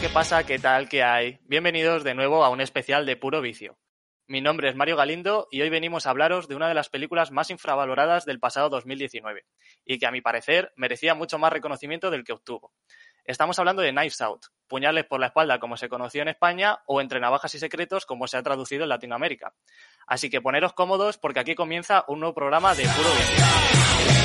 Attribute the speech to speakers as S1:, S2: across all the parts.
S1: ¿qué pasa? ¿Qué tal? ¿Qué hay? Bienvenidos de nuevo a un especial de Puro Vicio. Mi nombre es Mario Galindo y hoy venimos a hablaros de una de las películas más infravaloradas del pasado 2019 y que a mi parecer merecía mucho más reconocimiento del que obtuvo. Estamos hablando de Knives Out, puñales por la espalda como se conoció en España o entre navajas y secretos como se ha traducido en Latinoamérica. Así que poneros cómodos porque aquí comienza un nuevo programa de Puro Vicio.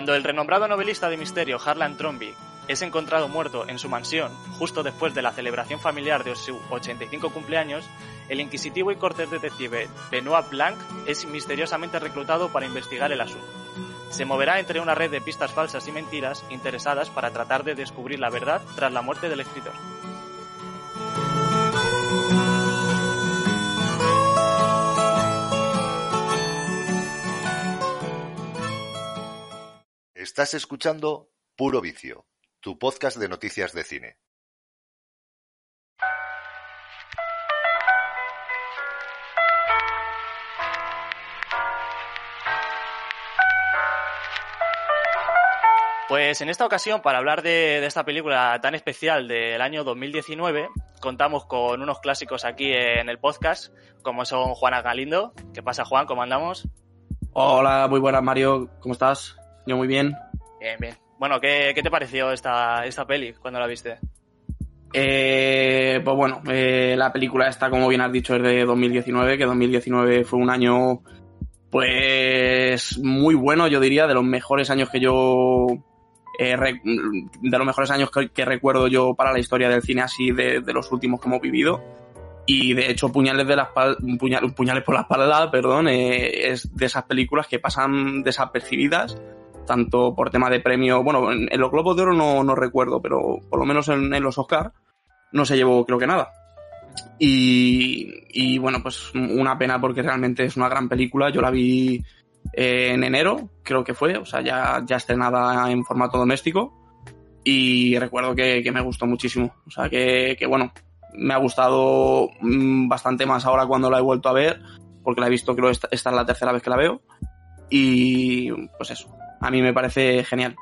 S1: Cuando el renombrado novelista de misterio Harlan Tromby es encontrado muerto en su mansión justo después de la celebración familiar de su 85 cumpleaños, el inquisitivo y cortés detective Benoit Blanc es misteriosamente reclutado para investigar el asunto. Se moverá entre una red de pistas falsas y mentiras interesadas para tratar de descubrir la verdad tras la muerte del escritor.
S2: Estás escuchando Puro Vicio, tu podcast de noticias de cine.
S1: Pues en esta ocasión, para hablar de, de, esta película tan especial del año 2019, contamos con unos clásicos aquí en el podcast, como son Juana Galindo. ¿Qué pasa, Juan? ¿Cómo andamos?
S3: Hola, muy buenas, Mario. ¿Cómo estás? Yo muy bien.
S1: Bien, bien. Bueno, ¿qué, qué te pareció esta, esta peli cuando la viste?
S3: Eh, pues bueno, eh, la película está, como bien has dicho, es de 2019, que 2019 fue un año, pues, muy bueno, yo diría, de los mejores años que yo, eh, de los mejores años que, que, recuerdo yo para la historia del cine, así de, de, los últimos que hemos vivido. Y de hecho, Puñales, de la puñal, Puñales por la espalda, perdón, eh, es de esas películas que pasan desapercibidas tanto por tema de premio, bueno, en, los Globos de Oro no, no, recuerdo, pero por lo menos en, los Oscar no se llevó creo que nada. Y, y, bueno, pues una pena porque realmente es una gran película. Yo la vi eh, en enero, creo que fue, o sea, ya, ya estrenada en formato doméstico. Y recuerdo que, que me gustó muchísimo. O sea, que, que, bueno, me ha gustado mm, bastante más ahora cuando la he vuelto a ver, porque la he visto, creo, esta, esta es la tercera vez que la veo. Y pues eso, a mí me parece genial.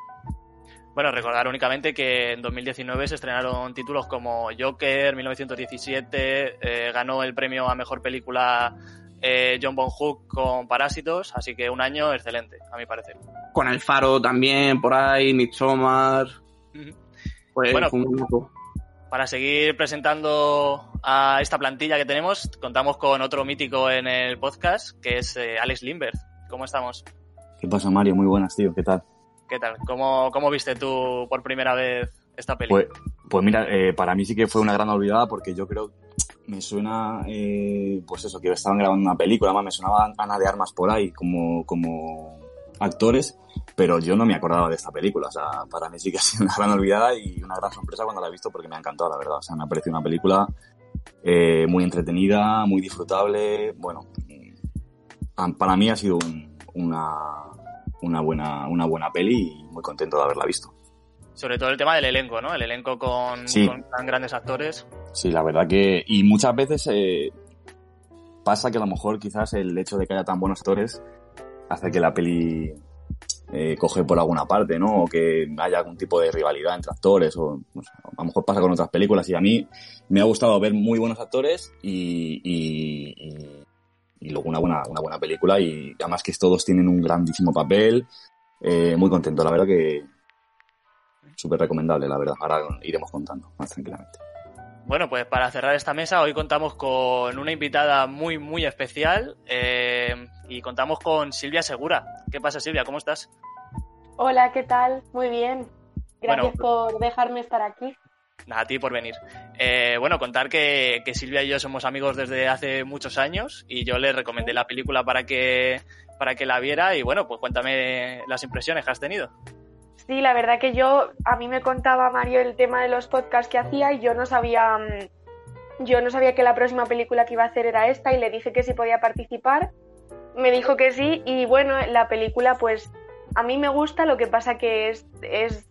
S1: Bueno, recordar únicamente que en 2019 se estrenaron títulos como Joker, 1917, eh, ganó el premio a mejor película eh, John Bon Hook con Parásitos, así que un año excelente, a mi parecer.
S3: Con El Faro también, por ahí, Midsommar. Uh -huh.
S1: pues, bueno, un para seguir presentando a esta plantilla que tenemos, contamos con otro mítico en el podcast, que es eh, Alex Lindbergh. ¿Cómo estamos?
S4: ¿Qué pasa, Mario? Muy buenas, tío. ¿Qué tal?
S1: ¿Qué tal? ¿Cómo, cómo viste tú por primera vez esta película?
S4: Pues, pues mira, eh, para mí sí que fue una gran olvidada porque yo creo, me suena, eh, pues eso, que estaban grabando una película, además me sonaba Ana de Armas por ahí como, como actores, pero yo no me acordaba de esta película. O sea, para mí sí que ha sido una gran olvidada y una gran sorpresa cuando la he visto porque me ha encantado, la verdad. O sea, me ha parecido una película eh, muy entretenida, muy disfrutable. Bueno, para mí ha sido un, una, una, buena, una buena peli y muy contento de haberla visto.
S1: Sobre todo el tema del elenco, ¿no? El elenco con,
S4: sí.
S1: con tan grandes actores.
S4: Sí, la verdad que... Y muchas veces eh, pasa que a lo mejor quizás el hecho de que haya tan buenos actores hace que la peli eh, coge por alguna parte, ¿no? O que haya algún tipo de rivalidad entre actores, o a lo mejor pasa con otras películas. Y a mí me ha gustado ver muy buenos actores y, y, y, y luego una buena, una buena película. Y además que todos tienen un grandísimo papel. Eh, muy contento, la verdad que súper recomendable, la verdad. Ahora iremos contando más tranquilamente.
S1: Bueno, pues para cerrar esta mesa, hoy contamos con una invitada muy, muy especial eh, y contamos con Silvia Segura. ¿Qué pasa, Silvia? ¿Cómo estás?
S5: Hola, ¿qué tal? Muy bien. Gracias bueno, por dejarme estar aquí.
S1: Nada, a ti por venir. Eh, bueno, contar que, Silvia y yo somos amigos desde hace muchos años y yo le recomendé la película para que, para que la viera y bueno, pues cuéntame las impresiones que has tenido.
S5: Sí, la verdad que yo, a mí me contaba Mario el tema de los podcasts que hacía y yo no sabía, mm, yo no sabía que la próxima película que iba a hacer era esta y le dije que sí podía participar. Me dijo que sí y bueno, la película pues a mí me gusta, lo que pasa que es, es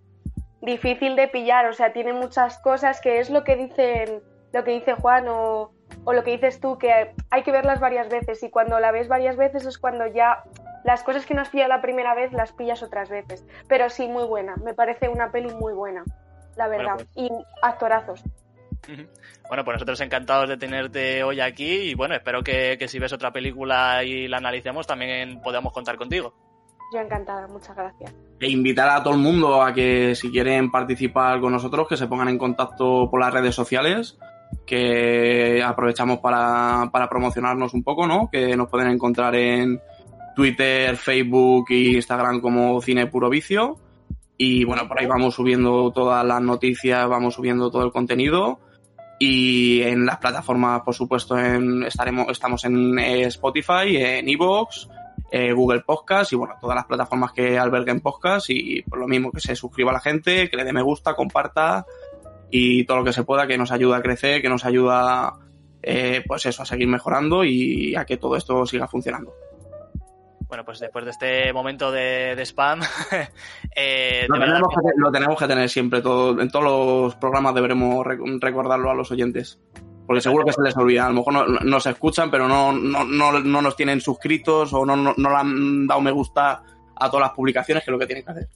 S5: difícil de pillar, o sea, tiene muchas cosas que es lo que dicen, lo que dice Juan o, o lo que dices tú, que hay que verlas varias veces y cuando la ves varias veces es cuando ya las cosas que no has pillado la primera vez las pillas otras veces. Pero sí, muy buena, me parece una peli muy buena, la verdad,
S1: Bueno,
S5: y actorazos.
S1: Bueno, pues nosotros encantados de tenerte hoy aquí y bueno, espero que, que si ves otra película y la analicemos también podamos contar contigo.
S5: Yo encantada, muchas gracias.
S3: E invitar a todo el mundo a que si quieren participar con nosotros, que se pongan en contacto por las redes sociales, que aprovechamos para, para promocionarnos un poco, ¿no? Que nos pueden encontrar en Twitter, Facebook e Instagram como Cine Puro Vicio. Y bueno, por ahí vamos subiendo todas las noticias, vamos subiendo todo el contenido. Y en las plataformas, por supuesto, en, estaremos, estamos en Spotify, en Evox, eh, Google Podcast y bueno, todas las plataformas que alberguen podcast y por lo mismo que se suscriba a la gente, que le dé me gusta, comparta y todo lo que se pueda que nos ayuda a crecer, que nos ayuda eh, pues eso, a seguir mejorando y a que todo esto siga funcionando.
S1: Bueno, pues después de este momento de, de spam, eh,
S3: Lo tenemos, que, lo tenemos que tener siempre, todo, en todos los programas deberemos rec- recordarlo a los oyentes. Porque seguro que se les olvida, a lo mejor no, no- nos escuchan, pero no, no, no, no nos tienen suscritos o no, no, no le han dado me gusta a todas las publicaciones, que es lo que tienen que hacer.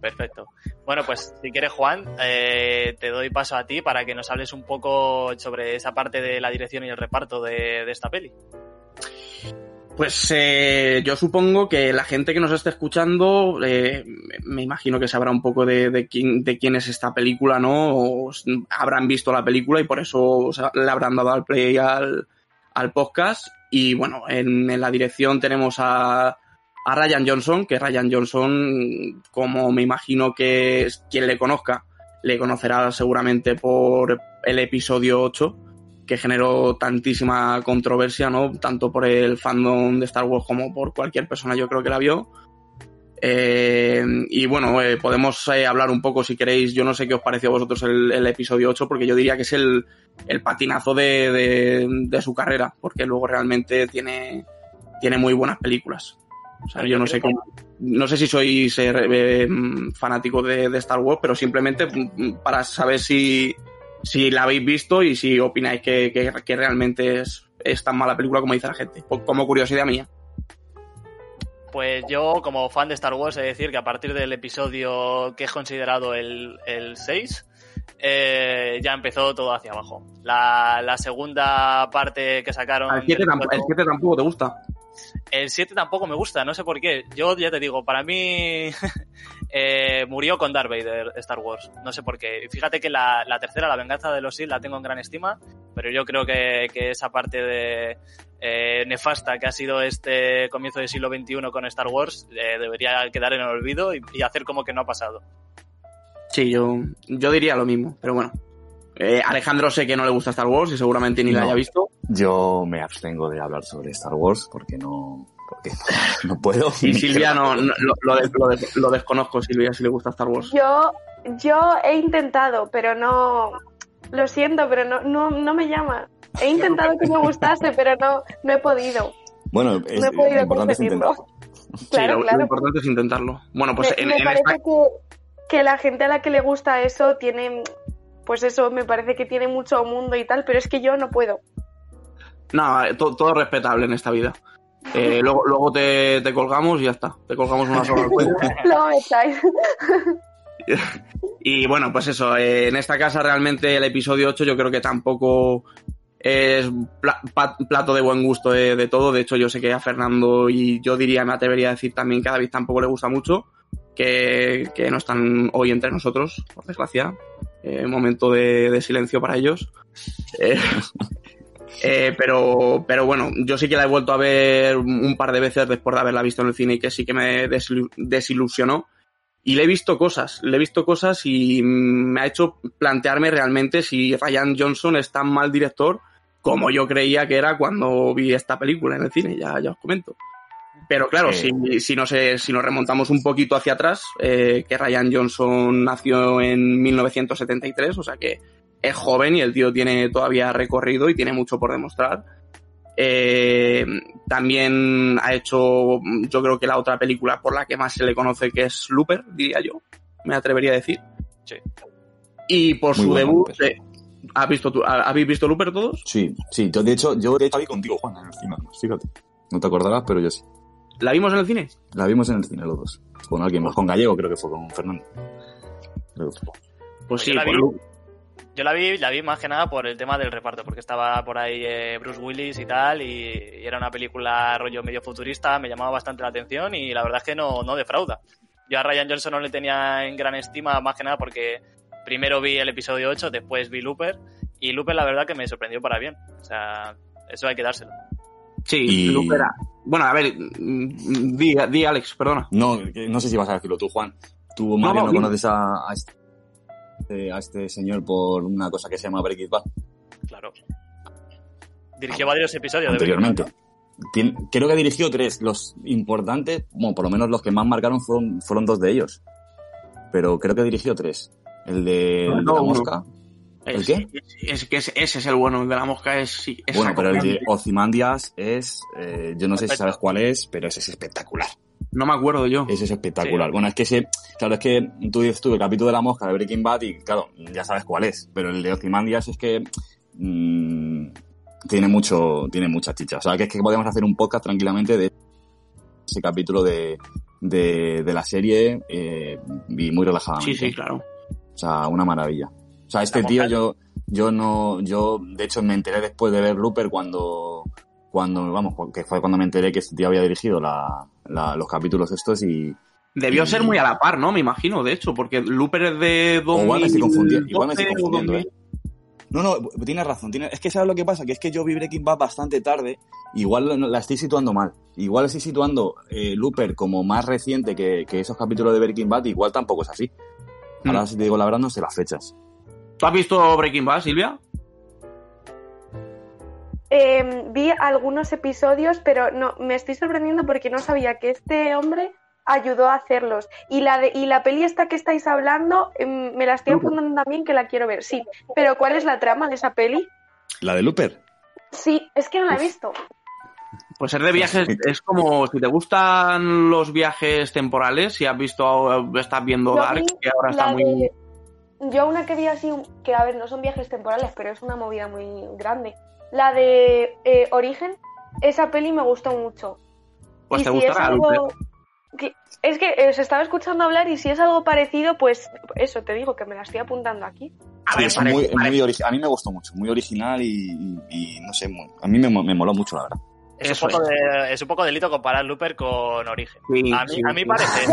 S1: Perfecto. Bueno, pues si quieres, Juan, eh, te doy paso a ti para que nos hables un poco sobre esa parte de la dirección y el reparto de, de esta peli.
S3: Pues eh, yo supongo que la gente que nos esté escuchando, eh, me imagino que sabrá un poco de, quién, de quién es esta película, ¿no? O habrán visto la película y por eso o le habrán dado al play al, podcast. Y bueno, en, en la dirección tenemos a, a Ryan Johnson, que Ryan Johnson, como me imagino que es- quien le conozca, le conocerá seguramente por el episodio 8 que generó tantísima controversia, ¿no? Tanto por el fandom de Star Wars como por cualquier persona, yo creo que la vio. Eh, y bueno, eh, podemos eh, hablar un poco, si queréis, yo no sé qué os pareció a vosotros el, episodio 8, porque yo diría que es el, el patinazo de, de, su carrera, porque luego realmente tiene, tiene muy buenas películas. O sea, yo no sé cómo, no sé si sois eh, eh, fanáticos de, Star Wars, pero simplemente mm, para saber si, si la habéis visto y si opináis que, que, que realmente es, es tan mala película como dice la gente. Po- Como curiosidad mía.
S1: Pues yo, como fan de Star Wars, he de decir que a partir del episodio que es considerado el, el 6, eh, ya empezó todo hacia abajo. La, la segunda parte que sacaron...
S3: El 7
S1: del
S3: tampoco, tampoco te gusta.
S1: El 7 tampoco me gusta, no sé por qué. Yo ya te digo, para mí eh, murió con Darth Vader Star Wars. No sé por qué. Fíjate que la, la tercera, la venganza de los Sith, la tengo en gran estima, pero yo creo que, que esa parte de eh, nefasta que ha sido este comienzo del siglo XXI con Star Wars eh, debería quedar en el olvido y, y hacer como que no ha pasado.
S3: Sí, yo, yo diría lo mismo, pero bueno. Eh, Alejandro sé que no le gusta Star Wars y seguramente ni la
S4: No.
S3: haya visto.
S4: Yo me abstengo de hablar sobre Star Wars porque no, porque no puedo.
S3: Y Silvia no, no- lo, lo des- lo des- lo desconozco, Silvia, si le gusta Star Wars.
S5: Yo, yo he intentado, pero no. Lo siento, pero no, no, no me llama. He intentado que me gustase, pero no, no he podido.
S4: Bueno, es,
S5: No he podido
S4: lo importante es intentarlo.
S5: Claro,
S3: lo, lo
S5: claro.
S3: importante es intentarlo. Bueno, pues
S5: me
S3: en,
S5: me
S3: en
S5: parece
S3: esta-
S5: que, que la gente a la que le gusta eso tiene. Pues eso, me parece que tiene mucho mundo y tal, pero es que yo no puedo.
S3: No, eh, to- todo respetable en esta vida. Eh, luego luego te, te colgamos y ya está. Te colgamos una sola.
S5: Lo echáis.
S3: Y bueno, pues eso, eh, en esta casa realmente el episodio 8 yo creo que tampoco es pla- plato de buen gusto de, de todo. De hecho, yo sé que a Fernando y yo diría, me atrevería a decir también que a David tampoco le gusta mucho, que, que no están hoy entre nosotros, por desgracia. Eh, momento de, de silencio para ellos. Eh, pero, pero bueno, yo sí que la he vuelto a ver un par de veces después de haberla visto en el cine y que sí que me desilu- desilusionó. Y le he visto cosas, le he visto cosas y me ha hecho plantearme realmente si Ryan Johnson es tan mal director como yo creía que era cuando vi esta película en el cine, ya, ya os comento. Pero claro,
S4: Sí.
S3: si, si, nos, si nos remontamos un poquito hacia atrás, eh, que Ryan Johnson nació en 1973, o sea que es joven y el tío tiene todavía recorrido y tiene mucho por demostrar. Eh, también ha hecho, yo creo que la otra película por la que más se le conoce que es Looper, diría yo, me atrevería a decir.
S1: Sí.
S3: Y por
S4: Muy
S3: su
S4: bueno,
S3: debut, eh, ¿has visto tú- ha- ¿habéis visto Looper todos?
S4: Sí, sí. Yo, de hecho, yo de hecho vi contigo, Juan, en el cine. Fíjate. No te acordarás, pero yo sí.
S3: ¿La vimos en el cine?
S4: La vimos en el cine los dos. Con alguien más, con Gallego creo que fue, con Fernando. Creo que fue.
S3: Pues sí,
S1: la
S3: por
S1: vi. Yo la vi, la vi más que nada por el tema del reparto, porque estaba por ahí eh, Bruce Willis y tal, y, y era una película rollo medio futurista, me llamaba bastante la atención y la verdad es que no, no defrauda. Yo a Ryan Johnson no le tenía en gran estima, más que nada porque primero vi el episodio 8, después vi Looper, y Looper la verdad que me sorprendió para bien. O sea, eso hay que dárselo.
S3: Sí,
S4: Y-
S3: Looper. Bueno, a ver, di, di Alex, perdona.
S4: No, no sé si vas a decirlo tú, Juan. Tú, Mario,
S3: no,
S4: no, conoces a, a este, a este señor por una cosa que se llama Breaking Bad
S1: Claro. Dirigió varios episodios de
S4: anteriormente.
S1: Breaking
S4: Tien- creo que dirigió tres. Los importantes, bueno, por lo menos los que más marcaron fueron, fueron dos de ellos. Pero creo que dirigió tres. El de, el de
S3: No,
S4: la mosca. ¿El
S3: Es-
S4: qué?
S3: Es, que ese, ese es el bueno, el de la mosca es... sí, es
S4: Bueno, pero el de. Ozymandias es, eh, yo no sé si sabes cuál es, pero ese es espectacular.
S3: No me acuerdo yo.
S4: Ese es espectacular.
S1: Sí.
S4: Bueno, es que ese, claro, es que tú dices tú el capítulo de la mosca de Breaking Bad y claro, ya sabes cuál es, pero el de Ozymandias es que mm, tiene mucho, tiene mucha chicha. O sea, que es que podemos hacer un podcast tranquilamente de ese capítulo de, de, de la serie eh, y muy relajadamente.
S3: Sí, sí, claro.
S4: O sea, una maravilla. O sea, este tío yo, yo no, yo de hecho me enteré después de ver Looper cuando, cuando, vamos, que fue cuando me enteré que este tío había dirigido la, la- los capítulos estos y,
S3: Debió
S4: Y-
S3: ser muy a la par, ¿no? Me imagino, de hecho, porque Looper es de
S4: O igual me estoy confundiendo, igual me estoy
S3: 2012 o
S4: confundiendo,
S3: 2000.
S4: ¿eh? No, no, tienes razón. tiene- es que sabes lo que pasa, que es que yo vi Breaking Bad bastante tarde. Igual la estoy situando mal. Igual estoy situando eh, Looper como más reciente que, que esos capítulos de Breaking Bad. Igual tampoco es así. Ahora,
S3: Mm.
S4: si te digo la verdad, no sé las fechas.
S3: ¿Tú has visto Breaking Bad, Silvia?
S5: Eh, vi algunos episodios, pero no, me estoy sorprendiendo porque no sabía que este hombre ayudó a hacerlos. Y la de, y la peli esta que estáis hablando, em, me la estoy apuntando también que la quiero ver. Sí, pero ¿cuál es la trama de esa peli?
S4: ¿La de Looper?
S5: Sí, es que no la he visto.
S3: Pues ser de viajes es como si te gustan los viajes temporales, si has visto, estás viendo
S5: Yo
S3: Dark, que ahora está muy...
S5: de- Yo una que vi así, que a ver, no son viajes temporales, pero es una movida muy grande. La de eh, Origen, esa peli me gustó mucho.
S3: Pues
S5: y
S3: te
S5: si es
S3: gustará
S5: algo...
S3: Looper.
S5: que- Es que eh, os estaba escuchando hablar y si es algo parecido, pues eso te digo, que me la estoy apuntando aquí.
S3: A
S4: Sí,
S3: ver,
S4: es
S3: parece-
S4: muy,
S3: parece-
S4: muy origi- a mí me gustó mucho, muy original y, y- y no sé, muy- a mí me, me moló mucho, la verdad.
S1: Es
S3: Eso
S1: un, poco
S3: es.
S1: de- es un poco delito comparar Looper con Origen.
S3: Sí,
S1: A mí,
S3: sí,
S1: a mí
S3: sí.
S1: parece.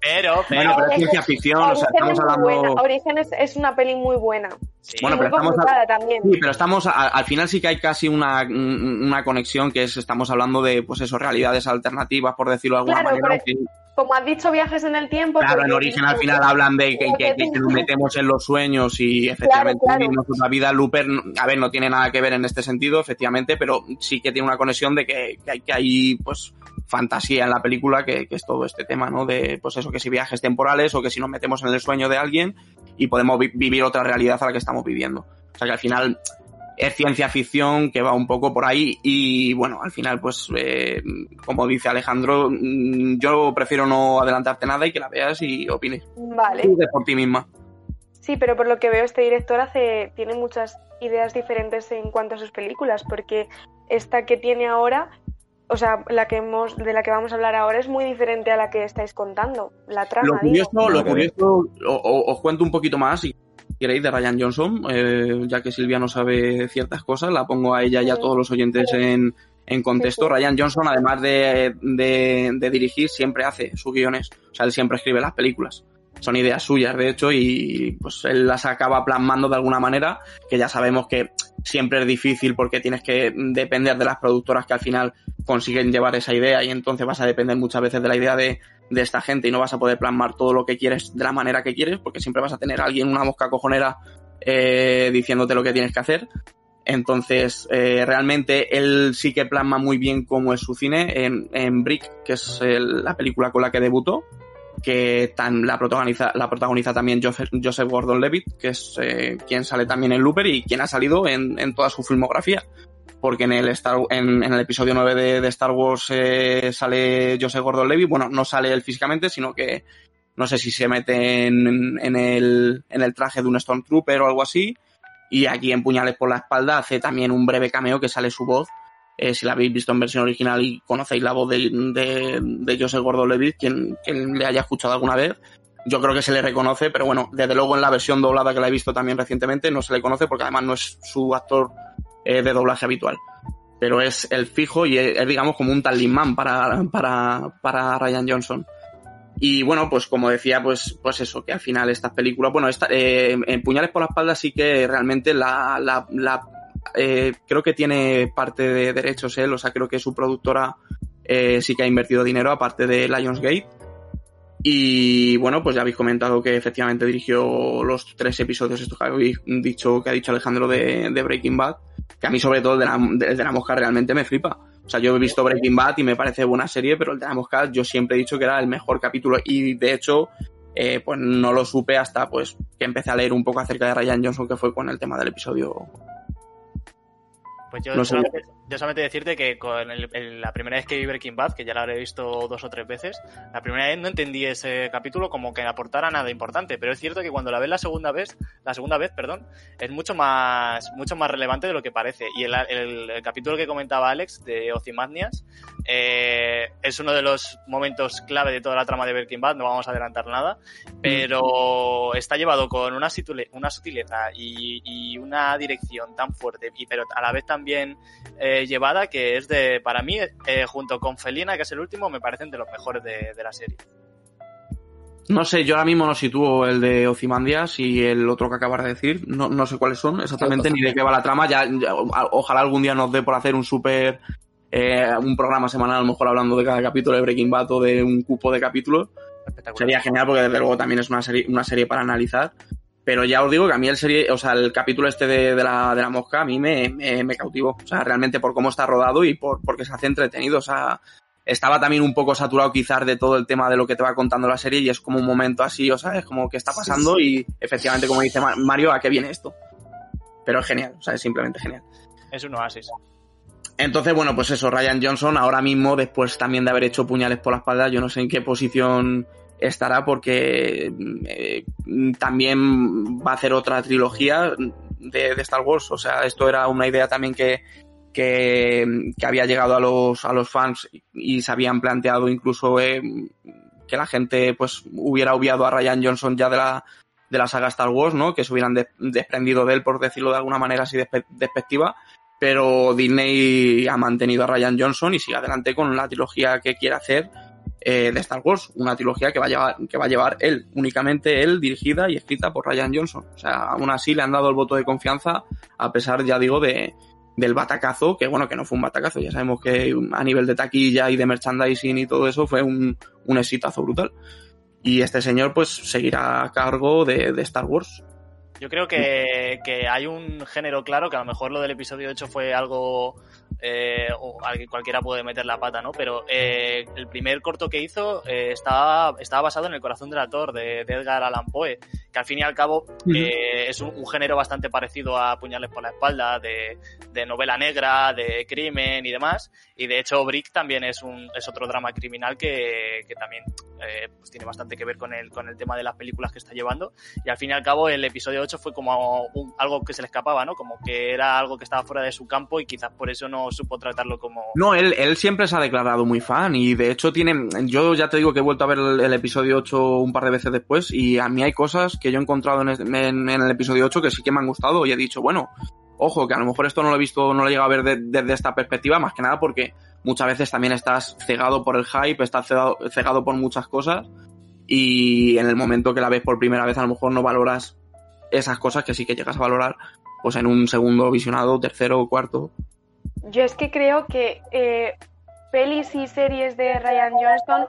S1: Pero, pero.
S3: Bueno, pero es ciencia ficción, o sea, estamos
S5: es
S3: hablando...
S5: Origen es, es una peli muy buena.
S1: sí.
S3: Bueno,
S5: muy
S3: pero estamos
S5: complicada también.
S3: Sí, pero estamos, a- al final sí que hay casi una, una conexión que es, estamos hablando de, pues eso, realidades alternativas, por decirlo de alguna
S5: Claro,
S3: manera.
S5: pero-
S3: aunque-
S5: Como has dicho, viajes en el tiempo.
S3: claro, en origen al final hablan de que, que- que- que nos metemos en los sueños y efectivamente
S5: claro.
S3: vivimos una vida Looper, a ver, no tiene nada que ver en este sentido, efectivamente, pero sí que tiene una conexión de que, que hay, que hay, pues, fantasía en la película, que, que es todo este tema, ¿no? De, pues eso, que si viajes temporales o que si nos metemos en el sueño de alguien y podemos vi- vivir otra realidad a la que estamos viviendo. O sea que al final es ciencia ficción que va un poco por ahí y bueno, al final pues eh, como dice Alejandro, mm, yo prefiero no adelantarte nada y que la veas y opines.
S5: Vale.
S3: Por ti misma.
S5: Sí, pero por lo que veo, este director hace, tiene muchas ideas diferentes en cuanto a sus películas, porque esta que tiene ahora, o sea, la que hemos, de la que vamos a hablar ahora es muy diferente a la que estáis contando. La trama,
S3: Lo
S5: digo.
S3: curioso, lo curioso, o- o- os cuento un poquito más si queréis de Ryan Johnson, eh, ya que Silvia no sabe ciertas cosas, la pongo a ella y a todos los oyentes en, en contexto.
S5: Sí, sí.
S3: Ryan Johnson, además de, de- de dirigir, siempre hace sus guiones, o sea, él siempre escribe las películas. Son ideas suyas, de hecho, y pues él las acaba plasmando de alguna manera, que ya sabemos que siempre es difícil porque tienes que depender de las productoras que al final consiguen llevar esa idea y entonces vas a depender muchas veces de la idea de, de esta gente y no vas a poder plasmar todo lo que quieres de la manera que quieres porque siempre vas a tener a alguien, una mosca cojonera, eh, diciéndote lo que tienes que hacer. Entonces, eh, realmente él sí que plasma muy bien cómo es su cine en, en Brick, que es el- la película con la que debutó, que tan, la, protagoniza, la protagoniza también Joseph, Gordon-Levitt, que es eh, quien sale también en Looper y quien ha salido en, en toda su filmografía. Porque en el, Star, en, en el episodio 9 de, de Star Wars eh, sale Joseph Gordon-Levitt, bueno, no sale él físicamente, sino que no sé si se mete en, en, el, en el traje de un Stormtrooper o algo así. Y aquí en Puñales por la espalda hace también un breve cameo que sale su voz. Eh, si la habéis visto en versión original y conocéis la voz de, de, de Joseph Gordon-Levitt, quien, quien le haya escuchado alguna vez, yo creo que se le reconoce, pero bueno, desde luego en la versión doblada que la he visto también recientemente no se le conoce porque además no es su actor eh, de doblaje habitual. Pero es el fijo y es, digamos como un talismán para, para, para Ryan Johnson. Y bueno, pues como decía, pues, pues eso, que al final estas películas, bueno, esta, eh, en Puñales por la espalda sí que realmente la, la, la eh, creo que tiene parte de derechos él, o sea, creo que su productora eh, sí que ha invertido dinero aparte de Lionsgate. Y bueno, pues ya habéis comentado que efectivamente dirigió los tres episodios estos que habéis dicho, que ha dicho Alejandro de, Breaking Bad, que a mí sobre todo el de la, el de la mosca realmente me flipa. O sea, yo he visto Breaking Bad y me parece buena serie, pero el de la mosca yo siempre he dicho que era el mejor capítulo y de hecho, eh, pues no lo supe hasta pues que empecé a leer un poco acerca de Ryan Johnson, que fue con el tema del episodio.
S1: Pues yo,
S3: No sé.
S1: Yo solamente decirte que con el- el- la primera vez que vi Breaking Bad, que ya la habré visto dos o tres veces, la primera vez no entendí ese capítulo como que aportara nada importante, pero es cierto que cuando la ves la segunda vez, la segunda vez, perdón, es mucho más, mucho más relevante de lo que parece. Y el, capítulo que comentaba Alex de Ozymandias eh, es uno de los momentos clave de toda la trama de Breaking Bad, no vamos a adelantar nada, pero está llevado con una, una sutileza y, y una dirección tan fuerte, y, pero a la vez también eh, llevada que es de, para mí, eh, junto con Felina, que es el último, me parecen de los mejores de, de la serie.
S3: No sé, yo ahora mismo no sitúo el de Ozymandias y el otro que acabas de decir. No, no sé cuáles son exactamente ni de qué va la trama. Ya, ojalá algún día nos dé por hacer un súper eh, un programa semanal, a lo mejor hablando de cada capítulo de Breaking Bad o de un cupo de capítulos. Sería genial porque desde luego también es una serie, una serie para analizar. Pero ya os digo que a mí el serie, o sea, el capítulo este de, de la, de la mosca a mí me, me, me cautivó. O sea, realmente por cómo está rodado y por porque se hace entretenido. O sea, estaba también un poco saturado quizás de todo el tema de lo que te va contando la serie y es como un momento así, o sea, es como que está pasando y efectivamente como dice Ma- Mario, ¿a qué viene esto? Pero es genial, o sea, es simplemente genial.
S1: Es un oasis.
S3: Entonces, bueno, pues eso, Ryan Johnson ahora mismo, después también de haber hecho puñales por la espalda, yo no sé en qué posición estará porque eh, también va a hacer otra trilogía de, Star Wars. O sea, esto era una idea también que, que, había llegado a los, a los fans y se habían planteado incluso eh, que la gente pues hubiera obviado a Ryan Johnson ya de la, de la saga Star Wars, ¿no? Que se hubieran de- desprendido de él, por decirlo de alguna manera así despe- despectiva pero Disney ha mantenido a Ryan Johnson y sigue adelante con la trilogía que quiere hacer eh, de Star Wars, una trilogía que va a llevar, que va a llevar él, únicamente él, dirigida y escrita por Ryan Johnson. O sea, aún así le han dado el voto de confianza, a pesar, ya digo, de del batacazo, que bueno, que no fue un batacazo, ya sabemos que a nivel de taquilla y de merchandising y todo eso fue un, un exitazo brutal. Y este señor pues seguirá a cargo de, de Star Wars.
S1: Yo creo que, que hay un género claro, que a lo mejor lo del episodio 8 fue algo eh, o al que cualquiera puede meter la pata, ¿no? Pero eh, el primer corto que hizo eh, estaba, estaba basado en El corazón del actor de, de Edgar Allan Poe, que al fin y al cabo eh, es un, un género bastante parecido a Puñales por la espalda, de, de novela negra, de crimen y demás. Y de hecho Brick también es, un, es otro drama criminal que, que también eh, pues tiene bastante que ver con el, con el tema de las películas que está llevando. Y al fin y al cabo el episodio 8 fue como algo que se le escapaba, ¿no? Como que era algo que estaba fuera de su campo y quizás por eso no supo tratarlo como...
S3: No, él, él siempre se ha declarado muy fan y de hecho tiene, yo ya te digo que he vuelto a ver el, episodio 8 un par de veces después y a mí hay cosas que yo he encontrado en, en- en el episodio 8 que sí que me han gustado y he dicho, bueno, ojo, que a lo mejor esto no lo he visto, no lo he llegado a ver de- desde esta perspectiva, más que nada porque muchas veces también estás cegado por el hype, estás cegado, cegado por muchas cosas y en el momento que la ves por primera vez a lo mejor no valoras esas cosas que sí que llegas a valorar pues en un segundo visionado, tercero o cuarto.
S5: Yo es que creo que eh, pelis y series de Ryan Johnston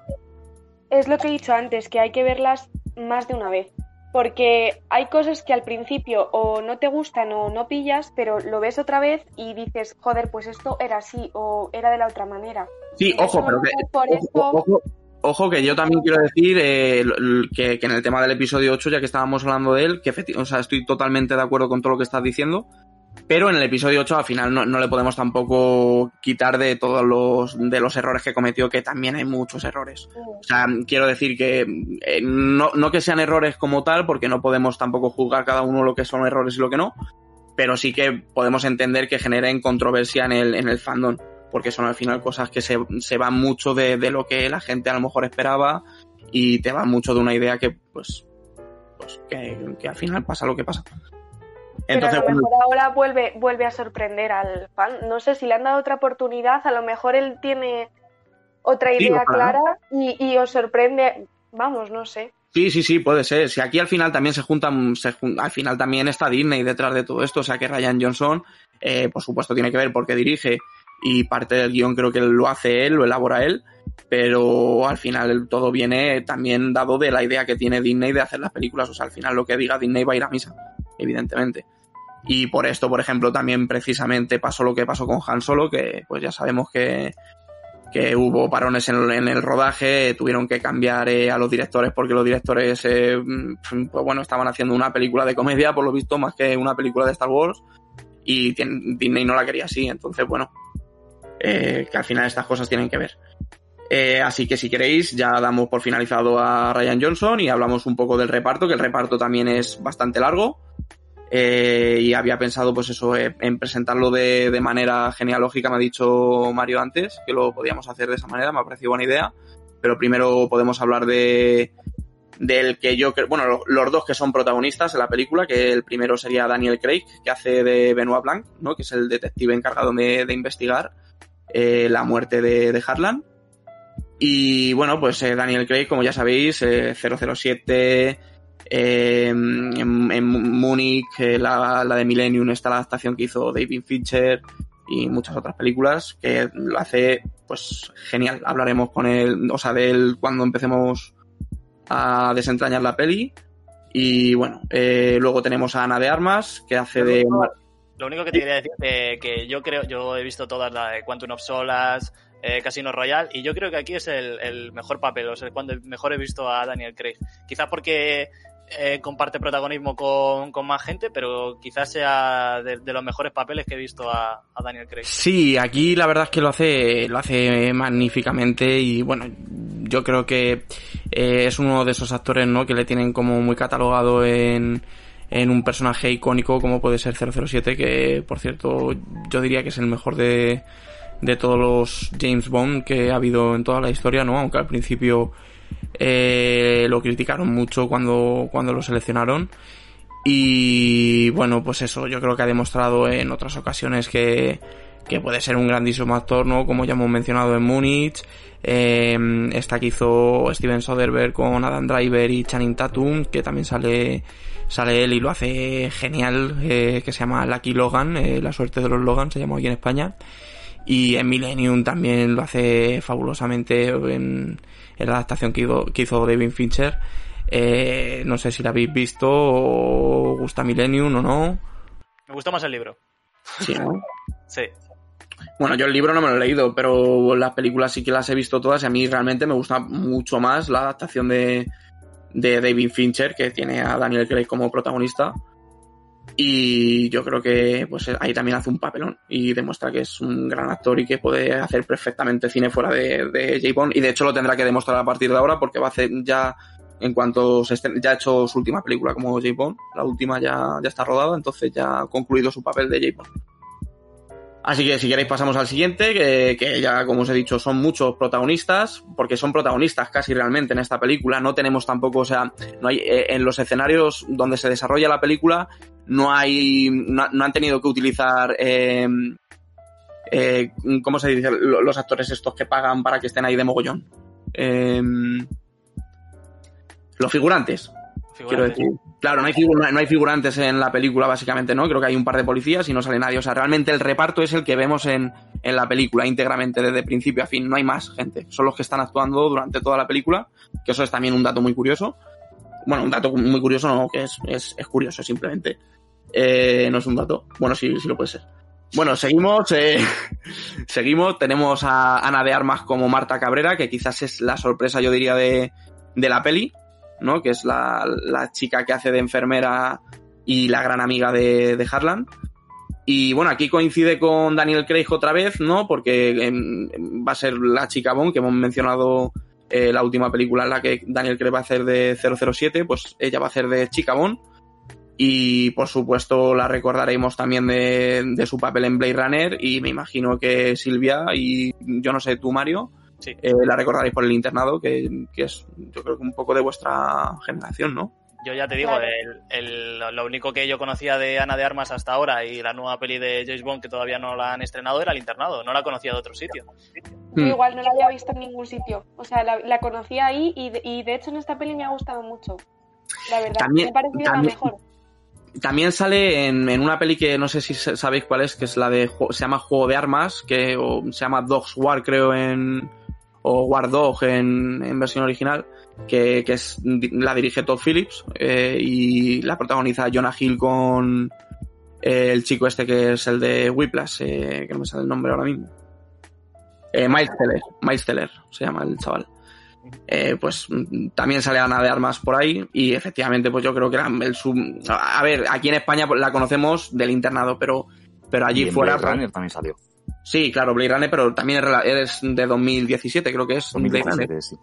S5: es lo que he dicho antes, que hay que verlas más de una vez. Porque hay cosas que al principio o no te gustan o no pillas, pero lo ves otra vez y dices, joder, pues esto era así o era de la otra manera.
S3: Sí, ojo, pero que,
S5: por
S3: ojo, ojo, ojo, que yo también quiero decir eh, que, en el tema del episodio 8, ya que estábamos hablando de él, que o sea, estoy totalmente de acuerdo con todo lo que estás diciendo, pero en el episodio 8 al final no, no, le podemos tampoco quitar de todos los, de los errores que cometió, que también hay muchos errores. O sea, quiero decir que eh, no, no que sean errores como tal, porque no podemos tampoco juzgar cada uno lo que son errores y lo que no, pero sí que podemos entender que generen controversia en el, en el fandom, porque son al final cosas que se, se van mucho de, de lo que la gente a lo mejor esperaba y te van mucho de una idea que, pues, pues que, que al final pasa lo que pasa.
S5: Entonces, Pero a lo mejor ahora vuelve, vuelve a sorprender al fan. No sé si le han dado otra oportunidad, a lo mejor él tiene otra idea sí, clara y, y, os sorprende. Vamos, no sé.
S3: Sí, sí, sí, puede ser. Si aquí al final también se juntan, se al final también está Disney detrás de todo esto, o sea que Ryan Johnson, eh, por supuesto, tiene que ver porque dirige y parte del guion creo que lo hace él, lo elabora él, pero al final todo viene también dado de la idea que tiene Disney de hacer las películas, o sea, al final lo que diga Disney va a ir a misa, evidentemente. Y por esto, por ejemplo, también precisamente pasó lo que pasó con Han Solo, que pues ya sabemos que, que hubo parones en el, rodaje, tuvieron que cambiar eh, a los directores porque los directores, eh, pues bueno, estaban haciendo una película de comedia, por lo visto, más que una película de Star Wars, y Disney no la quería así, entonces bueno, eh, que al final estas cosas tienen que ver. Eh, así que si queréis, ya damos por finalizado a Ryan Johnson y hablamos un poco del reparto, que el reparto también es bastante largo. Eh, y había pensado, pues eso, eh, en presentarlo de, de, manera genealógica, me ha dicho Mario antes, que lo podíamos hacer de esa manera, me ha parecido buena idea. Pero primero podemos hablar de del que yo creo, bueno, los dos que son protagonistas en la película, que el primero sería Daniel Craig, que hace de Benoit Blanc, ¿no? que es el detective encargado de, de investigar eh, la muerte de, de. Y bueno, pues eh, Daniel Craig, como ya sabéis, eh, 007, eh, en, en, Múnich, la, la, de Millennium, está la adaptación que hizo David Fincher y muchas otras películas que lo hace pues genial. Hablaremos con él, o sea, de él cuando empecemos a desentrañar la peli. Y bueno, luego tenemos a Ana de Armas, que hace de...
S1: Lo único que te quería decir es que yo creo, yo he visto todas las de Quantum of Solas, eh, Casino Royale, y yo creo que aquí es el, el, mejor papel, o sea, cuando mejor he visto a Daniel Craig. Quizás porque eh, comparte protagonismo con, con, más gente, pero quizás sea de, de, los mejores papeles que he visto a, a, Daniel Craig.
S3: Sí, aquí la verdad es que lo hace, lo hace magníficamente y bueno, yo creo que eh, es uno de esos actores, ¿no? Que le tienen como muy catalogado en, en un personaje icónico como puede ser 007, que por cierto yo diría que es el mejor de, de todos los James Bond que ha habido en toda la historia, ¿no? Aunque al principio eh, lo criticaron mucho cuando, cuando lo seleccionaron. Y bueno, pues eso, yo creo que ha demostrado en otras ocasiones que, que puede ser un grandísimo actor, ¿no? Como ya hemos mencionado en Múnich. Eh, esta que hizo Steven Soderbergh con Adam Driver y Channing Tatum, que también sale, sale él y lo hace genial, eh, que se llama Lucky Logan, eh, la suerte de los Logan se llama aquí en España. Y en Millennium también lo hace fabulosamente en, en la adaptación que hizo, que hizo David Fincher. Eh, no sé si la habéis visto o gusta Millennium o no.
S1: Me gustó más el libro.
S3: Sí, ¿no?
S1: sí.
S3: Bueno, yo el libro no me lo he leído, pero las películas sí que las he visto todas y a mí realmente me gusta mucho más la adaptación de, de David Fincher, que tiene a Daniel Craig como protagonista. Y yo creo que pues ahí también hace un papelón y demuestra que es un gran actor y que puede hacer perfectamente cine fuera de, de J. Bond. Y de hecho lo tendrá que demostrar a partir de ahora porque va a hacer ya en cuanto se estén, ya ha hecho su última película como J. Bond, la última ya, ya está rodada, entonces ya ha concluido su papel de J. Bond. Así que si queréis pasamos al siguiente, que, que, ya como os he dicho son muchos protagonistas, porque son protagonistas casi realmente en esta película. No tenemos tampoco, o sea, no hay eh, en los escenarios donde se desarrolla la película no hay, no, no han tenido que utilizar, eh, eh, ¿cómo se dice? Los actores estos que pagan para que estén ahí de mogollón. Eh, los figurantes. Quiero decir. Claro, no hay, figurantes en la película, básicamente, ¿no? Creo que hay un par de policías y no sale nadie. O sea, realmente el reparto es el que vemos en, en la película íntegramente, desde principio a fin. No hay más gente. Son los que están actuando durante toda la película, que eso es también un dato muy curioso. Bueno, un dato muy curioso, no, que es, es, es curioso simplemente. Eh, no es un dato. Bueno, sí, sí lo puede ser. Bueno, seguimos, eh, seguimos. Tenemos a Ana de Armas como Marta Cabrera, que quizás es la sorpresa, yo diría, de, de la peli. ¿No? Que es la, la, chica que hace de enfermera y la gran amiga de, de Harlan. Y bueno, aquí coincide con Daniel Craig otra vez, ¿no? Porque em, va a ser la chica Bond, que hemos mencionado eh, la última película en la que Daniel Craig va a hacer de 007, pues ella va a hacer de chica Bond. Y por supuesto la recordaremos también de, de su papel en Blade Runner y me imagino que Silvia y yo no sé, tú Mario,
S1: Sí.
S3: eh, la recordaréis por el internado, que, que es yo creo que un poco de vuestra generación, ¿no?
S1: Yo ya te digo,
S5: Claro.
S1: el, el- lo único que yo conocía de Ana de Armas hasta ahora y la nueva peli de James Bond que todavía no la han estrenado era El Internado, no la conocía de otro sitio.
S5: Yo
S3: Hmm.
S5: igual no la había visto en ningún sitio. O sea, la, la conocí ahí y de, y de hecho en esta peli me ha gustado mucho. La verdad,
S3: También-
S5: me ha parecido la mejor.
S3: También sale en, en una peli que no sé si sa- sabéis cuál es, que es la de se llama Juego de Armas, que o se llama Dogs War creo en o War Dog en, en versión original, que, que es la dirige Todd Phillips eh, y la protagoniza Jonah Hill con eh, el chico este que es el de Whiplash, eh, que no me sale el nombre ahora mismo. Eh, Miles Teller, Miles Teller se llama el chaval. Eh, pues también sale Ana de Armas por ahí y efectivamente pues yo creo que era el sub... A ver, aquí en España pues, la conocemos del internado, pero, pero allí
S4: Y en
S3: fuera...
S4: Blade
S3: pues,
S4: Runner también salió.
S3: Sí, claro, Blade Runner, pero también es, de 2017, creo que es Blade Runner.
S4: 2017, sí.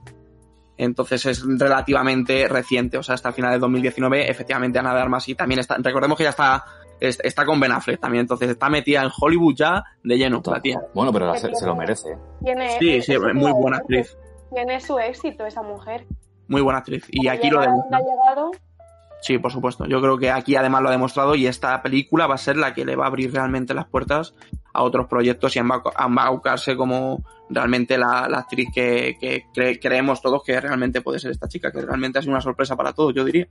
S3: Entonces es relativamente reciente, o sea, hasta el final de 2019, efectivamente Ana de Armas y también está, recordemos que ya está, es- está con Ben Affleck también, entonces está metida en Hollywood ya de lleno, la tía.
S4: Bueno, pero la- se, se lo merece. ¿eh?
S5: Tiene,
S3: Sí, sí, muy buena actriz,
S5: Tiene su éxito esa mujer.
S3: muy buena actriz. Y
S5: Ha
S3: aquí lo demuestra.
S5: donde ha llegado,
S3: Sí, por supuesto. Yo creo que aquí además lo ha demostrado y esta película va a ser la que le va a abrir realmente las puertas a otros proyectos y a embauca- a embaucarse como realmente la, la actriz que, que cre- creemos todos que realmente puede ser esta chica, que realmente ha sido una sorpresa para todos, yo diría.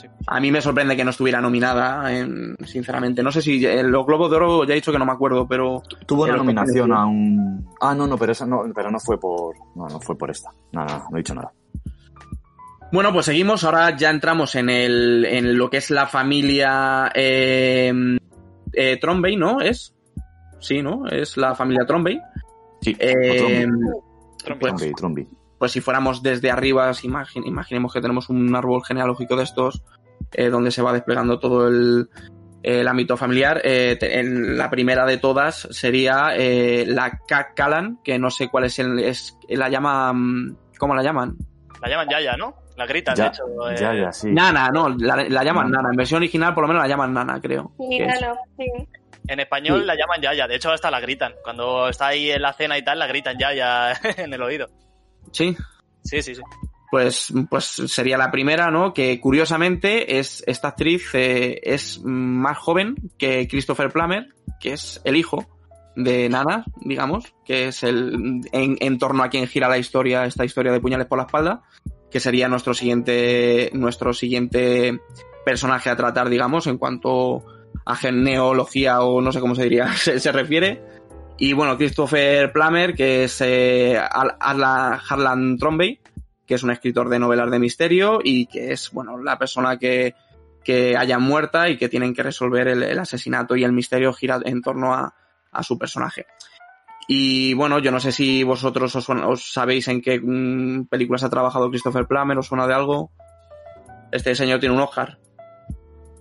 S1: Sí.
S3: A mí me sorprende que no estuviera nominada, en- sinceramente. No sé si en los Globos de Oro ya he dicho que no me acuerdo, pero
S4: Tuvo una nominación
S3: ¿cómo
S4: a un. Ah, no, no, pero esa no, pero no fue por. No, no fue por esta. No, no, no he dicho nada.
S3: Bueno, pues seguimos. Ahora ya entramos en, el, en lo que es la familia eh, eh, Trombey, ¿no? ¿Es? Sí, ¿no? Es la familia Trombey.
S4: Sí,
S3: Eh, pues,
S4: Trombi, Trombi.
S3: pues si fuéramos desde arriba, si imagi- imaginemos que tenemos un árbol genealógico de estos, eh, donde se va desplegando todo el, el ámbito familiar. Eh, te- en la primera de todas sería eh, la Cat Callan, que no sé cuál es el... Es, la llama... ¿Cómo la llaman?
S1: La llaman Yaya, ¿no? La gritan,
S4: Ya,
S1: de hecho. eh,
S4: ya, ya, sí.
S3: Nana, no, la, la llaman
S4: Nana.
S3: Nana. En versión original por lo menos la llaman Nana, creo.
S5: sí,
S3: que es.
S5: no, no, sí.
S1: En español
S3: Sí.
S1: la llaman Yaya, de hecho hasta la gritan. Cuando está ahí en la cena y tal, la gritan Yaya en el oído.
S3: Sí,
S1: Sí, sí, sí.
S3: pues, pues sería la primera, ¿no? Que curiosamente es esta actriz eh, es más joven que Christopher Plummer, que es el hijo de Nana, digamos, que es el en, en torno a quien gira la historia, esta historia de puñales por la espalda, que sería nuestro siguiente, nuestro siguiente personaje a tratar, digamos, en cuanto a genealogía o no sé cómo se diría, se, refiere. Y bueno, Christopher Plummer, que es eh, Harlan Trombey, que es un escritor de novelas de misterio y que es, bueno, la persona que, que haya muerta y que tienen que resolver el, asesinato y el misterio gira en torno a, a su personaje. Y bueno, yo no sé si vosotros os sabéis en qué mm, películas ha trabajado Christopher Plummer, os suena de algo. Este señor tiene un Oscar.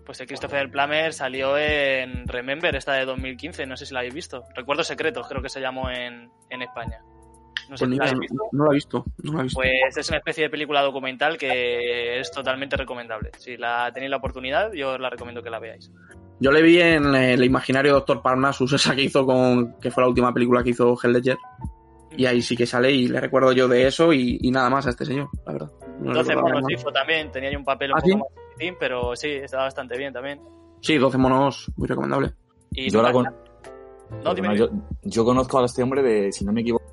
S1: Pues el Christopher Plummer salió en Remember, esta de 2015, no sé si la habéis visto. Recuerdos secretos, creo que se llamó en, en España. No sé
S3: Pues
S1: si
S3: ni
S1: la visto.
S3: no lo he visto, no lo he visto.
S1: Pues es una especie de película documental que es totalmente recomendable. Si la tenéis la oportunidad, yo os la recomiendo que la veáis.
S3: Yo le vi en eh, el imaginario Doctor Parnassus, esa que hizo con. que fue la última película que hizo Hell Ledger. Y ahí sí que sale y le recuerdo yo de eso y, y nada más a este señor, la verdad. No le
S1: 12
S3: recordaba
S1: monos
S3: nada.
S1: hizo también, tenía ahí un papel un
S3: ¿Ah,
S1: poco
S3: sí?
S1: más pero sí, estaba bastante bien también.
S3: Sí, 12 monos, muy recomendable.
S1: Y
S4: Yo, la con-
S1: No, dime,
S4: yo, yo conozco a este hombre de, si no me equivoco,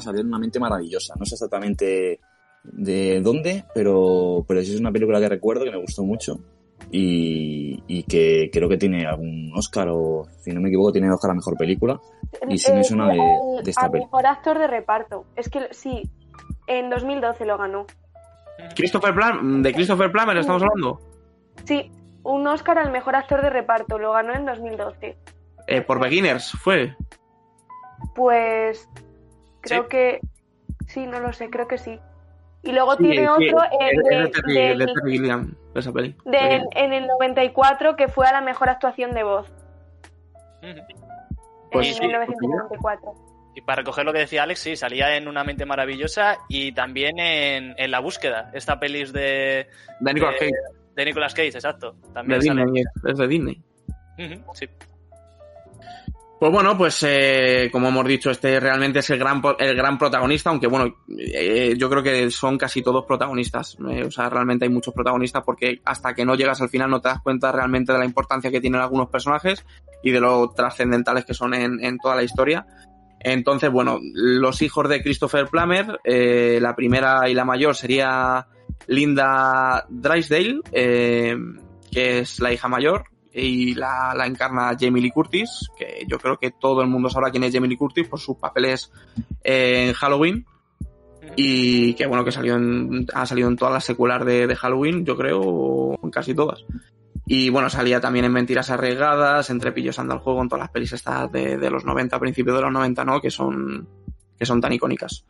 S4: salió en una mente maravillosa. No sé exactamente de dónde, pero, pero sí es una película que recuerdo que me gustó mucho y, y que creo que tiene algún Oscar o, si no me equivoco, tiene Oscar a Mejor Película. Y sí me
S5: Eh,
S4: suena de- de esta peli.
S5: mejor actor de reparto. Es que sí, en 2012 lo ganó.
S3: Christopher Plum, ¿De Christopher Plummer estamos hablando?
S5: Sí, un Oscar al mejor actor de reparto. Lo ganó en 2012.
S3: Eh, por Beginners, fue.
S5: Pues creo
S1: ¿Sí?
S5: que sí, no lo sé, creo que sí. Y luego
S3: Sí,
S5: tiene
S3: sí,
S5: otro en, el 94 que fue a la mejor actuación de voz.
S3: Pues
S5: en
S3: sí,
S5: 1994.
S1: Y para recoger lo que decía Alex, sí, salía en Una mente maravillosa y también en, en La búsqueda, esta pelis de,
S3: De Nicolas Cage,
S1: de Nicolas Cage, exacto.
S3: de
S1: sale.
S3: Disney, es de Disney.
S1: Sí.
S3: Pues bueno, pues eh, como hemos dicho, este realmente es el gran, el gran protagonista, aunque bueno, eh, yo creo que son casi todos protagonistas. eh, o sea, realmente hay muchos protagonistas porque hasta que no llegas al final no te das cuenta realmente de la importancia que tienen algunos personajes y de lo trascendentales que son en, en toda la historia. Entonces, bueno, los hijos de Christopher Plummer, eh, la primera y la mayor sería Linda Drysdale, eh, que es la hija mayor, y la, la encarna Jamie Lee Curtis, que yo creo que todo el mundo sabrá quién es Jamie Lee Curtis por sus papeles en Halloween. Y que bueno, que salió en- ha salido en todas las secuelas de, de Halloween, yo creo, en casi todas. Y bueno, salía también en Mentiras Arriesgadas, Entre Pillos Anda al Juego, en todas las pelis estas de, de los 90, principios de los 90, ¿no? Que son, que son tan icónicas.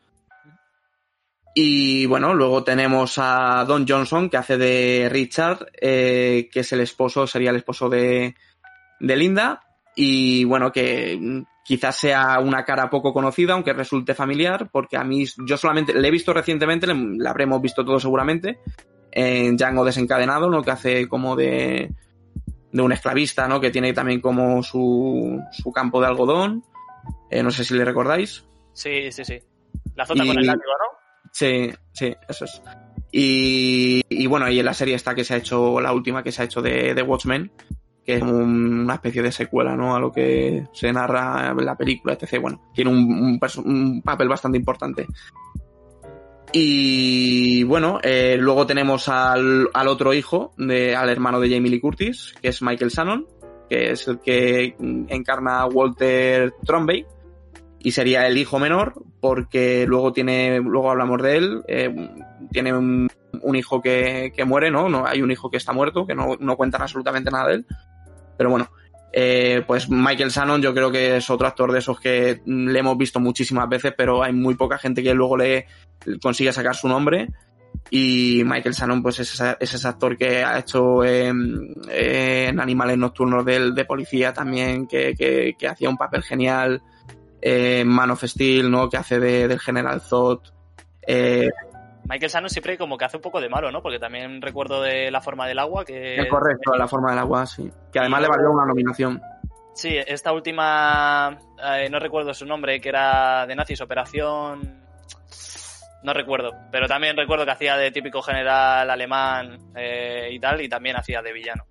S3: Y bueno, luego tenemos a Don Johnson, que hace de Richard, eh, que es el esposo, sería el esposo de, de Linda. Y bueno, que quizás sea una cara poco conocida, aunque resulte familiar, porque a mí, yo solamente le he visto recientemente, la habremos visto todos seguramente, en Django desencadenado, ¿no? Que hace como de, de un esclavista, ¿no? Que tiene también como su, su campo de algodón. Eh, no sé si le recordáis.
S1: Sí, sí, sí. La zota
S3: Y-
S1: con el látigo, ¿no?
S3: Sí, sí, eso es. Y, y bueno, y en la serie está que se ha hecho, la última que se ha hecho de, de Watchmen, que es un- una especie de secuela, ¿no? A lo que se narra en la película, etc. Bueno, tiene un, un perso- un papel bastante importante. Y bueno, eh, luego tenemos al, al otro hijo, de, al hermano de Jamie Lee Curtis, que es Michael Shannon, que es el que encarna a Walter Trombey y sería el hijo menor porque luego tiene luego hablamos de él eh, tiene un, un hijo que, que muere no no hay un hijo que está muerto que no, no cuentan absolutamente nada de él. Pero bueno eh, pues Michael Shannon yo creo que es otro actor de esos que le hemos visto muchísimas veces pero hay muy poca gente que luego le consigue sacar su nombre y Michael Shannon pues es, ese actor que ha hecho en Animales Nocturnos de policía también que, que, que hacía un papel genial eh, Man of Steel, ¿no? Que hace de, del General Zod. Eh,
S1: Michael Shannon siempre como que hace un poco de malo, ¿no? Porque también recuerdo de La forma del agua que...
S3: es correcto, la forma del agua, sí. Que además le valió una nominación.
S1: Sí, esta última, eh, no recuerdo su nombre, que era de nazis, Operación... No recuerdo, pero también recuerdo que hacía de típico general alemán eh, y tal, y también hacía de villano.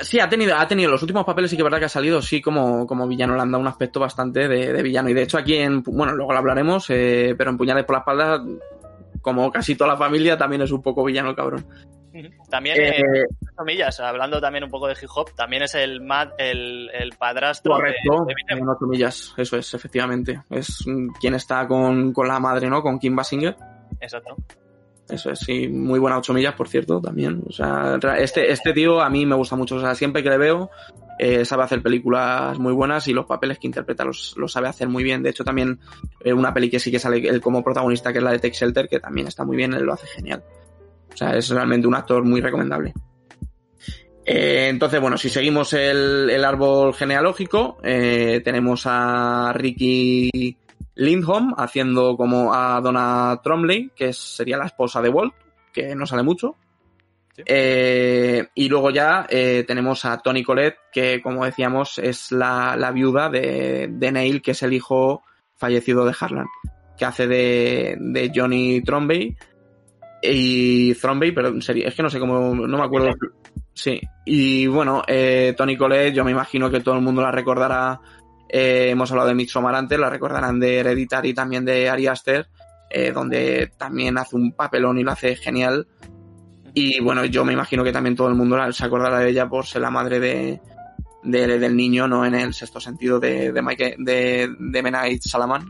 S3: Sí, ha tenido, ha tenido los últimos papeles, sí que es verdad que ha salido, sí, como, como villano, le han dado un aspecto bastante de, de villano. Y de hecho aquí en, bueno, luego lo hablaremos, eh, pero en Puñales por la espalda, como casi toda la familia, también es un poco villano cabrón.
S1: También,
S3: Eh,
S1: eh, comillas, hablando también un poco de hip hop, también es el, mad, el, el padrastro
S3: Correcto,
S1: de
S3: en millas, eso es, efectivamente. Es quien está con, con la madre, ¿no? Con Kim Basinger.
S1: Exacto.
S3: Eso es, sí, muy buena 8 millas, por cierto, también. O sea, este, este tío a mí me gusta mucho. O sea, siempre que le veo, eh, sabe hacer películas muy buenas y los papeles que interpreta los, sabe hacer muy bien. De hecho, también eh, una peli que sí que sale él como protagonista, que es la de Tech Shelter, que también está muy bien, él lo hace genial. O sea, es realmente un actor muy recomendable. Eh, entonces, bueno, si seguimos el, el árbol genealógico, eh, tenemos a Ricky Lindholm haciendo como a Donna Tromley, que sería la esposa de Walt, que no sale mucho.
S1: Sí.
S3: Eh, y luego ya eh, tenemos a Tony Collette, que como decíamos es la, la viuda de, de Neil, que es el hijo fallecido de Harlan, que hace de, de Johnny Trombey y Thrombey, pero sería, es que no sé cómo, no me acuerdo. Sí, y bueno, eh, Tony Collette, yo me imagino que todo el mundo la recordará. eh, hemos hablado de Midsommar antes, la recordarán de Hereditary y también de Ari Aster, donde también hace un papelón y lo hace genial. Y bueno, yo me imagino que también todo el mundo se acordará de ella por ser la madre de, de- del niño, no en el sexto sentido de, de, Mike, de, de Salaman.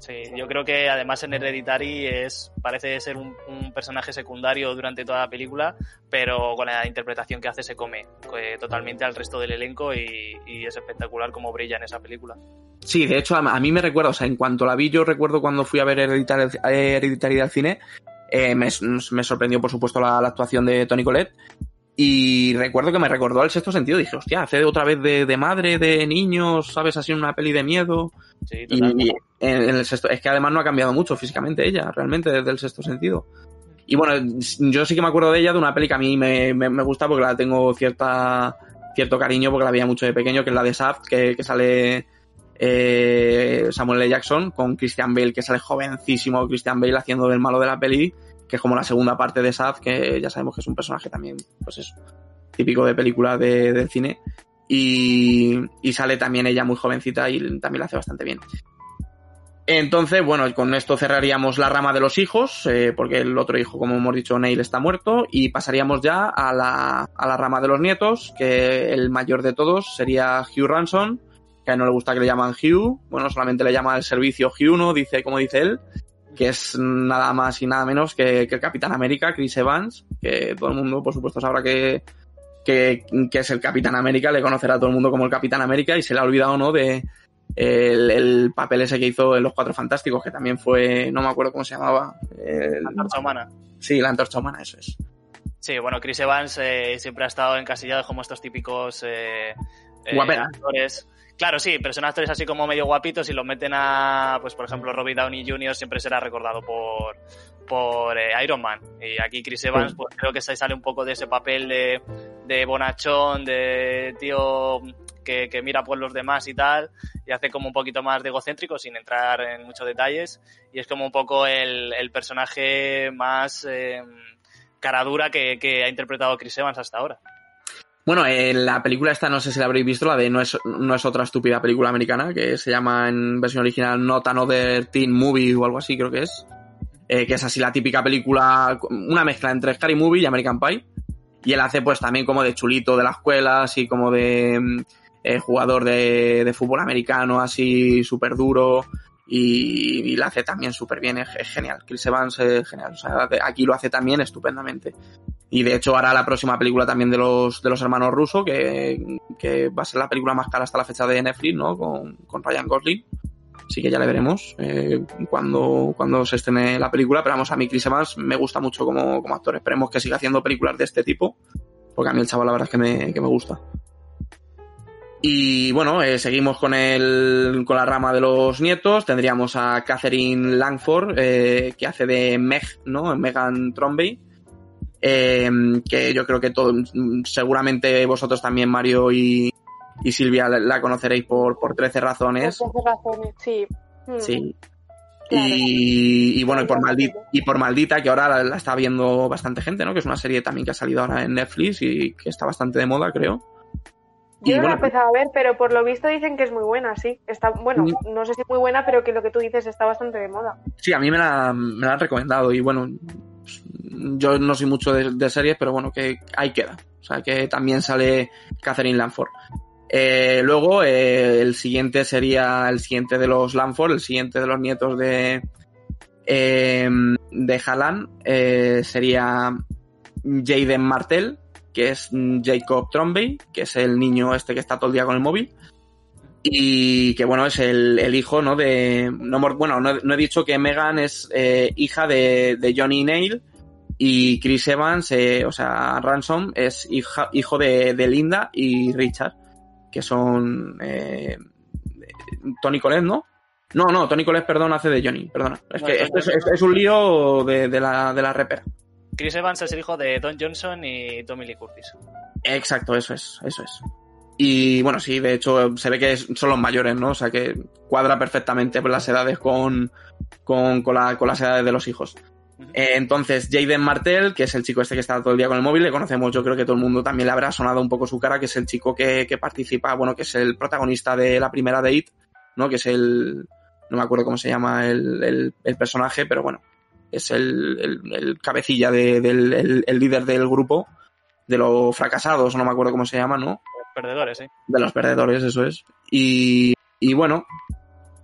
S1: Sí, yo creo que además en Hereditary es, parece ser un, un personaje secundario durante toda la película, pero con la interpretación que hace se come eh, totalmente al resto del elenco y, y es espectacular cómo brilla en esa película.
S3: Sí, de hecho, a, a mí me recuerda, o sea, en cuanto la vi, yo recuerdo cuando fui a ver Hereditary, Hereditary al cine, eh, me, me sorprendió, por supuesto, la, la actuación de Tony Collette. Y recuerdo que me recordó al sexto sentido. Dije, hostia, hace otra vez de, de madre, de niños, ¿sabes? Así una peli de miedo.
S1: Sí,
S3: Y
S1: totalmente.
S3: en el sexto, es que además no ha cambiado mucho físicamente ella, realmente, desde el sexto sentido. Y bueno, yo sí que me acuerdo de ella de una peli que a mí me, me, me gusta porque la tengo cierta cierto cariño porque la veía mucho de pequeño, que es la de Shaft, que, que sale eh, Samuel L. Jackson con Christian Bale, que sale jovencísimo Christian Bale haciendo del malo de la peli, que es como la segunda parte de Shaft, que ya sabemos que es un personaje también, pues eso, típico de película de, cine. Y, y sale también ella muy jovencita y también la hace bastante bien. Entonces, bueno, con esto cerraríamos la rama de los hijos, eh, porque el otro hijo, como hemos dicho, Neil está muerto, y pasaríamos ya a la, a la rama de los nietos, que el mayor de todos sería Hugh Ransom, que a él no le gusta que le llaman Hugh, bueno, solamente le llama el servicio Hugh, ¿no? Dice, como dice él, que es nada más y nada menos que, que el Capitán América, Chris Evans, que todo el mundo, por supuesto, sabrá que, que, que es el Capitán América, le conocerá a todo el mundo como el Capitán América, y se le ha olvidado, ¿no? De, el, el, papel ese que hizo en Los Cuatro Fantásticos, que también fue, no me acuerdo cómo se llamaba. El...
S1: La antorcha humana.
S3: Sí, la antorcha humana, eso es.
S1: Sí, bueno, Chris Evans eh, siempre ha estado encasillado como estos típicos eh, eh, actores. Claro, sí, pero son actores así como medio guapitos y los meten a, pues por ejemplo, Robbie Downey Jr. siempre será recordado por, por eh, Iron Man. Y aquí Chris Evans, pues creo que se sale un poco de ese papel de, de bonachón, de tío que, que, mira por los demás y tal, y hace como un poquito más de egocéntrico sin entrar en muchos detalles, y es como un poco el, el personaje más eh, caradura que, que, ha interpretado Chris Evans hasta ahora.
S3: Bueno, eh, la película esta, no sé si la habréis visto, la de no es, no es otra estúpida película americana, que se llama en versión original Not Another Teen Movie o algo así, creo que es. Eh, que es así la típica película, una mezcla entre Scary Movie y American Pie. Y él hace pues también como de chulito de la escuela, así como de eh, jugador de, de, fútbol americano, así súper duro. Y, y la hace también súper bien, es, genial. Chris Evans es genial. O sea, aquí lo hace también estupendamente. Y de hecho hará la próxima película también de los, de los hermanos Russo, que, que va a ser la película más cara hasta la fecha de Netflix, ¿no? Con, con Ryan Gosling. Así que ya le veremos eh, cuando, cuando se estrene la película. Pero vamos, a mí Chris Evans me gusta mucho como, como actor. Esperemos que siga haciendo películas de este tipo. Porque a mí el chaval la verdad es que me, que me gusta. Y bueno, eh, seguimos con el, con la rama de los nietos. Tendríamos a Catherine Langford, eh, que hace de Meg, ¿no? Megan Trombey. Eh, que yo creo que todo, seguramente vosotros también, Mario y, y Silvia, la, la, conoceréis por, por 13 razones.
S5: Por 13 razones, sí.
S3: Sí. Claro. Y, y, bueno, y por, maldita, y por Maldita, que ahora la, la, está viendo bastante gente, ¿no? Que es una serie también que ha salido ahora en Netflix y que está bastante de moda, creo.
S5: Yo no bueno, la he empezado a ver, pero por lo visto dicen que es muy buena, sí. Está, bueno, no sé si muy buena, pero que lo que tú dices está bastante de moda.
S3: Sí, a mí me la, me la han recomendado y bueno, yo no soy mucho de, de, series, pero bueno, que ahí queda. O sea, que también sale Catherine Lanford. Eh, luego, eh, el siguiente sería el siguiente de los Lanford, el siguiente de los nietos de, eh, de Halan, eh, sería Jaden Martel, que es Jacob Trombey, que es el niño este que está todo el día con el móvil. Y que bueno, es el, el hijo, ¿no? De. No, bueno, no, no, he dicho que Megan es eh, hija de, de, Johnny Nail y Chris Evans, eh, o sea, Ransom, es hija, hijo de, de, Linda y Richard, que son eh, Tony Colette, ¿no? No, no, Tony Colette, perdón, hace de Johnny, perdona. Es que es, es, es, un lío de, de, la, de la repera.
S1: Chris Evans es el hijo de Don Johnson y Tommy Lee Curtis.
S3: Exacto, eso es, eso es. Y bueno, sí, de hecho se ve que son los mayores, ¿no? O sea que cuadra perfectamente las edades con, con, con, la, con las edades de los hijos. Uh -huh. eh, entonces, Jaden Martel, que es el chico este que está todo el día con el móvil, le conocemos, yo creo que todo el mundo también le habrá sonado un poco su cara, que es el chico que, que participa, bueno, que es el protagonista de la primera de It, ¿no? Que es el, no me acuerdo cómo se llama el, el, el personaje, pero bueno, es el, el, el cabecilla de, del el, el, líder del grupo, de los fracasados, no me acuerdo cómo se llama, ¿no?
S1: Los perdedores, sí.
S3: De los perdedores, eso es. Y, y bueno,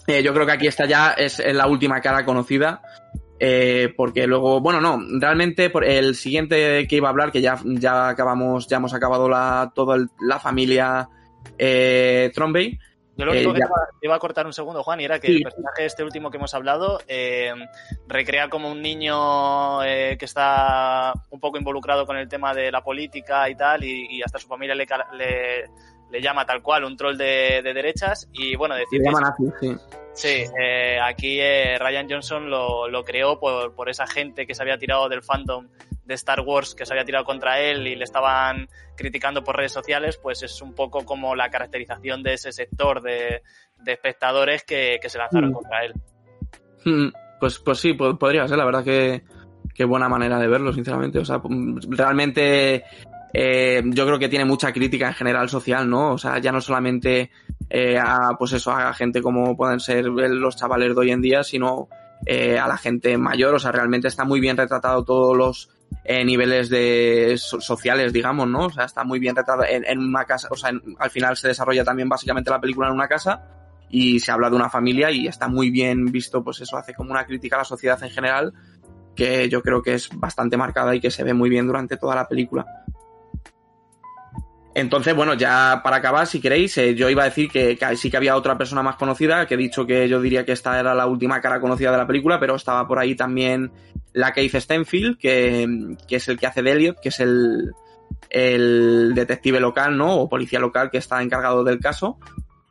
S3: eh, yo creo que aquí está ya, es, la última cara conocida. Eh, porque luego, bueno, no, realmente por el siguiente que iba a hablar, que ya, ya acabamos, ya hemos acabado la, toda la familia eh, Trombey,
S1: Yo lo
S3: Eh,
S1: único que
S3: ya.
S1: te iba, a cortar un segundo, Juan, y era que
S3: Sí.
S1: el personaje este último que hemos hablado eh, recrea como un niño eh, que está un poco involucrado con el tema de la política y tal, y, y hasta su familia le, le, le llama tal cual un troll de, de derechas. Y bueno, decir que
S3: llaman así, sí.
S1: Sí, eh, aquí eh, Ryan Johnson lo, lo creó por, por esa gente que se había tirado del fandom de Star Wars, que se había tirado contra él y le estaban criticando por redes sociales, pues es un poco como la caracterización de ese sector de, de espectadores que, que se lanzaron
S3: Mm.
S1: contra él.
S3: Mm, Pues, pues sí, po- podría ser, la verdad que, que buena manera de verlo, sinceramente. O sea, mm, realmente eh, yo creo que tiene mucha crítica en general social, ¿no? O sea, ya no solamente eh, a, pues eso, a gente como pueden ser los chavales de hoy en día, sino eh, a la gente mayor. O sea, realmente está muy bien retratado todos los eh, niveles de so- sociales, digamos, ¿no? O sea, está muy bien retratado en, una casa. O sea, al final se desarrolla también básicamente la película en una casa y se habla de una familia y está muy bien visto, pues eso hace como una crítica a la sociedad en general que yo creo que es bastante marcada y que se ve muy bien durante toda la película. Entonces, bueno, ya para acabar, si queréis, eh, yo iba a decir que, que sí que había otra persona más conocida, que he dicho que yo diría que esta era la última cara conocida de la película, pero estaba por ahí también la Keith Stenfield, que, que es el que hace de Elliot, que es el, el detective local, ¿no? O policía local que está encargado del caso.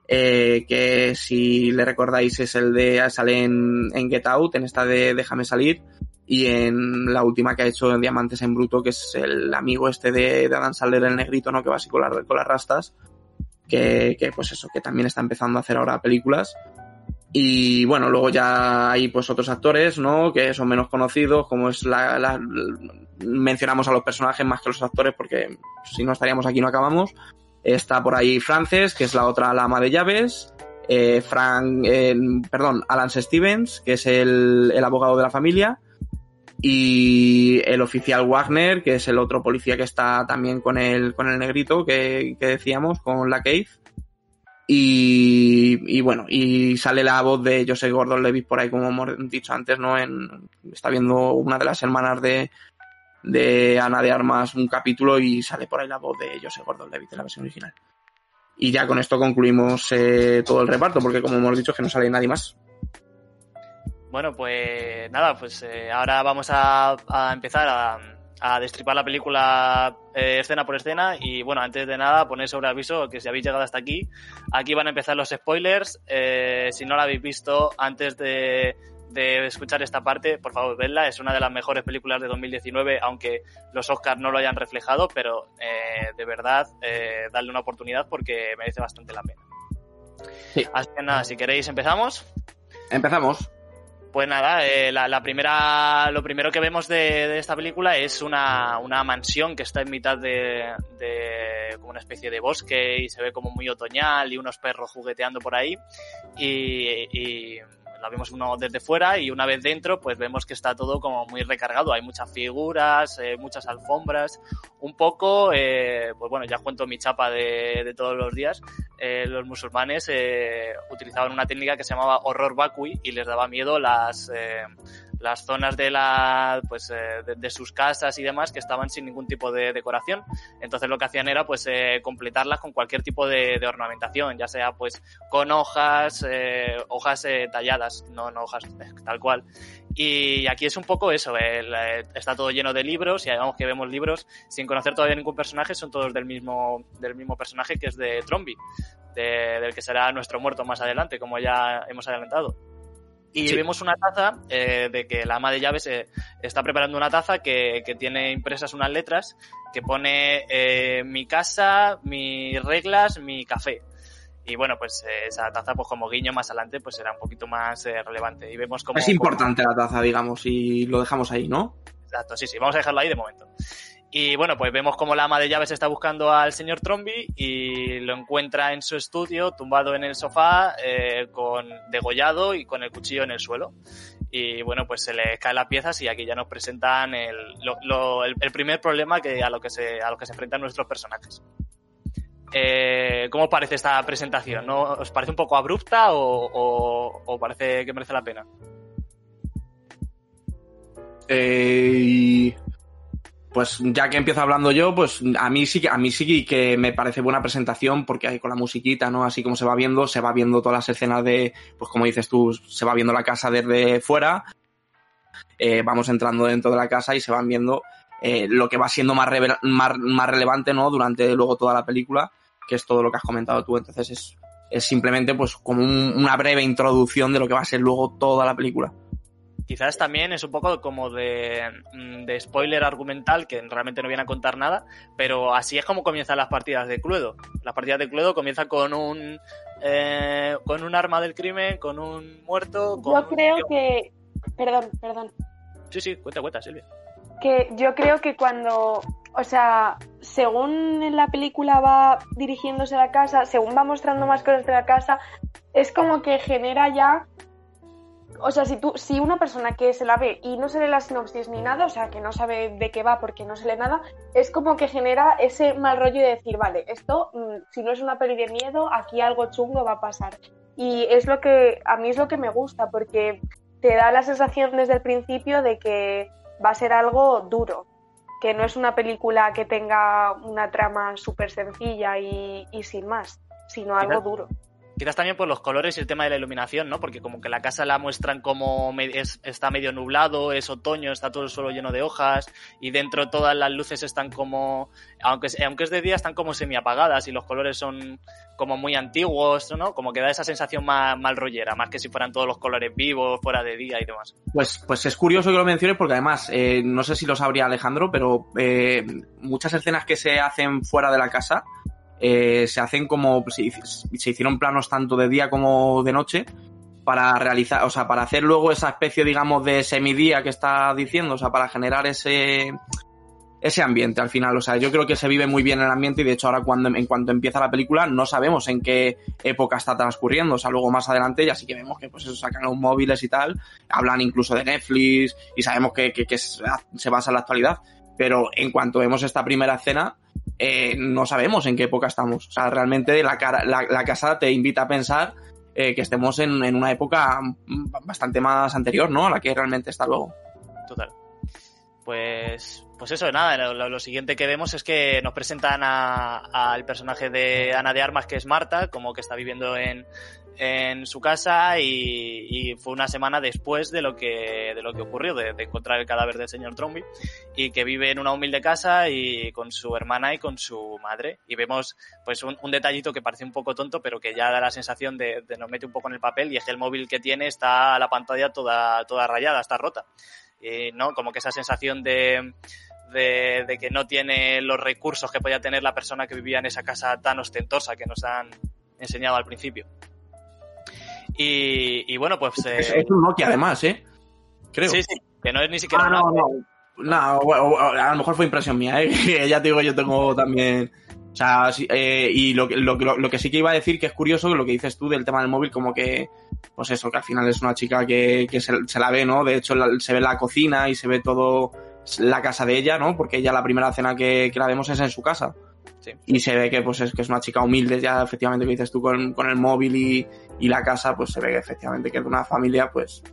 S3: eh, que si le recordáis es el de sale en, Get Out, en esta de Déjame salir, y en la última que ha hecho Diamantes en Bruto, que es el amigo este de, de Adam Sandler, el negrito, ¿no? Que va así con, con las rastas, que, que pues eso, que también está empezando a hacer ahora películas. Y bueno, luego ya hay pues otros actores, ¿no? Que son menos conocidos, como es la, la- mencionamos a los personajes más que los actores, porque si no estaríamos aquí no acabamos. Está por ahí Frances, que es la otra la ama de llaves. Eh, Frank, eh, perdón, Alan Stevens, que es el, el abogado de la familia. Y el oficial Wagner, que es el otro policía que está también con el, con el negrito que, que decíamos, con la Cave. Y, y bueno, y sale la voz de Joseph Gordon Levitt por ahí, como hemos dicho antes, ¿no? En, está viendo una de las hermanas de, de Ana de Armas un capítulo y sale por ahí la voz de Joseph Gordon Levitt en la versión original. Y ya con esto concluimos eh, todo el reparto, porque como hemos dicho, es que no sale nadie más.
S1: Bueno, pues nada, pues eh, ahora vamos a, a empezar a, a destripar la película eh, escena por escena y bueno, antes de nada poner sobre aviso que si habéis llegado hasta aquí, aquí van a empezar los spoilers. Eh, si no la habéis visto antes de, de escuchar esta parte, por favor, vedla. Es una de las mejores películas de 2019, aunque los Oscars no lo hayan reflejado, pero eh, de verdad, eh, darle una oportunidad porque merece bastante la pena.
S3: Sí.
S1: Así que nada, si queréis empezamos.
S3: Empezamos.
S1: Pues nada, eh, la, la primera, lo primero que vemos de, esta película es una, una mansión que está en mitad de, de como una especie de bosque y se ve como muy otoñal y unos perros jugueteando por ahí. Y, y la vemos uno desde fuera y una vez dentro pues vemos que está todo como muy recargado, hay muchas figuras, eh, muchas alfombras, un poco, eh, pues bueno, ya cuento mi chapa de, todos los días, eh, los musulmanes utilizaban una técnica que se llamaba horror vacui y les daba miedo las, las zonas de, la, pues, eh, de, sus casas y demás que estaban sin ningún tipo de decoración. Entonces lo que hacían era pues eh, completarlas con cualquier tipo de, ornamentación, ya sea pues con hojas, eh, hojas talladas, no, no hojas tal cual. Y aquí es un poco eso, está todo lleno de libros y digamos que vemos libros sin conocer todavía ningún personaje, son todos del mismo, del mismo personaje que es de Trombi, de, del que será nuestro muerto más adelante, como ya hemos adelantado. Y sí. vemos una taza eh, de que la ama de llaves eh, está preparando una taza que, que, tiene impresas unas letras que pone eh, mi casa, mis reglas, mi café. Y bueno, pues eh, esa taza, pues como guiño más adelante, pues será un poquito más eh, relevante. Y vemos como...
S3: Es importante como... la taza, digamos, y lo dejamos ahí, ¿no?
S1: Exacto, sí, sí, vamos a dejarlo ahí de momento. Y bueno, pues vemos como la ama de llaves está buscando al señor Trombi y lo encuentra en su estudio, tumbado en el sofá, eh, con degollado y con el cuchillo en el suelo. Y bueno, pues se le caen las piezas y aquí ya nos presentan el, el, primer problema que, a, lo que se, a lo que se enfrentan nuestros personajes. Eh, ¿Cómo os parece esta presentación? ¿No? ¿Os parece un poco abrupta o, o, o parece que merece la pena?
S3: Eh, pues ya que empiezo hablando yo, pues a mí sí que a mí sí que me parece buena presentación porque hay con la musiquita, ¿no? Así como se va viendo, se va viendo todas las escenas de, pues como dices tú, se va viendo la casa desde fuera, eh, vamos entrando dentro de la casa y se van viendo eh, lo que va siendo más, más, más, relevante, ¿no? Durante luego toda la película, que es todo lo que has comentado tú. Entonces es, es simplemente pues como un, una breve introducción de lo que va a ser luego toda la película
S1: quizás también es un poco como de, mm, de, spoiler argumental, que realmente no viene a contar nada, pero así es como comienzan las partidas de Cluedo. Las partidas de Cluedo comienzan con un eh, con un arma del crimen, con un muerto. Con
S5: yo creo que. Perdón, perdón.
S1: Sí, sí, cuenta, cuenta, Silvia.
S5: Que yo creo que cuando. O sea, según en la película va dirigiéndose a la casa, según va mostrando más cosas de la casa, es como que genera ya o sea, si, tú, si una persona que se la ve y no se lee la sinopsis ni nada, o sea, que no sabe de qué va porque no se lee nada, es como que genera ese mal rollo de decir, vale, esto, mm, si no es una peli de miedo, aquí algo chungo va a pasar. Y es lo que, a mí es lo que me gusta, porque te da la sensación desde el principio de que va a ser algo duro, que no es una película que tenga una trama súper sencilla y, y, sin más, sino algo duro.
S1: Quizás también por los colores y el tema de la iluminación, ¿no? Porque como que la casa la muestran como es, está medio nublado, es otoño, está todo el suelo lleno de hojas y dentro todas las luces están como, aunque, aunque es de día, están como semi apagadas y los colores son como muy antiguos, ¿no? Como que da esa sensación más mal rollera, más que si fueran todos los colores vivos, fuera de día y demás.
S3: Pues, pues es curioso que lo menciones porque además, eh, no sé si lo sabría Alejandro, pero eh, muchas escenas que se hacen fuera de la casa, eh, se hacen como, se, se, hicieron planos tanto de día como de noche para realizar, o sea, para hacer luego esa especie, digamos, de semidía que está diciendo, o sea, para generar ese, ese ambiente al final. O sea, yo creo que se vive muy bien el ambiente y de hecho ahora cuando, en cuanto empieza la película no sabemos en qué época está transcurriendo. O sea, luego más adelante ya sí que vemos que pues eso sacan los móviles y tal, hablan incluso de Netflix y sabemos que, que se basa en la actualidad. Pero en cuanto vemos esta primera escena, eh, no sabemos en qué época estamos. O sea, realmente la, casa te invita a pensar eh, que estemos en, una época bastante más anterior, ¿no? A la que realmente está luego.
S1: Total. Pues, pues eso, nada, lo, lo siguiente que vemos es que nos presentan al personaje de Ana de Armas, que es Marta, como que está viviendo en, en su casa y, y, fue una semana después de lo que, de lo que ocurrió, de, encontrar el cadáver del señor Tromby y que vive en una humilde casa y con su hermana y con su madre y vemos pues un, un detallito que parece un poco tonto pero que ya da la sensación de, de, nos mete un poco en el papel y es que el móvil que tiene está la pantalla toda, toda rayada, está rota. Y, ¿no? Como que esa sensación de, de, de, que no tiene los recursos que podía tener la persona que vivía en esa casa tan ostentosa que nos han enseñado al principio. Y, y bueno, pues...
S3: Eh... Es, es, un Nokia además, ¿eh? Creo.
S1: Sí, sí, que no es ni siquiera...
S3: Ah, no, no, no, bueno, a lo mejor fue impresión mía, ¿eh? ya te digo, yo tengo también... O sea, eh, y lo, lo, lo, lo, que sí que iba a decir, que es curioso, lo que dices tú del tema del móvil, como que, pues eso, que al final es una chica que, que se, se, la ve, ¿no? De hecho, la, se ve la cocina y se ve todo la casa de ella, ¿no? Porque ella la primera cena que, que la vemos es en su casa. Sí. Y se ve que pues es que es una chica humilde, ya efectivamente que dices tú con, con el móvil y, y, la casa, pues se ve que efectivamente que es de una familia, pues.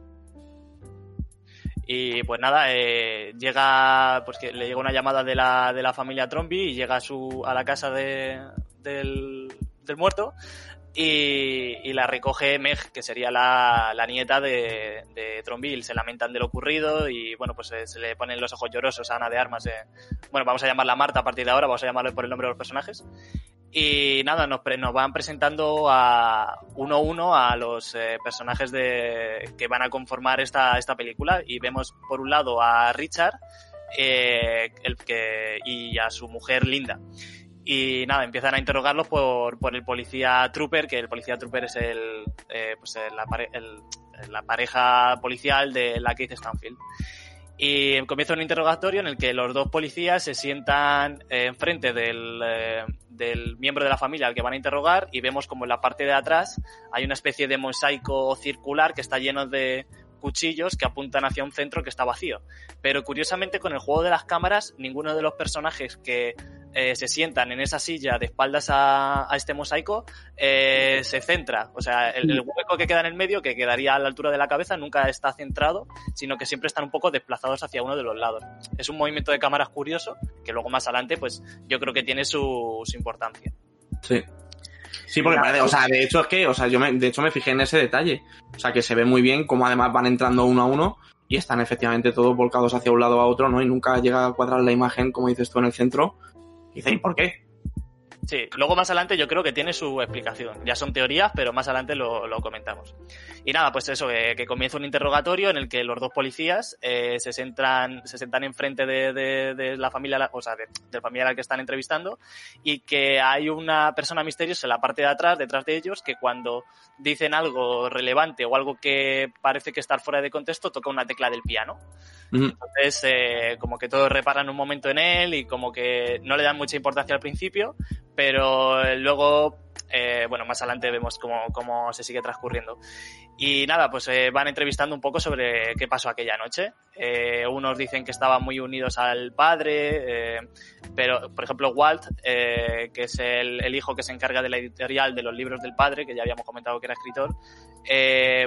S1: Y pues nada, eh, llega, pues que le llega una llamada de la, de la familia Trombi y llega a su, a la casa de, del, del muerto y, y, la recoge Meg, que sería la, la nieta de, de. Se lamentan de lo ocurrido y, bueno, pues se, se le ponen los ojos llorosos a Ana de Armas. Eh. Bueno, vamos a llamarla Marta a partir de ahora, vamos a llamarle por el nombre de los personajes. Y nada, nos, nos van presentando a uno a uno a los eh, personajes de, que van a conformar esta, esta película. Y vemos, por un lado, a Richard eh, el que, y a su mujer Linda y nada, empiezan a interrogarlos por, por el policía trooper, que el policía trooper es el, eh, pues la, el, la, pareja policial de la Keith Stanfield. Y comienza un interrogatorio en el que los dos policías se sientan eh, enfrente del, eh, del miembro de la familia al que van a interrogar y vemos como en la parte de atrás hay una especie de mosaico circular que está lleno de cuchillos que apuntan hacia un centro que está vacío. Pero curiosamente con el juego de las cámaras ninguno de los personajes que eh, se sientan en esa silla de espaldas a, a este mosaico, eh, se centra. O sea, el, el hueco que queda en el medio, que quedaría a la altura de la cabeza, nunca está centrado, sino que siempre están un poco desplazados hacia uno de los lados. Es un movimiento de cámaras curioso, que luego más adelante, pues yo creo que tiene su, su importancia.
S3: Sí. Sí, porque parece, o sea, de hecho es que, o sea, yo me, de hecho me fijé en ese detalle. O sea, que se ve muy bien cómo además van entrando uno a uno y están efectivamente todos volcados hacia un lado a otro, ¿no? Y nunca llega a cuadrar la imagen, como dices tú, en el centro. Y dices, ¿y por qué?
S1: Sí, luego más adelante yo creo que tiene su explicación. Ya son teorías, pero más adelante lo, lo comentamos. Y nada, pues eso, que, que, comienza un interrogatorio en el que los dos policías eh, se centran, se sentan enfrente de, de, de la familia, o sea, de, del familiar al que están entrevistando, y que hay una persona misteriosa en la parte de atrás, detrás de ellos, que cuando dicen algo relevante o algo que parece que está fuera de contexto, toca una tecla del piano. Entonces, eh, como que todos reparan un momento en él y como que no le dan mucha importancia al principio, pero luego, eh, bueno, más adelante vemos cómo, cómo, se sigue transcurriendo. Y nada, pues eh, van entrevistando un poco sobre qué pasó aquella noche. Eh, unos dicen que estaban muy unidos al padre, eh, pero por ejemplo Walt, que es el, el, hijo que se encarga de la editorial de los libros del padre, que ya habíamos comentado que era escritor,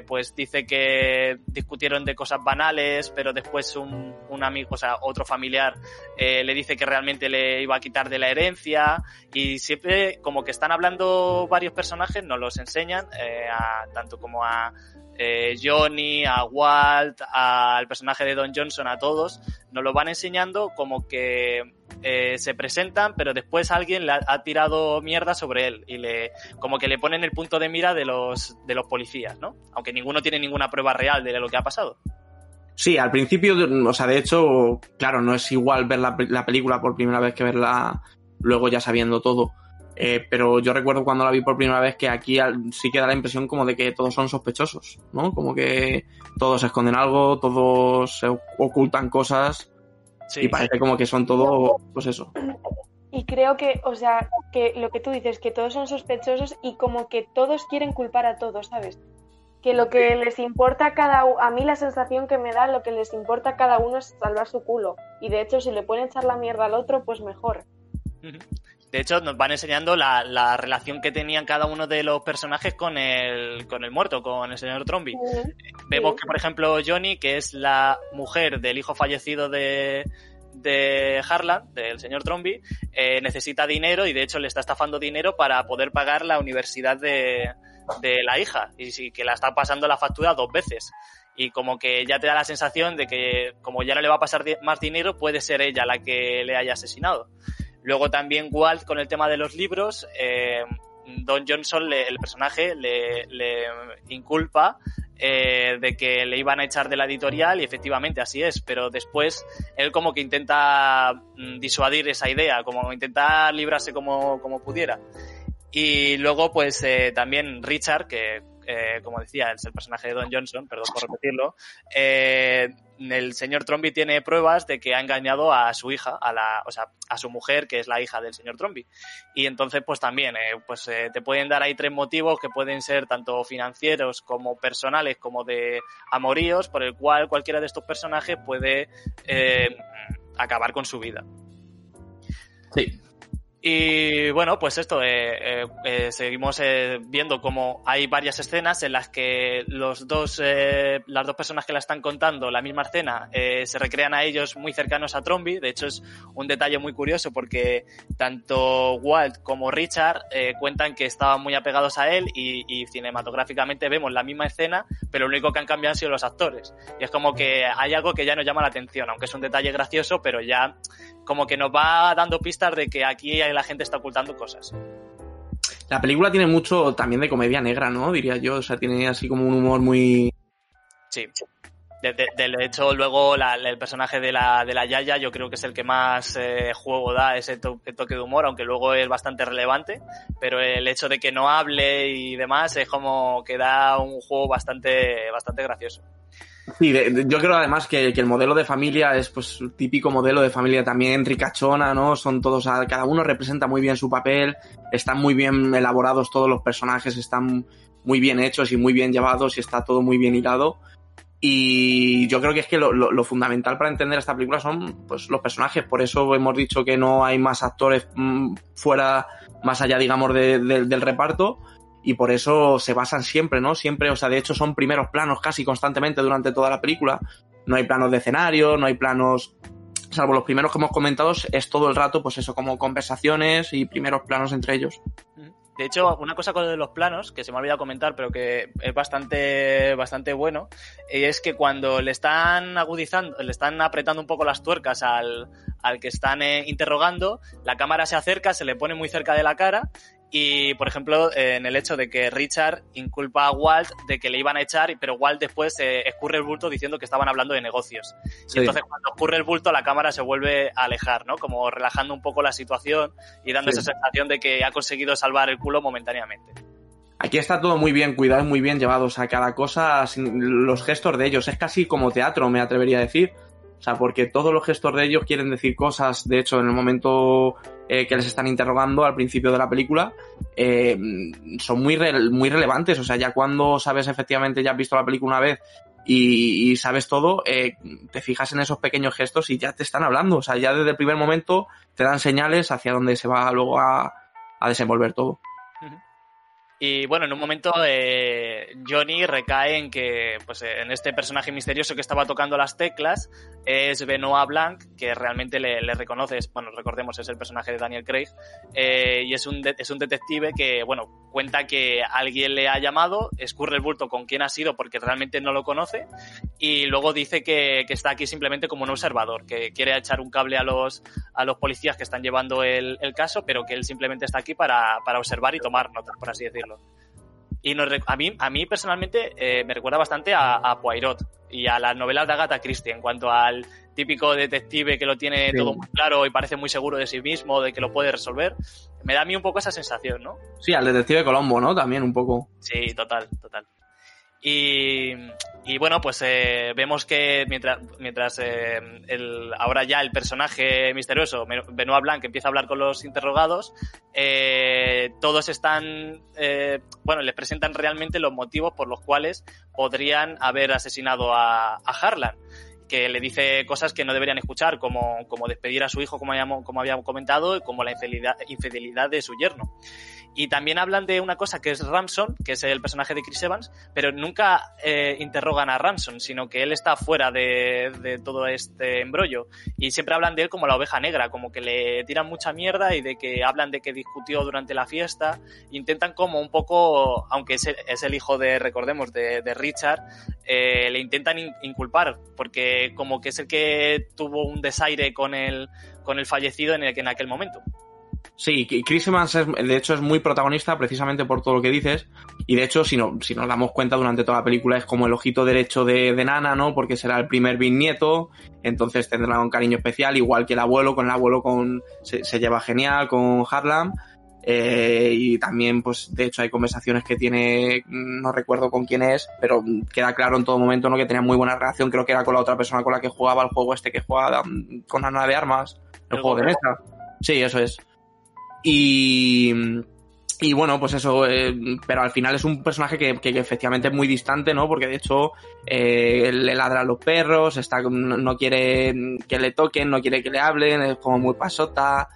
S1: pues dice que discutieron de cosas banales, pero después un, un amigo, o sea, otro familiar le dice que realmente le iba a quitar de la herencia y siempre como que están hablando varios personajes, nos los enseñan, a, tanto como a eh, Johnny, a Walt, al personaje de Don Johnson, a todos, nos lo van enseñando como que eh, se presentan, pero después alguien le ha, tirado mierda sobre él y le como que le ponen el punto de mira de los de los policías, ¿no? Aunque ninguno tiene ninguna prueba real de lo que ha pasado.
S3: Sí, al principio, o sea, de hecho, claro, no es igual ver la película por primera vez que verla luego ya sabiendo todo. Eh, pero yo recuerdo cuando la vi por primera vez que aquí sí que da la impresión como de que todos son sospechosos, ¿no? Como que todos esconden algo, todos se ocultan cosas sí. y parece como que son todos, pues eso.
S5: Y creo que, o sea, que lo que tú dices, que todos son sospechosos y como que todos quieren culpar a todos, ¿sabes? Que lo que les importa a cada a mí la sensación que me da, lo que les importa a cada uno es salvar su culo. Y de hecho, si le pueden echar la mierda al otro, pues mejor.
S1: De hecho, nos van enseñando la, la, relación que tenían cada uno de los personajes con el, con el muerto, con el señor Trombi. Sí. Vemos que, por ejemplo, Johnny, que es la mujer del hijo fallecido de, de Harlan, del señor Trombi, eh, necesita dinero y de hecho le está estafando dinero para poder pagar la universidad de, de la hija y sí, que la está pasando la factura dos veces y como que ya te da la sensación de que como ya no le va a pasar más dinero puede ser ella la que le haya asesinado. Luego también Walt con el tema de los libros, eh, Don Johnson, le, el personaje, le, inculpa eh, de que le iban a echar de la editorial y efectivamente así es, pero después él como que intenta mm, disuadir esa idea, como intenta librarse como, como pudiera. Y luego pues eh, también Richard, que eh, como decía, es el personaje de Don Johnson, perdón por repetirlo, eh, el señor Trombi tiene pruebas de que ha engañado a su hija, a la, o sea, a su mujer, que es la hija del señor Trombi. Y entonces, pues también, eh, pues eh, te pueden dar ahí tres motivos que pueden ser tanto financieros como personales, como de amoríos, por el cual cualquiera de estos personajes puede acabar con su vida.
S3: Sí.
S1: Y bueno, pues esto, eh, eh, eh, seguimos viendo como hay varias escenas en las que los dos, las dos personas que la están contando la misma escena se recrean a ellos muy cercanos a Trombi. De hecho, es un detalle muy curioso porque tanto Walt como Richard cuentan que estaban muy apegados a él y, y, cinematográficamente vemos la misma escena, pero lo único que han cambiado han sido los actores. Y es como que hay algo que ya nos llama la atención, aunque es un detalle gracioso, pero ya como que nos va dando pistas de que aquí la gente está ocultando cosas.
S3: La película tiene mucho también de comedia negra, ¿no? Diría yo. O sea, tiene así como un humor muy.
S1: Sí. De, de, de hecho, luego la, el personaje de la, de la Yaya yo creo que es el que más eh, juego da ese to toque de humor, aunque luego es bastante relevante, pero el hecho de que no hable y demás es como que da un juego bastante, bastante gracioso.
S3: Sí, de, de, yo creo además que, que, el modelo de familia es pues típico modelo de familia también ricachona, ¿no? Son todos, cada uno representa muy bien su papel, están muy bien elaborados todos los personajes, están muy bien hechos y muy bien llevados y está todo muy bien hilado. Y yo creo que es que lo, lo, lo, fundamental para entender esta película son pues, los personajes. Por eso hemos dicho que no hay más actores mmm, fuera, más allá, digamos, de, de, del reparto. Y por eso se basan siempre, ¿no? Siempre, o sea, de hecho son primeros planos casi constantemente durante toda la película. No hay planos de escenario, no hay planos salvo los primeros que hemos comentado, es todo el rato, pues eso, como conversaciones y primeros planos entre ellos.
S1: De hecho, una cosa con los planos, que se me ha olvidado comentar, pero que es bastante, bastante bueno, es que cuando le están agudizando, le están apretando un poco las tuercas al, al que están eh, interrogando, la cámara se acerca, se le pone muy cerca de la cara y, por ejemplo, en el hecho de que Richard inculpa a Walt de que le iban a echar, pero Walt después eh, escurre el bulto diciendo que estaban hablando de negocios. Sí. Y entonces cuando ocurre el bulto la cámara se vuelve a alejar, ¿no? Como relajando un poco la situación y dando sí. esa sensación de que ha conseguido salvar el culo momentáneamente.
S3: Aquí está todo muy bien cuidado, muy bien llevado, o sea, cada cosa, los gestos de ellos, es casi como teatro, me atrevería a decir. O sea, porque todos los gestos de ellos quieren decir cosas, de hecho, en el momento eh, que les están interrogando al principio de la película, eh, son muy, re muy relevantes. O sea, ya cuando sabes efectivamente, ya has visto la película una vez y, sabes todo, eh, te fijas en esos pequeños gestos y ya te están hablando. O sea, ya desde el primer momento te dan señales hacia dónde se va luego a, a desenvolver todo.
S1: Y bueno, en un momento eh, Johnny recae en que, pues en este personaje misterioso que estaba tocando las teclas es Benoit Blanc, que realmente le, le reconoces, bueno, recordemos, es el personaje de Daniel Craig, eh, y es un, de, es un detective que, bueno, cuenta que alguien le ha llamado, escurre el bulto con quién ha sido porque realmente no lo conoce, y luego dice que, que está aquí simplemente como un observador, que quiere echar un cable a los, a los policías que están llevando el, el caso, pero que él simplemente está aquí para, para observar y tomar notas, por así decirlo. Y nos, a, mí, a mí personalmente eh, me recuerda bastante a, a, Poirot y a las novelas de Agatha Christie en cuanto al típico detective que lo tiene sí. todo muy claro y parece muy seguro de sí mismo, de que lo puede resolver. Me da a mí un poco esa sensación, ¿no?
S3: Sí, al detective Colombo, ¿no? También un poco.
S1: Sí, total, total. Y, bueno, pues eh, vemos que mientras, mientras eh, ahora ya el personaje misterioso, Benoit Blanc, empieza a hablar con los interrogados, eh, todos están, bueno, les presentan realmente los motivos por los cuales podrían haber asesinado a, a Harlan que le dice cosas que no deberían escuchar, como, como despedir a su hijo, como habíamos, como habíamos comentado, y como la infidelidad, infidelidad de su yerno. Y también hablan de una cosa que es Ramson, que es el personaje de Chris Evans, pero nunca eh, interrogan a Ramson, sino que él está fuera de, todo este embrollo. Y siempre hablan de él como la oveja negra, como que le tiran mucha mierda y de que hablan de que discutió durante la fiesta. Intentan como un poco, aunque es el, hijo de, recordemos, de, Richard, eh, le intentan in, inculpar, porque como que es el que tuvo un desaire con el, con el fallecido en, el, en aquel momento.
S3: Sí, Chris Evans es, de hecho es muy protagonista precisamente por todo lo que dices y de hecho si, no, si nos damos cuenta durante toda la película es como el ojito derecho de, de Nana, ¿no? Porque será el primer bisnieto, entonces tendrá un cariño especial, igual que el abuelo, con el abuelo con, se, se lleva genial con Harlan eh, y también pues de hecho hay conversaciones que tiene, no recuerdo con quién es, pero queda claro en todo momento ¿no? que tenía muy buena relación, creo que era con la otra persona con la que jugaba el juego este que jugaba um, con Ana de Armas, el, el juego de mesa. Sí, eso es. Y, y bueno, pues eso, eh, pero al final es un personaje que, que, efectivamente es muy distante, ¿no? Porque de hecho eh, le ladra a los perros, está, no, quiere que le toquen, no quiere que le hablen, es como muy pasota.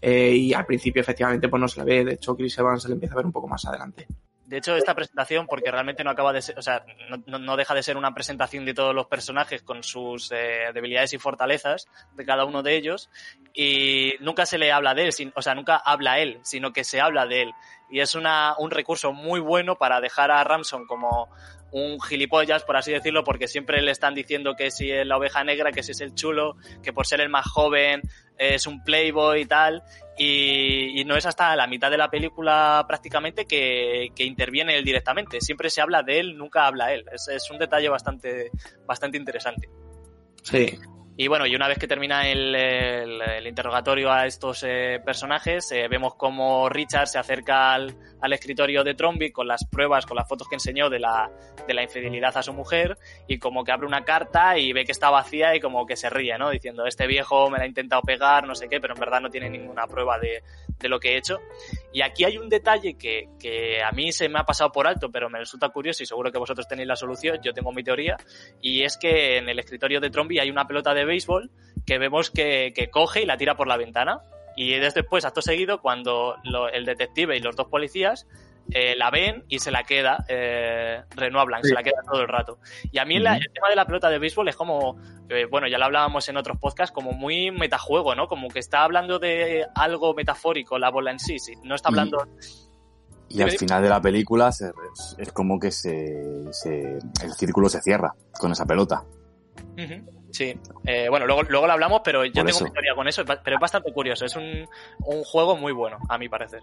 S3: Eh, y al principio efectivamente pues no se le ve, de hecho Chris Evans se le empieza a ver un poco más adelante.
S1: De hecho, esta presentación, porque realmente no acaba de ser, o sea, no, no deja de ser una presentación de todos los personajes con sus eh, debilidades y fortalezas de cada uno de ellos, y nunca se le habla de él, sin, o sea, nunca habla él, sino que se habla de él. Y es una, un recurso muy bueno para dejar a Ramson como un gilipollas, por así decirlo, porque siempre le están diciendo que si es la oveja negra, que si es el chulo, que por ser el más joven es un playboy y tal, y, y, no es hasta la mitad de la película prácticamente que, que, interviene él directamente. Siempre se habla de él, nunca habla él. Es, es un detalle bastante, bastante interesante.
S3: Sí.
S1: Y bueno, y una vez que termina el, el- el interrogatorio a estos eh, personajes, eh, vemos cómo Richard se acerca al, al escritorio de Tromby con las pruebas, con las fotos que enseñó de la, de la infidelidad a su mujer, y como que abre una carta y ve que está vacía y como que se ríe, ¿no? Diciendo, este viejo me la ha intentado pegar, no sé qué, pero en verdad no tiene ninguna prueba de, de lo que he hecho. Y aquí hay un detalle que, que a mí se me ha pasado por alto, pero me resulta curioso y seguro que vosotros tenéis la solución, yo tengo mi teoría, y es que en el escritorio de Tromby hay una pelota de béisbol que vemos que, que coge y la tira por la ventana. Y después, acto seguido, cuando lo- el detective y los dos policías eh, la ven y se la queda eh, Renoir Blanc, se la queda todo el rato. Y a mí la- el tema de la pelota de béisbol es como, eh, bueno, ya lo hablábamos en otros podcasts, como muy metajuego, ¿no? Como que está hablando de algo metafórico, la bola en sí, sí. No está hablando...
S4: Y al final de la película se- es, es como que se, se- el círculo se cierra con esa pelota.
S1: Sí, Eh, bueno, luego, luego lo hablamos, pero yo
S4: Por
S1: tengo
S4: eso.
S1: teoría con eso, pero es bastante curioso, es un, un juego muy bueno, a mi parecer.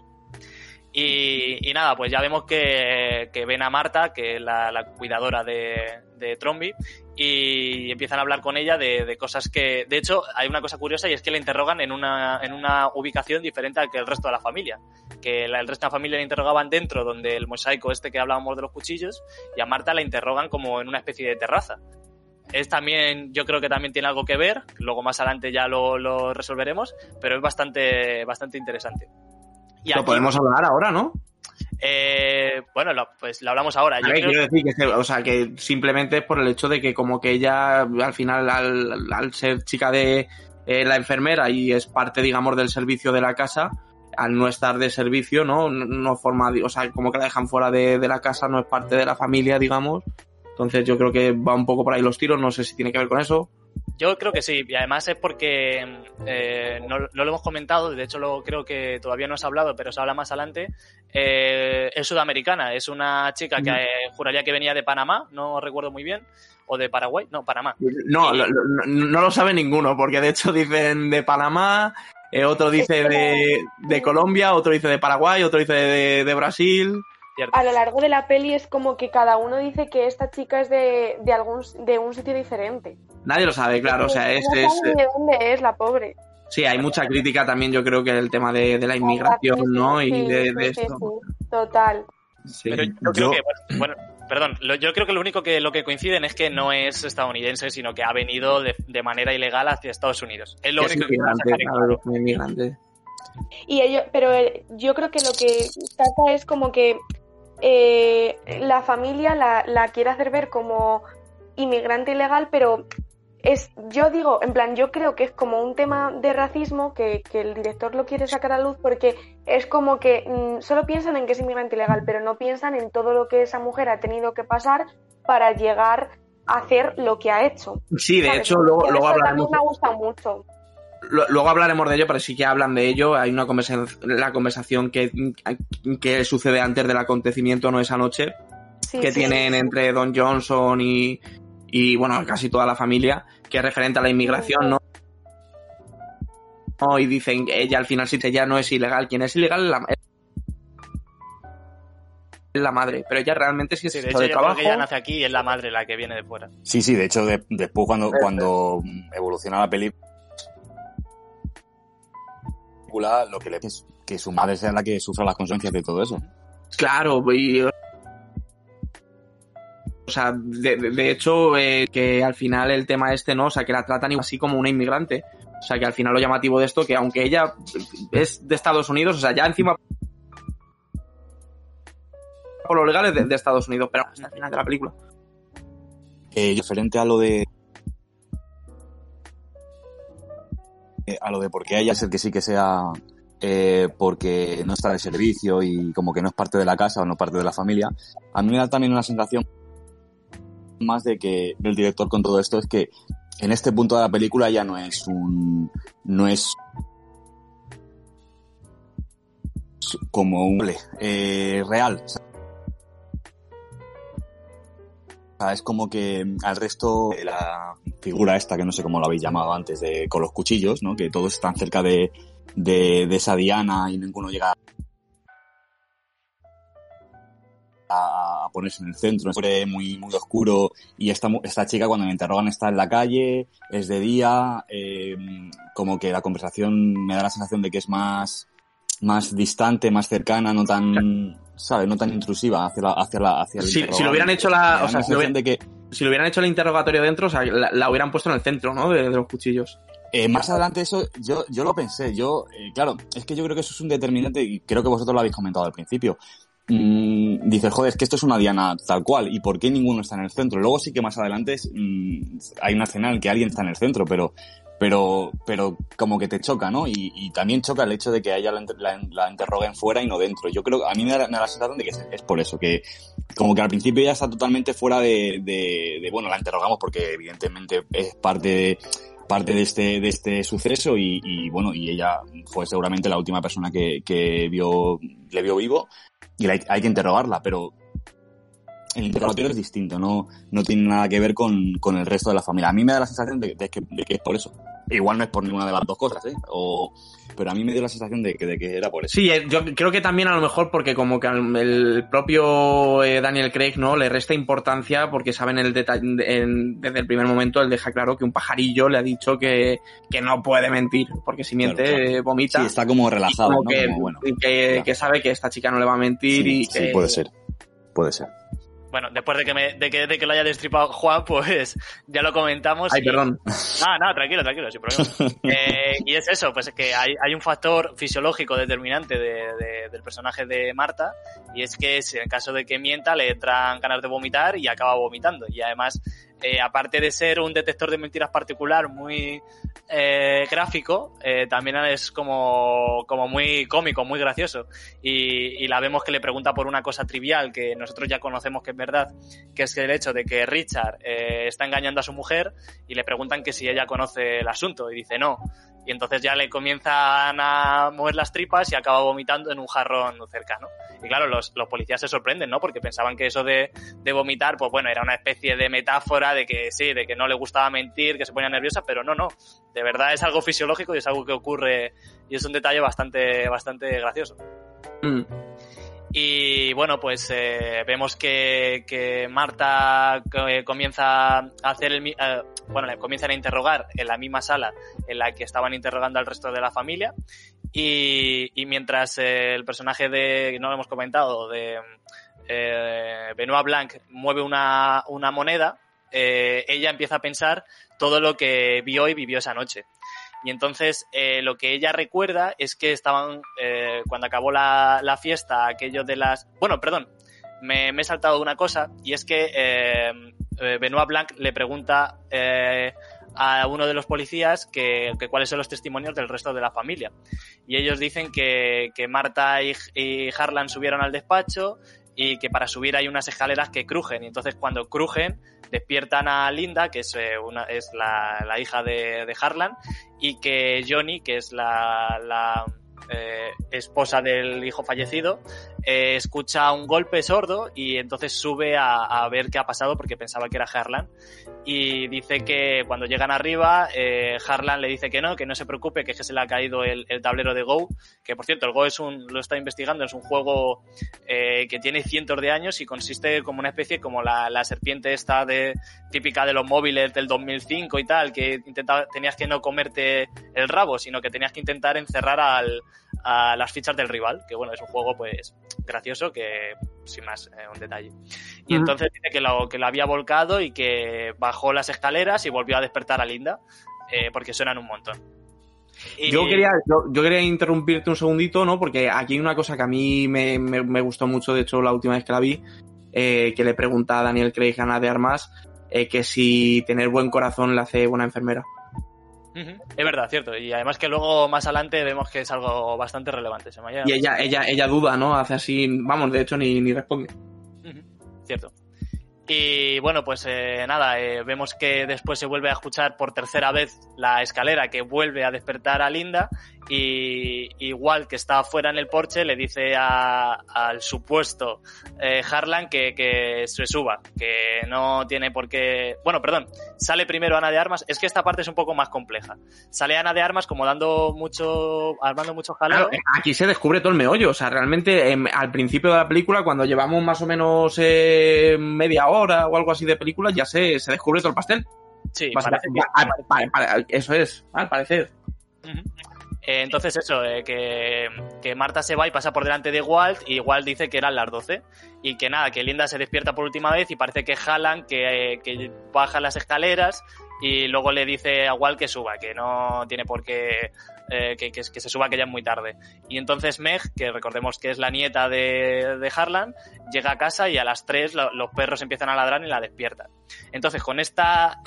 S1: Y, y nada, pues ya vemos que, que ven a Marta, que es la, la cuidadora de, de Trombi, y empiezan a hablar con ella de, de cosas que... De hecho, hay una cosa curiosa y es que la interrogan en una, en una ubicación diferente al que el resto de la familia. Que la- el resto de la familia la interrogaban dentro, donde el mosaico este que hablábamos de los cuchillos, y a Marta la interrogan como en una especie de terraza es también, yo creo que también tiene algo que ver, luego más adelante ya lo, lo resolveremos, pero es bastante, bastante interesante. Y
S3: Lo
S1: aquí,
S3: podemos hablar ahora, ¿no?
S1: eh, bueno, lo- pues lo hablamos ahora. Yo
S3: ver,
S1: creo-
S3: quiero decir que, o sea, que simplemente es por el hecho de que como que ella al final, al, al ser chica de eh, la enfermera y es parte, digamos, del servicio de la casa, al no estar de servicio, ¿no? No, no forma, o sea, como que la dejan fuera de, de la casa, no es parte de la familia, digamos. Entonces yo creo que va un poco por ahí los tiros, no sé si tiene que ver con eso.
S1: Yo creo que sí, y además es porque eh, no, no lo hemos comentado, de hecho lo creo que todavía no se ha hablado, pero se habla más adelante. Eh, es sudamericana, es una chica que eh, juraría que venía de Panamá, no recuerdo muy bien, o de Paraguay, no, Panamá.
S3: No, lo- lo- no, lo sabe ninguno, porque de hecho dicen de Panamá, eh, otro dice de, de Colombia, otro dice de Paraguay, otro dice de, de Brasil.
S1: Cierto.
S5: A lo largo de la peli es como que cada uno dice que esta chica es de, de algún de un sitio diferente.
S3: Nadie lo sabe, claro, o sea, es,
S5: no
S3: es,
S5: saben de dónde es la pobre.
S3: Sí, hay mucha crítica también, yo creo que el tema de, de la inmigración, ¿no? Y
S5: Sí,
S3: de,
S5: sí,
S3: de
S5: sí,
S3: esto.
S5: sí, total.
S3: Sí.
S1: Pero yo,
S4: Yo-
S1: creo que, bueno, perdón, lo- yo creo que lo único que lo que coinciden es que no es estadounidense, sino que ha venido de, de manera ilegal hacia Estados Unidos. Es lo único que sacar en
S3: claro.
S5: Y ello, pero yo creo que lo que trata es como que eh, la familia la, la quiere hacer ver como inmigrante ilegal, pero es, yo digo, en plan, yo creo que es como un tema de racismo que, que el director lo quiere sacar a luz porque es como que mm, solo piensan en que es inmigrante ilegal, pero no piensan en todo lo que esa mujer ha tenido que pasar para llegar a hacer lo que ha hecho.
S3: Sí, de
S5: ¿sabes?
S3: hecho, luego, luego hablaremos,
S5: me gusta mucho.
S3: Luego hablaremos de ello, pero sí que hablan de ello. Hay una conversación, la conversación que, que sucede antes del acontecimiento, no esa noche,
S5: Sí,
S3: que
S5: sí,
S3: tienen
S5: sí.
S3: entre Don Johnson y, y, bueno, casi toda la familia, que es referente a la inmigración, ¿no? No, y dicen que ella al final sí ella no es ilegal. Quien es ilegal es la, es la madre, pero ella realmente sí es
S1: Sí, de hecho,
S3: de
S1: creo
S3: trabajo.
S1: que ella nace aquí y es la madre la que viene de fuera.
S4: Sí, sí, de hecho, de- después cuando, cuando evoluciona la película, lo que le es que su madre sea la que sufra las consecuencias de todo eso.
S3: Claro, y, o sea, de, de- de hecho, eh, que al final el tema este, ¿no? O sea, que la tratan así como una inmigrante. O sea, que al final lo llamativo de esto, que aunque ella es de Estados Unidos, o sea, ya encima por lo legal es de, de Estados Unidos, pero hasta el final de la película.
S4: Eh, referente a lo de a lo de por qué es el que sí que sea eh, porque no está de servicio y como que no es parte de la casa o no parte de la familia, a mí me da también una sensación más de que el director con todo esto es que en este punto de la película ya no es un no es como un eh, real es como que al resto la figura esta, que no sé cómo lo habéis llamado antes, de con los cuchillos, ¿no? Que todos están cerca de, de, de esa diana y ninguno llega a, a ponerse en el centro, es muy, muy oscuro y esta, esta chica cuando me interrogan está en la calle, es de día, eh, como que la conversación me da la sensación de que es más, más distante, más cercana, no tan, ¿sabes? No tan intrusiva hacia la, hacia la, hacia el
S3: si, si lo hubieran hecho la, o sea, si lo,
S4: de que,
S3: si lo hubieran hecho el interrogatorio dentro, o sea, la, la hubieran puesto en el centro, ¿no? De, de los cuchillos.
S4: Eh, más adelante eso, yo, yo lo pensé, yo, eh, claro, es que yo creo que eso es un determinante y creo que vosotros lo habéis comentado al principio. Mm, dices, joder, es que esto es una diana tal cual, ¿y por qué ninguno está en el centro? Luego sí que más adelante es, mm, hay una escena en que alguien está en el centro, pero, pero, pero como que te choca, ¿no? Y, y también choca el hecho de que a ella la, la, la, interroguen fuera y no dentro. Yo creo, a mí me da, me da la sensación de que es, es, por eso, que como que al principio ella está totalmente fuera de, de, de bueno, la interrogamos porque evidentemente es parte de, parte de este, de este suceso y, y, bueno, y ella fue seguramente la última persona que, que vio, le vio vivo y hay que interrogarla, pero el interrogatorio es distinto, no, no tiene nada que ver con, con el resto de la familia. A mí me da la sensación de, de, que, de que es por eso. Igual no es por ninguna de las dos cosas, ¿eh? O, pero a mí me dio la sensación de que, de que era por eso.
S3: Sí, eh, yo creo que también a lo mejor porque como que el propio eh, Daniel Craig no le resta importancia porque saben el detalle en, desde el primer momento él deja claro que un pajarillo le ha dicho que, que no puede mentir porque si miente claro, claro. vomita.
S4: Sí, está como relajado,
S3: como
S4: ¿no?
S3: Que,
S4: como, bueno,
S3: que, claro. que, sabe que esta chica no le va a mentir
S4: sí,
S3: y
S4: sí,
S3: que...
S4: puede ser, puede ser
S1: bueno, después de que, me, de que, de que lo haya destripado Juan, pues ya lo comentamos.
S3: Ay,
S1: y...
S3: perdón.
S1: Ah, no, tranquilo, tranquilo, sin problema. eh, y es eso, pues es que hay, hay un factor fisiológico determinante de, de, del personaje de Marta, y es que si en caso de que mienta le entran ganas de vomitar y acaba vomitando. Y además, eh, aparte de ser un detector de mentiras particular muy eh, gráfico, eh, también es como, como muy cómico, muy gracioso. Y, y, la vemos que le pregunta por una cosa trivial que nosotros ya conocemos que es verdad, que es el hecho de que Richard eh, está engañando a su mujer y le preguntan que si ella conoce el asunto y dice no. Entonces ya le comienzan a mover las tripas y acaba vomitando en un jarrón cercano. Y claro, los, los policías se sorprenden, ¿no? Porque pensaban que eso de, de, vomitar, pues bueno, era una especie de metáfora de que sí, de que no le gustaba mentir, que se ponía nerviosa, pero no, no. De verdad es algo fisiológico y es algo que ocurre y es un detalle bastante, bastante gracioso.
S3: Mm.
S1: Y bueno, pues eh, vemos que, que Marta eh, comienza a hacer el, eh, bueno, le comienzan a interrogar en la misma sala en la que estaban interrogando al resto de la familia. Y, y mientras el personaje de, no lo hemos comentado, de eh, Benoit Blanc mueve una, una moneda, ella empieza a pensar todo lo que vio y vivió esa noche. Y entonces eh, lo que ella recuerda es que estaban, eh, cuando acabó la, la, fiesta, aquello de las... Bueno, perdón, me, me he saltado una cosa y es que eh, Benoit Blanc le pregunta a uno de los policías que, que, cuáles son los testimonios del resto de la familia. Y ellos dicen que, que Marta y, y Harlan subieron al despacho y que para subir hay unas escaleras que crujen. Y entonces cuando crujen despiertan a Linda, que es, eh, una, es la, la hija de, de, Harlan, y que Johnny, que es la, la eh, esposa del hijo fallecido, eh, escucha un golpe sordo y entonces sube a, ver qué ha pasado porque pensaba que era Harlan. Y dice que cuando llegan arriba, eh, Harlan le dice que no, que no se preocupe, que, es que se le ha caído el, tablero de Go. Que por cierto, el Go es un, lo está investigando, es un juego eh, que tiene cientos de años y consiste como una especie como la, serpiente esta de, típica de los móviles del 2005 y tal, que intentaba, tenías que no comerte el rabo, sino que tenías que intentar encerrar al, a las fichas del rival, que bueno, es un juego pues gracioso que sin más eh, un detalle. Y uh -huh. entonces dice que lo, que lo había volcado y que bajó las escaleras y volvió a despertar a Linda eh, porque suenan un montón.
S3: Y... Yo, quería, yo, yo, quería interrumpirte un segundito, ¿no? Porque aquí hay una cosa que a mí me, me, me gustó mucho, de hecho, la última vez que la vi, eh, que le pregunta a Daniel Craig Ana de Armas eh, que si tener buen corazón le hace buena enfermera.
S1: Uh -huh. Es verdad, cierto. Y además que luego más adelante vemos que es algo bastante relevante. Se
S3: y ella, ella, ella duda, ¿no? Hace así, vamos, de hecho ni, ni responde.
S1: Uh -huh. Cierto. Y bueno, pues eh, nada, eh, vemos que después se vuelve a escuchar por tercera vez la escalera que vuelve a despertar a Linda y igual que está afuera en el porche le dice a- al supuesto eh, Harlan que, que se suba, que no tiene por qué... Bueno, perdón, sale primero Ana de Armas, es que esta parte es un poco más compleja. Sale Ana de Armas como dando mucho, armando mucho jaleo.
S3: Claro, aquí se descubre todo el meollo. O sea, realmente em, al principio de la película, cuando llevamos más o menos eh, media hora o algo así de película, ya se, se descubre todo el pastel.
S1: sí, parece que-
S3: a- a- a- eso es, al parecer.
S1: Ujú. Eh, entonces eso, eh, que, que Marta se va y pasa por delante de Walt y Walt dice que eran las 12 y que nada, que Linda se despierta por última vez y parece que jalan, que, eh, que baja las escaleras y luego le dice a Walt que suba, que no tiene por qué, que, que- que se suba, que ya es muy tarde. Y entonces Meg, que recordemos que es la nieta de, de Harlan, llega a casa y a las 3 lo- los perros empiezan a ladrar y la despiertan. Entonces con esta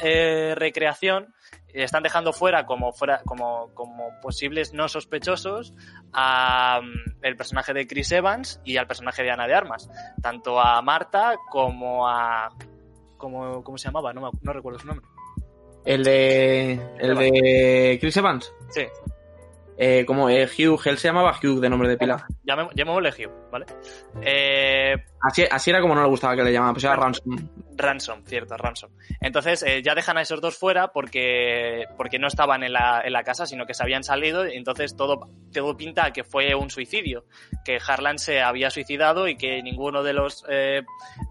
S1: recreación están dejando fuera como fuera como, como posibles no sospechosos a mm, el personaje de Chris Evans y al personaje de Ana de Armas tanto a Marta como a como cómo se llamaba no, me no recuerdo su nombre
S3: El de. El de Chris Evans.
S1: sí
S3: Eh, como eh, Hugh, él se llamaba Hugh de nombre de pila.
S1: Llamemos- llamémosle Hugh vale eh,
S3: Así, así era como no le gustaba que le llamaban, pues era Ransom.
S1: Ransom, cierto, Ransom. Entonces eh, ya dejan a esos dos fuera porque, porque no estaban en la, en la casa, sino que se habían salido. y Entonces todo, todo pinta a que fue un suicidio, que Harlan se había suicidado y que ninguno de los eh,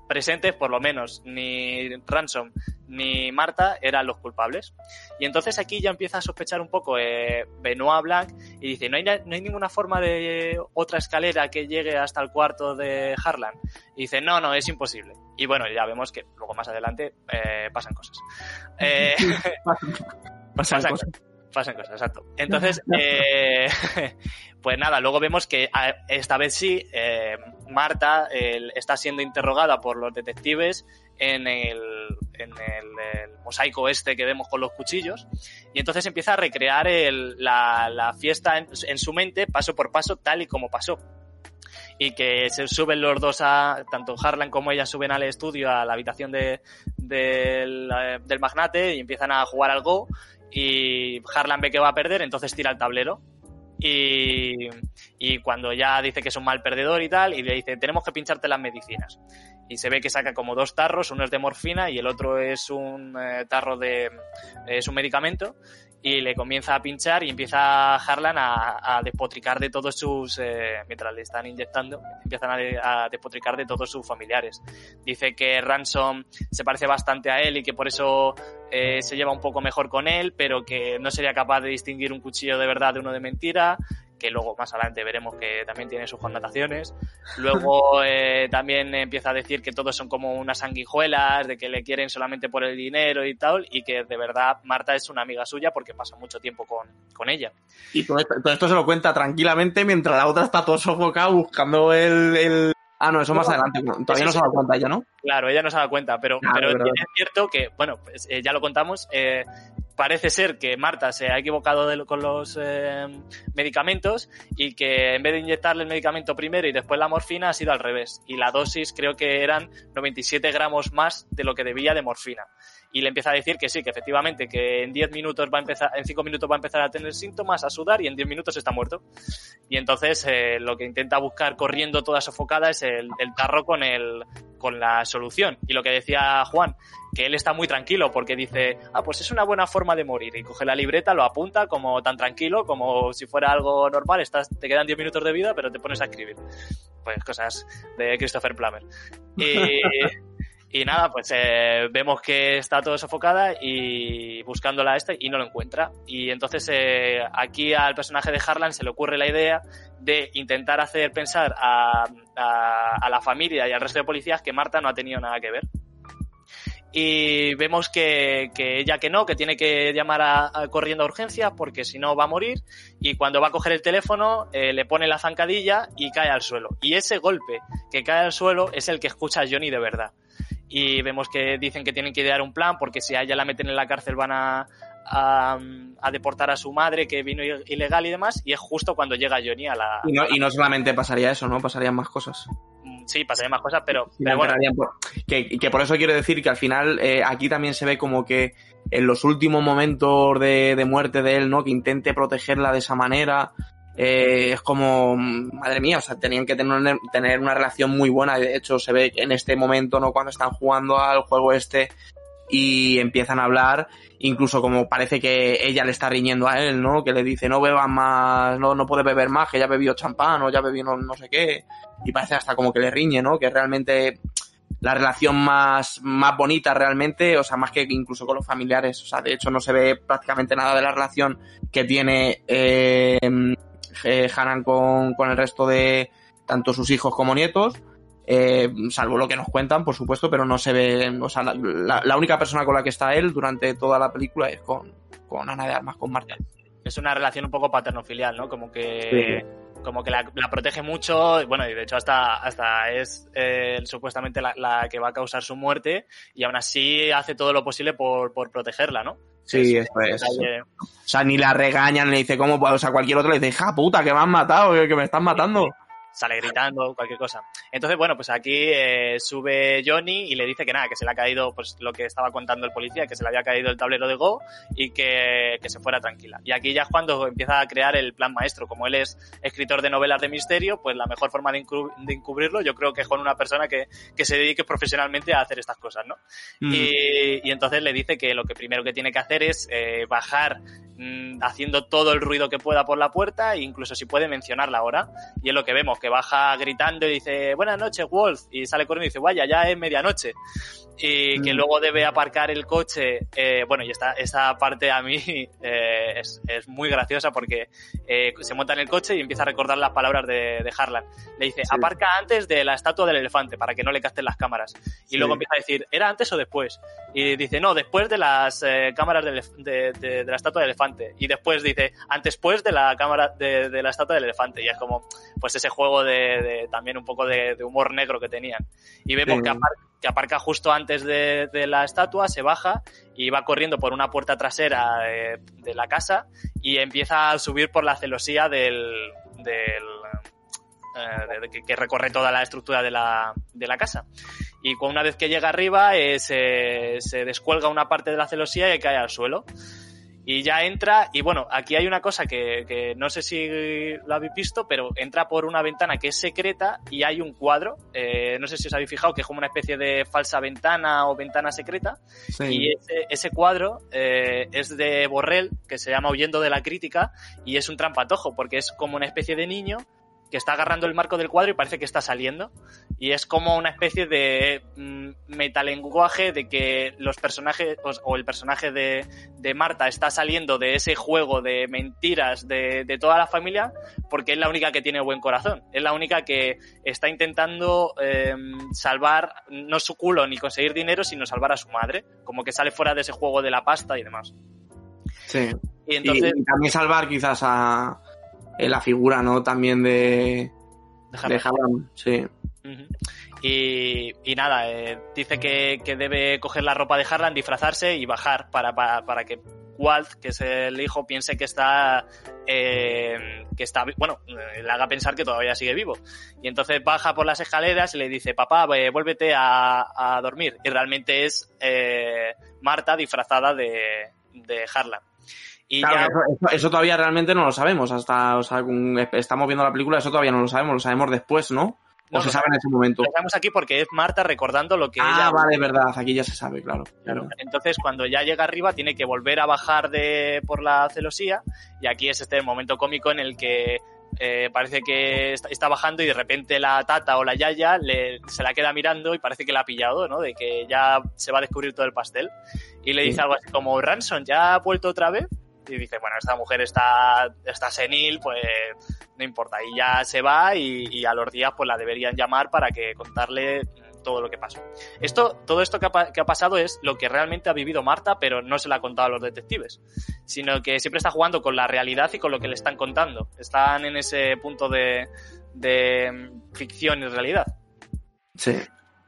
S1: presentes, por lo menos, ni Ransom ni Marta, eran los culpables. Y entonces aquí ya empieza a sospechar un poco eh, Benoit Blanc y dice, ¿no hay, no hay ninguna forma de otra escalera que llegue hasta el cuarto de Harlan. Y dice, no, no, es imposible. Y bueno, ya vemos que luego más adelante eh, pasan cosas. Eh,
S3: Pasan
S1: Pasan
S3: cosas.
S1: pasan cosas, exacto. Entonces, eh, pues nada, luego vemos que a- esta vez sí, eh, Marta está siendo interrogada por los detectives en el, en el, el mosaico este que vemos con los cuchillos. Y entonces empieza a recrear el- la, la fiesta en, su mente paso por paso tal y como pasó. Y que se suben los dos a tanto Harlan como ella suben al estudio a la habitación de, del, eh, del magnate y empiezan a jugar al Go. Y Harlan ve que va a perder entonces tira el tablero. Y, y cuando ya dice que es un mal perdedor y tal y le dice tenemos que pincharte las medicinas y se ve que saca como dos tarros uno es de morfina y el otro es un eh, tarro de es un medicamento y le comienza a pinchar y empieza Harlan a, a despotricar de todos sus, eh, mientras le están inyectando, empiezan a, a despotricar de todos sus familiares. Dice que Ransom se parece bastante a él y que por eso eh, se lleva un poco mejor con él, pero que no sería capaz de distinguir un cuchillo de verdad de uno de mentira, que luego más adelante veremos que también tiene sus connotaciones. Luego eh, también empieza a decir que todos son como unas sanguijuelas, de que le quieren solamente por el dinero y tal, y que de verdad Marta es una amiga suya porque pasa mucho tiempo con, con ella.
S3: Y todo esto, todo esto se lo cuenta tranquilamente mientras la otra está todo sofocada buscando el. el- Ah, no, eso más
S1: No,
S3: adelante. Todavía no se da cuenta ella, ¿no?
S1: Claro, ella no se da cuenta, pero,
S3: Claro,
S1: pero es cierto que, bueno, pues, eh, ya lo contamos, eh, parece ser que Marta se ha equivocado con los eh, medicamentos y que en vez de inyectarle el medicamento primero y después la morfina ha sido al revés. Y la dosis creo que eran 97 gramos más de lo que debía de morfina. Y le empieza a decir que sí, que efectivamente, que en 10 minutos va a empezar, en 5 minutos va a empezar a tener síntomas, a sudar y en 10 minutos está muerto. Y entonces eh, lo que intenta buscar corriendo toda sofocada es el, el tarro con el, con la solución. Y lo que decía Juan, que él está muy tranquilo porque dice, ah, pues es una buena forma de morir. Y coge la libreta, lo apunta como tan tranquilo, como si fuera algo normal. Estás, te quedan 10 minutos de vida, pero te pones a escribir. Pues cosas de Christopher Plummer. Y, y nada, pues eh, vemos que está todo sofocada y buscándola a esta y no lo encuentra. Y entonces eh, aquí al personaje de Harlan se le ocurre la idea de intentar hacer pensar a, a, a la familia y al resto de policías que Marta no ha tenido nada que ver. Y vemos que, que ella que no, que tiene que llamar a, a corriendo a urgencias porque si no va a morir. Y cuando va a coger el teléfono, eh, le pone la zancadilla y cae al suelo. Y ese golpe que cae al suelo es el que escucha a Johnny de verdad. Y vemos que dicen que tienen que idear un plan porque si a ella la meten en la cárcel van a, a, a deportar a su madre que vino ilegal y demás. Y es justo cuando llega Johnny a la...
S3: Y no, y no solamente pasaría eso, ¿no? Pasarían más cosas.
S1: Sí, pasarían más cosas, pero, pero bueno,
S3: por- que, que por eso quiero decir que al final eh, aquí también se ve como que en los últimos momentos de, de muerte de él, ¿no? Que intente protegerla de esa manera. eh, es como, madre mía, o sea, tenían que tener, tener una relación muy buena. De hecho, se ve que en este momento, ¿no? Cuando están jugando al juego este y empiezan a hablar, incluso como parece que ella le está riñendo a él, ¿no? Que le dice, no bebas más, no, no puedes beber más, que ya bebió champán o ya bebió no, no sé qué. Y parece hasta como que le riñe, ¿no? Que realmente la relación más, más bonita realmente, o sea, más que incluso con los familiares. O sea, de hecho no se ve prácticamente nada de la relación que tiene eh, eh, Hanan con, con el resto de tanto sus hijos como nietos. Eh, salvo lo que nos cuentan, por supuesto, pero no se ve, o sea, la, la- la única persona con la que está él durante toda la película es con, con Ana de Armas, con Marta.
S1: es una relación un poco paterno-filial, ¿no? Como que, como que la, la protege mucho, bueno, y de hecho hasta, hasta es eh, supuestamente la, la que va a causar su muerte, y aún así hace todo lo posible por, por protegerla, ¿no?
S3: Sí,
S1: Es
S3: eso es.
S1: detalle-
S3: O sea, ni la regañan, le dice, ¿cómo? O sea, cualquier otro le dice, hija puta, que me han matado, que me están matando.
S1: Sale gritando, cualquier cosa. Entonces, bueno, pues aquí eh, sube Johnny y le dice que nada, que se le ha caído pues lo que estaba contando el policía, que se le había caído el tablero de Go y que, que se fuera tranquila. Y aquí ya es cuando empieza a crear el plan maestro. Como él es escritor de novelas de misterio, pues la mejor forma de, encub- de encubrirlo yo creo que es con una persona que, que se dedique profesionalmente a hacer estas cosas, ¿no?
S3: Mm.
S1: Y, y entonces le dice que lo que primero que tiene que hacer es eh, bajar haciendo todo el ruido que pueda por la puerta e incluso si puede mencionar la hora. Y es lo que vemos, que baja gritando y dice, buenas noches, Wolf. Y sale corriendo y dice, vaya, ya es medianoche. Y que
S3: Mm.
S1: luego debe aparcar el coche. eh, bueno, y esta, esta parte a mí eh, es, es muy graciosa porque eh, se monta en el coche y empieza a recordar las palabras de, de Harlan. Le dice,
S3: Sí.
S1: aparca antes de la estatua del elefante para que no le casten las cámaras. Y
S3: Sí.
S1: luego empieza a decir, ¿era antes o después? Y dice, no, después de las eh, cámaras de, de- de la estatua del elefante. Y después dice, antes pues de la cámara de, de la estatua del elefante. Y es como, pues ese juego de, de- también un poco de, de humor negro que tenían. Y vemos
S3: Sí.
S1: que, apar- que aparca justo antes de, la estatua, se baja y va corriendo por una puerta trasera de, de la casa y empieza a subir por la celosía del, del eh, que, recorre toda la estructura de la, de la casa. Y una vez que llega arriba, eh, se, se descuelga una parte de la celosía y cae al suelo. Y ya entra, y bueno, aquí hay una cosa que, que no sé si lo habéis visto, pero entra por una ventana que es secreta y hay un cuadro, eh, no sé si os habéis fijado, que es como una especie de falsa ventana o ventana secreta,
S3: Sí.
S1: y ese, ese cuadro eh, es de Borrell, que se llama Huyendo de la Crítica, y es un trampatojo, porque es como una especie de niño que está agarrando el marco del cuadro y parece que está saliendo. Y es como una especie de mm, metalenguaje de que los personajes, o, o el personaje de, de Marta está saliendo de ese juego de mentiras de, de toda la familia, porque es la única que tiene buen corazón. Es la única que está intentando eh, salvar no su culo ni conseguir dinero, sino salvar a su madre. Como que sale fuera de ese juego de la pasta y demás.
S3: Sí.
S1: Y
S3: Y-
S1: entonces.
S3: y, también salvar quizás a la figura, ¿no? También de, de Harlan, sí.
S1: Y, y nada, eh, dice que, que debe coger la ropa de Harlan, disfrazarse y bajar para, para, para que Walt, que es el hijo, piense que está, eh, que está, bueno, le haga pensar que todavía sigue vivo. Y entonces baja por las escaleras y le dice, papá, vuélvete a, a dormir. Y realmente es eh, Marta disfrazada de, de Harlan. Y
S3: Claro,
S1: ya-
S3: eso, todavía realmente no lo sabemos. Hasta, o sea, estamos viendo la película, eso todavía no lo sabemos, lo sabemos después, ¿no? O
S1: No,
S3: se
S1: lo
S3: sabe en ese momento.
S1: lo estamos aquí porque es Marta recordando lo que
S3: Ah,
S1: ella
S3: vale, verdad, aquí ya se sabe, claro.
S1: Claro. Entonces, cuando ya llega arriba, tiene que volver a bajar de por la celosía. Y aquí es este momento cómico en el que eh, parece que está, está bajando y de repente la tata o la yaya le, se la queda mirando y parece que la ha pillado, ¿no? De que ya se va a descubrir todo el pastel. Y le dice
S3: Sí.
S1: algo así como, Ransom, ¿ya ha vuelto otra vez? Y dice, bueno, esta mujer está, está senil, pues no importa. Y ya se va y, y a los días pues la deberían llamar para que contarle todo lo que pasó. Esto, todo esto que ha, pa- que ha pasado es lo que realmente ha vivido Marta, pero no se lo ha contado a los detectives, sino que siempre está jugando con la realidad y con lo que le están contando. Están en ese punto de, de mm, ficción y realidad.
S3: Sí.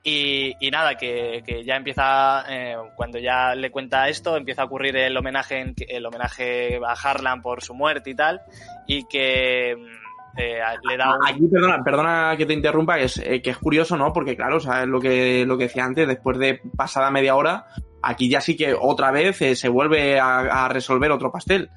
S1: Y, y nada, que, que ya empieza, eh, cuando ya le cuenta esto, empieza a ocurrir el homenaje, en- el homenaje a Harlan por su muerte y tal, y que, eh, le da un...
S3: Aquí, perdona, perdona que te interrumpa, que es, eh, que es curioso, ¿no? Porque claro, o sea, lo que, lo que decía antes, después de pasada media hora, aquí ya sí que otra vez eh, se vuelve a, a resolver otro pastel.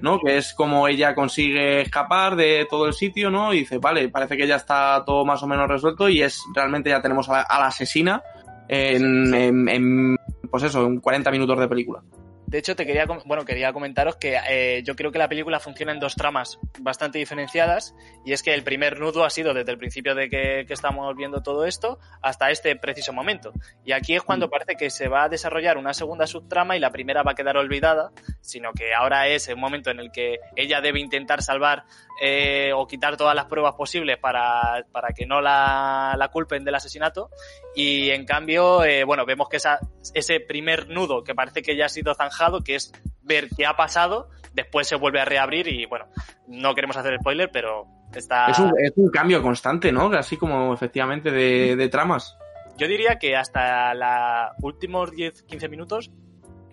S3: ¿No? Que es como ella consigue escapar de todo el sitio, ¿no? Y dice, vale, parece que ya está todo más o menos resuelto y es realmente ya tenemos a la, a la asesina en, en, en, pues eso, en 40 minutos de película.
S1: De hecho, te quería, bueno, quería comentaros que eh, yo creo que la película funciona en dos tramas bastante diferenciadas y es que el primer nudo ha sido desde el principio de que, que estamos viendo todo esto hasta este preciso momento. Y aquí es cuando parece que se va a desarrollar una segunda subtrama y la primera va a quedar olvidada, sino que ahora es el momento en el que ella debe intentar salvar eh, o quitar todas las pruebas posibles para, para que no la, la, culpen del asesinato. Y en cambio, eh, bueno, vemos que esa, ese primer nudo que parece que ya ha sido zanjado, que es ver qué ha pasado, después se vuelve a reabrir y bueno, no queremos hacer spoiler, pero está...
S3: Es un, es un cambio constante, ¿no? Así como efectivamente de, de tramas.
S1: Yo diría que hasta los últimos 10-15 minutos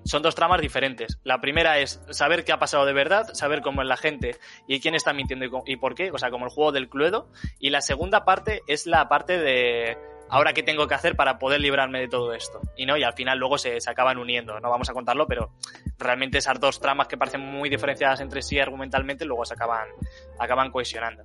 S1: son dos tramas diferentes. La primera es saber qué ha pasado de verdad, saber cómo es la gente y quién está mintiendo y, y por qué, o sea, como el juego del Cluedo. Y la segunda parte es la parte de ahora qué tengo que hacer para poder librarme de todo esto. Y no, y al final luego se, se, acaban uniendo. No vamos a contarlo, pero realmente esas dos tramas que parecen muy diferenciadas entre sí argumentalmente, luego se acaban, acaban cohesionando.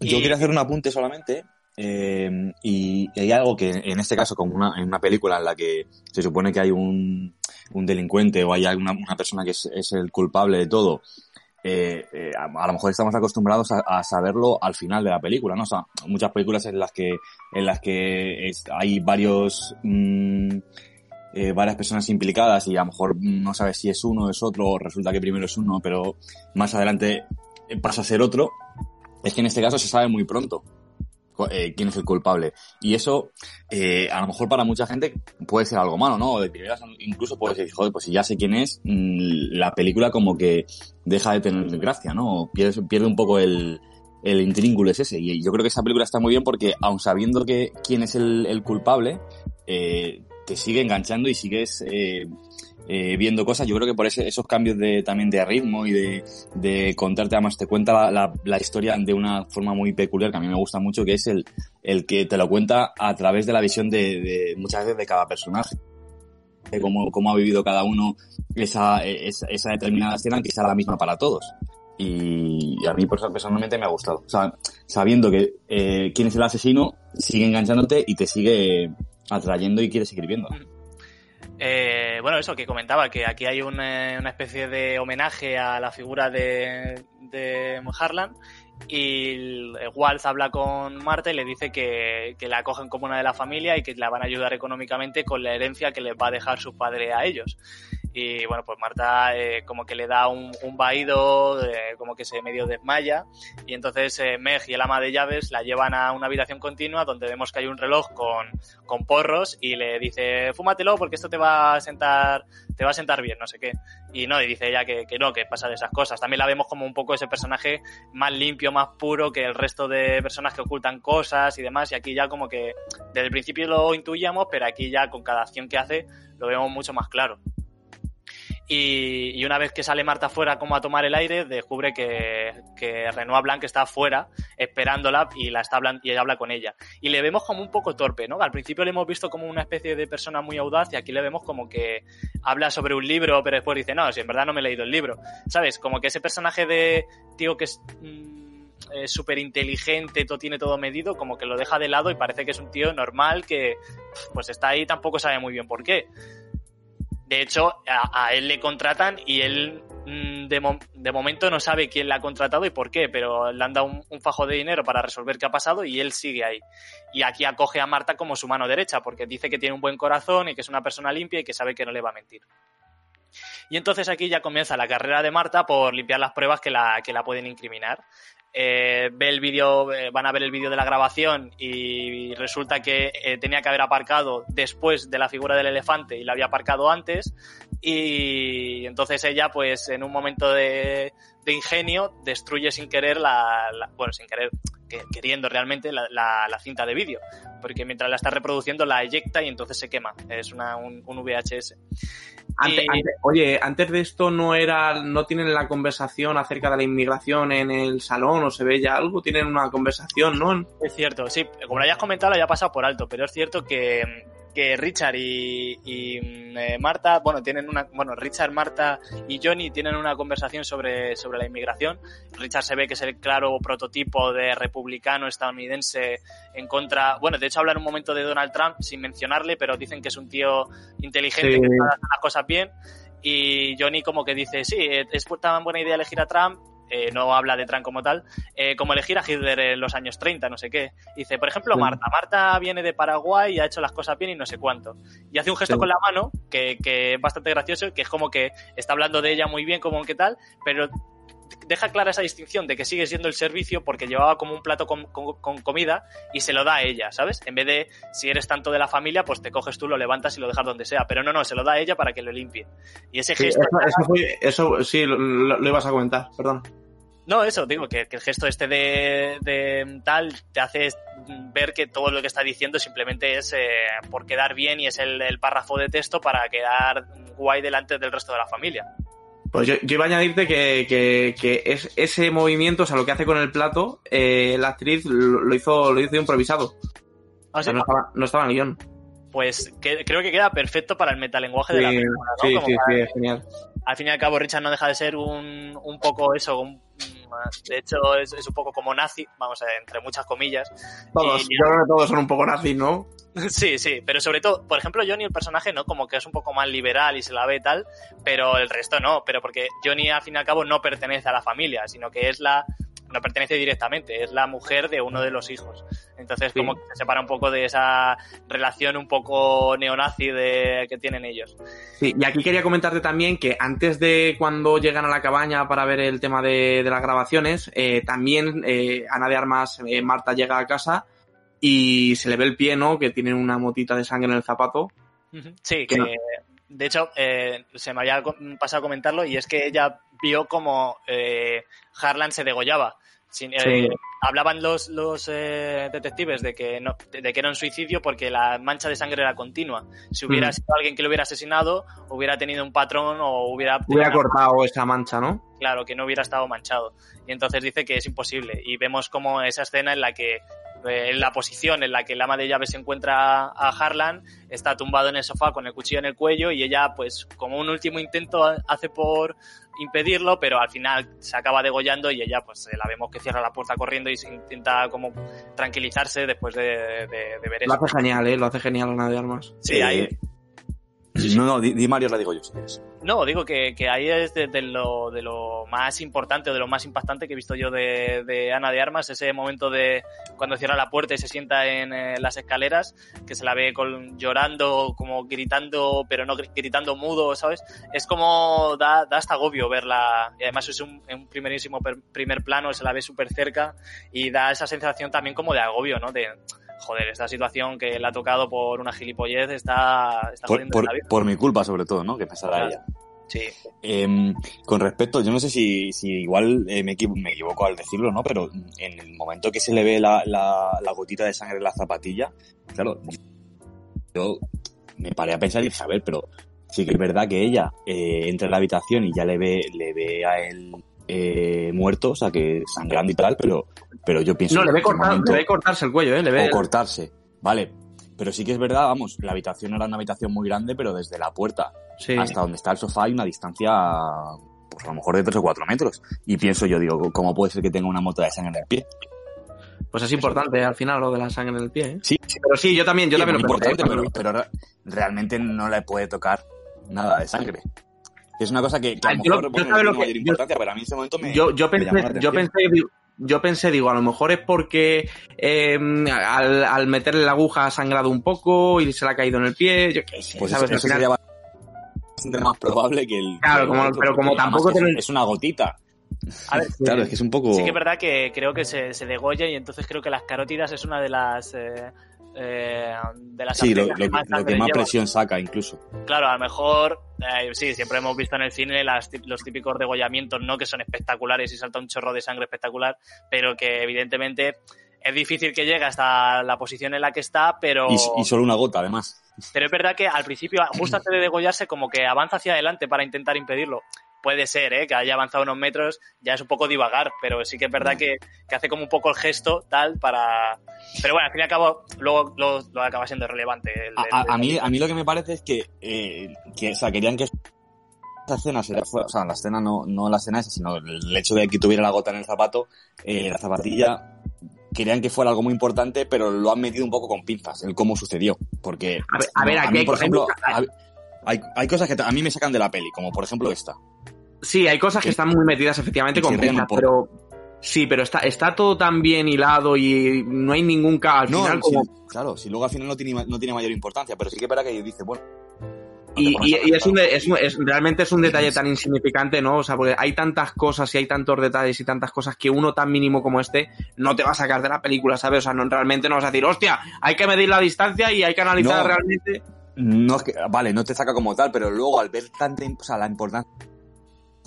S4: Yo quiero hacer un apunte solamente. Eh, y, hay algo que en este caso, como una, en una película en la que se supone que hay un, un delincuente o hay una, una persona que es, es, el culpable de todo, eh, eh, a, lo mejor estamos acostumbrados a, saberlo al final de la película, ¿no? O sea, muchas películas en las que, en las que hay varios, mmm, eh, varias personas implicadas y a lo mejor no sabes si es uno es otro, o resulta que primero es uno, pero más adelante pasa a ser otro. Es que en este caso se sabe muy pronto eh, quién es el culpable. Y eso, eh, a lo mejor para mucha gente puede ser algo malo, ¿no? De primeras incluso puede decir, joder, pues si ya sé quién es, mmm, la película como que deja de tener gracia, ¿no? Pierde, pierde un poco el, el intríngulo es ese. Y yo creo que esta película está muy bien porque, aun sabiendo que quién es el, el culpable, eh, te sigue enganchando y sigues eh, eh, viendo cosas. Yo creo que por ese, esos cambios de, también de ritmo y de, de contarte, además te cuenta la, la, la, historia de una forma muy peculiar que a mí me gusta mucho, que es el, el que te lo cuenta a través de la visión de, de muchas veces de cada personaje. De cómo, cómo ha vivido cada uno esa, esa, determinada escena que sea la misma para todos. Y a mí personalmente me ha gustado. O sea, sabiendo que eh, quién es el asesino, sigue enganchándote y te sigue atrayendo y quiere seguir viendo.
S1: Eh, bueno, eso que comentaba, que aquí hay un, eh, una especie de homenaje a la figura de, de Harlan y Waltz habla con Marta y le dice que, que, la acogen como una de la familia y que la van a ayudar económicamente con la herencia que les va a dejar su padre a ellos. Y bueno, pues Marta eh, como que le da un, un vaído, eh, como que se medio desmaya. Y entonces eh, Meg y el ama de llaves la llevan a una habitación continua donde vemos que hay un reloj con, con porros y le dice, fúmatelo porque esto te va a sentar, te va a sentar bien, no sé qué. Y no, y dice ella que, que no, que pasa de esas cosas. También la vemos como un poco ese personaje más limpio, más puro que el resto de personas que ocultan cosas y demás. Y aquí ya como que desde el principio lo intuíamos, pero aquí ya con cada acción que hace lo vemos mucho más claro. Y, una vez que sale Marta fuera como a tomar el aire, descubre que, que Renoir Blanc está fuera esperándola y, la está y ella habla con ella. Y le vemos como un poco torpe, ¿no? Al principio le hemos visto como una especie de persona muy audaz y aquí le vemos como que habla sobre un libro, pero después dice, no, si en verdad no me he leído el libro. ¿Sabes? Como que ese personaje de tío que es... Mmm, eh, súper inteligente, todo tiene todo medido, como que lo deja de lado y parece que es un tío normal que pues está ahí, tampoco sabe muy bien por qué. De hecho, a, él le contratan y él mm, de, mo de, momento no sabe quién la ha contratado y por qué, pero le han dado un, un, fajo de dinero para resolver qué ha pasado y él sigue ahí. Y aquí acoge a Marta como su mano derecha, porque dice que tiene un buen corazón y que es una persona limpia y que sabe que no le va a mentir. Y entonces aquí ya comienza la carrera de Marta por limpiar las pruebas que la, que la pueden incriminar. Eh, ve el vídeo, eh, van a ver el vídeo de la grabación y resulta que eh, tenía que haber aparcado después de la figura del elefante y la había aparcado antes y entonces ella pues en un momento de, de ingenio destruye sin querer la, la- bueno, sin querer, que- queriendo realmente la, la- la cinta de vídeo, porque mientras la está reproduciendo la eyecta y entonces se quema. Es una, un, un VHS.
S3: Ante- ante- oye, antes de esto no era, no tienen la conversación acerca de la inmigración en el salón o se ve ya algo, tienen una conversación, ¿no?
S1: Es cierto, sí, como lo hayas comentado, lo había pasado por alto, pero es cierto que, que Richard y, y, mm, eh, Marta, bueno, tienen una, bueno, Richard, Marta y Johnny tienen una conversación sobre, sobre la inmigración. Richard se ve que es el claro prototipo de republicano estadounidense en contra, bueno, de hecho hablan un momento de Donald Trump sin mencionarle, pero dicen que es un tío inteligente
S3: Sí.
S1: que hacer las cosas bien. Y Johnny como que dice, sí, es tan buena idea elegir a Trump, eh, no habla de Trump como tal, eh, como elegir a Hitler en los años 30, no sé qué. Dice, por ejemplo,
S3: Sí.
S1: Marta. Marta viene de Paraguay y ha hecho las cosas bien y no sé cuánto. Y hace un gesto
S3: Sí.
S1: con la mano que, que es bastante gracioso, que es como que está hablando de ella muy bien, como que tal, pero deja clara esa distinción de que sigue siendo el servicio porque llevaba como un plato con, con- con comida y se lo da a ella, ¿sabes? En vez de, si eres tanto de la familia, pues te coges tú, lo levantas y lo dejas donde sea. Pero no, no, se lo da a ella para que lo limpie. Y ese
S3: Sí,
S1: gesto...
S3: eso, eso fue- eso sí, lo, lo- lo ibas a comentar, perdón.
S1: No, eso, digo, que, que el gesto este de, de tal te hace ver que todo lo que está diciendo simplemente es eh, por quedar bien y es el, el párrafo de texto para quedar guay delante del resto de la familia.
S3: Pues yo, yo iba a añadirte que, que, que es, ese movimiento, o sea, lo que hace con el plato, eh, la actriz lo, hizo, lo hizo improvisado. O
S1: Así,
S3: sea, no estaba, no estaba en guion.
S1: pues que, creo que queda perfecto para el metalenguaje de la película, ¿no?
S3: sí,
S1: Como
S3: sí,
S1: para-
S3: sí, es genial.
S1: Al fin y al cabo Richard no deja de ser un, un poco eso, un- de hecho es, es un poco como nazi, vamos a entre muchas comillas.
S3: Todos,
S1: Y-
S3: yo creo que todos son un poco nazis, ¿no?
S1: Sí, sí, pero sobre todo, por ejemplo, Johnny, el personaje, ¿no? Como que es un poco más liberal y se la ve tal, pero el resto no, pero porque Johnny al fin y al cabo no pertenece a la familia, sino que es la, no pertenece directamente, es la mujer de uno de los hijos. Entonces,
S3: Sí.
S1: como que se separa un poco de esa relación un poco neonazi de, que tienen ellos.
S3: Sí, y aquí quería comentarte también que antes de cuando llegan a la cabaña para ver el tema de, de las grabaciones, eh, también eh, Ana de Armas, eh, Marta llega a casa y se le ve el pie, ¿no? Que tiene una motita de sangre en el zapato.
S1: Sí,
S3: Que no.
S1: de hecho eh, se me había pasado a comentarlo y es que ella vio como eh, Harlan se degollaba. Sin- eh, hablaban los, los eh, detectives de que, no, de que era un suicidio porque la mancha de sangre era continua. Si hubiera
S3: Mm.
S1: sido alguien que lo hubiera asesinado, hubiera tenido un patrón o hubiera...
S3: Hubiera
S1: una-
S3: cortado esa mancha, ¿no?
S1: claro, que no hubiera estado manchado. Y entonces dice que es imposible. Y vemos como esa escena en la que, en la posición en la que el ama de llaves se encuentra a Harlan, está tumbado en el sofá con el cuchillo en el cuello y ella, pues, como un último intento hace por impedirlo, pero al final se acaba degollando y ella, pues, eh, la vemos que cierra la puerta corriendo y se intenta como tranquilizarse después de, de- de ver
S3: Lo
S1: eso.
S3: hace genial, ¿eh? Lo hace genial Ana de Armas.
S1: Sí,
S4: Eh,
S1: ahí,
S4: No, no, di, di Mario, la digo yo, si quieres.
S1: No, digo que, que ahí es de, de lo, de lo más importante o de lo más impactante que he visto yo de, de Ana de Armas, ese momento de cuando cierra la puerta y se sienta en eh, las escaleras, que se la ve con, llorando, como gritando, pero no gri- gritando mudo, ¿sabes? Es como da, da hasta agobio verla, y además es un, un primerísimo per- primer plano, se la ve súper cerca y da esa sensación también como de agobio, ¿no? De, joder, esta situación que le ha tocado por una gilipollez está, está
S4: Por, por-
S1: la vida.
S4: por mi culpa, sobre todo, ¿no? Que
S1: Claro.
S4: ella.
S1: Sí.
S4: Em, con respecto, yo no sé si, si igual eh, me, equivo- me equivoco al decirlo, ¿no? Pero en el momento que se le ve la, la, la gotita de sangre en la zapatilla, claro, yo me paré a pensar y dije, a ver, pero sí que es verdad que ella eh, entra en la habitación y ya le ve, le ve a él eh, muerto, o sea, que sangrando y tal, pero, pero yo pienso
S3: No, le
S4: que
S3: ve,
S4: en ese
S3: cortar,
S4: momento-
S3: le ve cortarse el cuello, ¿eh? Le ve...
S4: o cortarse, vale. Pero sí que es verdad, vamos, la habitación era una habitación muy grande, pero desde la puerta
S3: Sí.
S4: hasta donde está el sofá hay una distancia, pues a lo mejor de 3 o 4 metros. Y pienso yo, digo, ¿cómo puede ser que tenga una mota de sangre en el pie?
S3: Pues es importante al final lo de la sangre en el pie, ¿eh?
S4: Sí, sí,
S3: Pero sí, yo también, yo también lo
S4: importante,
S3: pero-
S4: pero, pero re- realmente no le puede tocar nada de sangre. Es una cosa que, que a lo
S3: yo
S4: mejor
S3: yo
S4: bueno,
S3: sabe
S4: no
S3: lo
S4: tiene
S3: que-
S4: mayor
S3: yo-
S4: importancia, pero a mí en ese momento me,
S3: yo, yo
S4: me
S3: pensé,
S4: llamó la
S3: yo pensé, digo- yo pensé, digo, a lo mejor es porque eh, al, al meterle la aguja ha sangrado un poco y se le ha caído en el pie, yo qué sé,
S4: Pues
S3: ¿sabes?
S4: eso, sería bastante más probable que el...
S3: Claro,
S4: que el
S3: como-
S4: otro,
S3: pero como tampoco
S4: es- una gotita.
S1: A ver,
S4: Claro, es que es un poco...
S1: Sí que es verdad que creo que se, se degolla y entonces creo que las carótidas es una de las eh, eh, de las
S4: Sí, lo,
S1: que más
S4: lo que más presión saca, incluso.
S1: Claro, a lo mejor, eh, sí, siempre hemos visto en el cine las los típicos degollamientos, no que son espectaculares y salta un chorro de sangre espectacular, pero que evidentemente es difícil que llegue hasta la posición en la que está, pero,
S4: Y, y solo una gota, además.
S1: pero es verdad que al principio, justo antes de degollarse, como que avanza hacia adelante para intentar impedirlo. Puede ser, ¿eh? que haya avanzado unos metros, ya es un poco divagar, pero sí que es verdad que, que hace como un poco el gesto tal para... Pero bueno, al fin y al cabo, luego lo, lo acaba siendo relevante. el-
S4: A,
S1: el-
S4: a- a mí, a mí lo que me parece es que, eh, que o sea, querían que esa escena fuera- o sea, la escena no, no la escena esa, sino el hecho de que tuviera la gota en el zapato, eh, la zapatilla, querían que fuera algo muy importante, pero lo han metido un poco con pinzas, el cómo sucedió. Porque,
S3: A ver, a ver,
S4: no, mí, por ejemplo, hay, hay cosas que a mí me sacan de la peli, como por ejemplo esta.
S3: Sí, hay cosas que están muy metidas efectivamente con
S4: poco.
S3: pero sí, pero está, está todo tan bien hilado y no hay ningún caso. Al
S4: No,
S3: final, como
S4: claro, si luego al final no tiene, no tiene mayor importancia, pero sí que verdad que dice, bueno.
S3: Y, es, un es un- es- realmente es un detalle tan insignificante, ¿no? O sea, porque hay tantas cosas y hay tantos detalles y tantas cosas que uno tan mínimo como este no te va a sacar de la película, ¿sabes? O sea, no, realmente no vas a decir, hostia, hay que medir la distancia y hay que analizar
S4: No.
S3: realmente.
S4: No es que, vale, no te saca como tal, pero luego al ver tanta, o sea, la importancia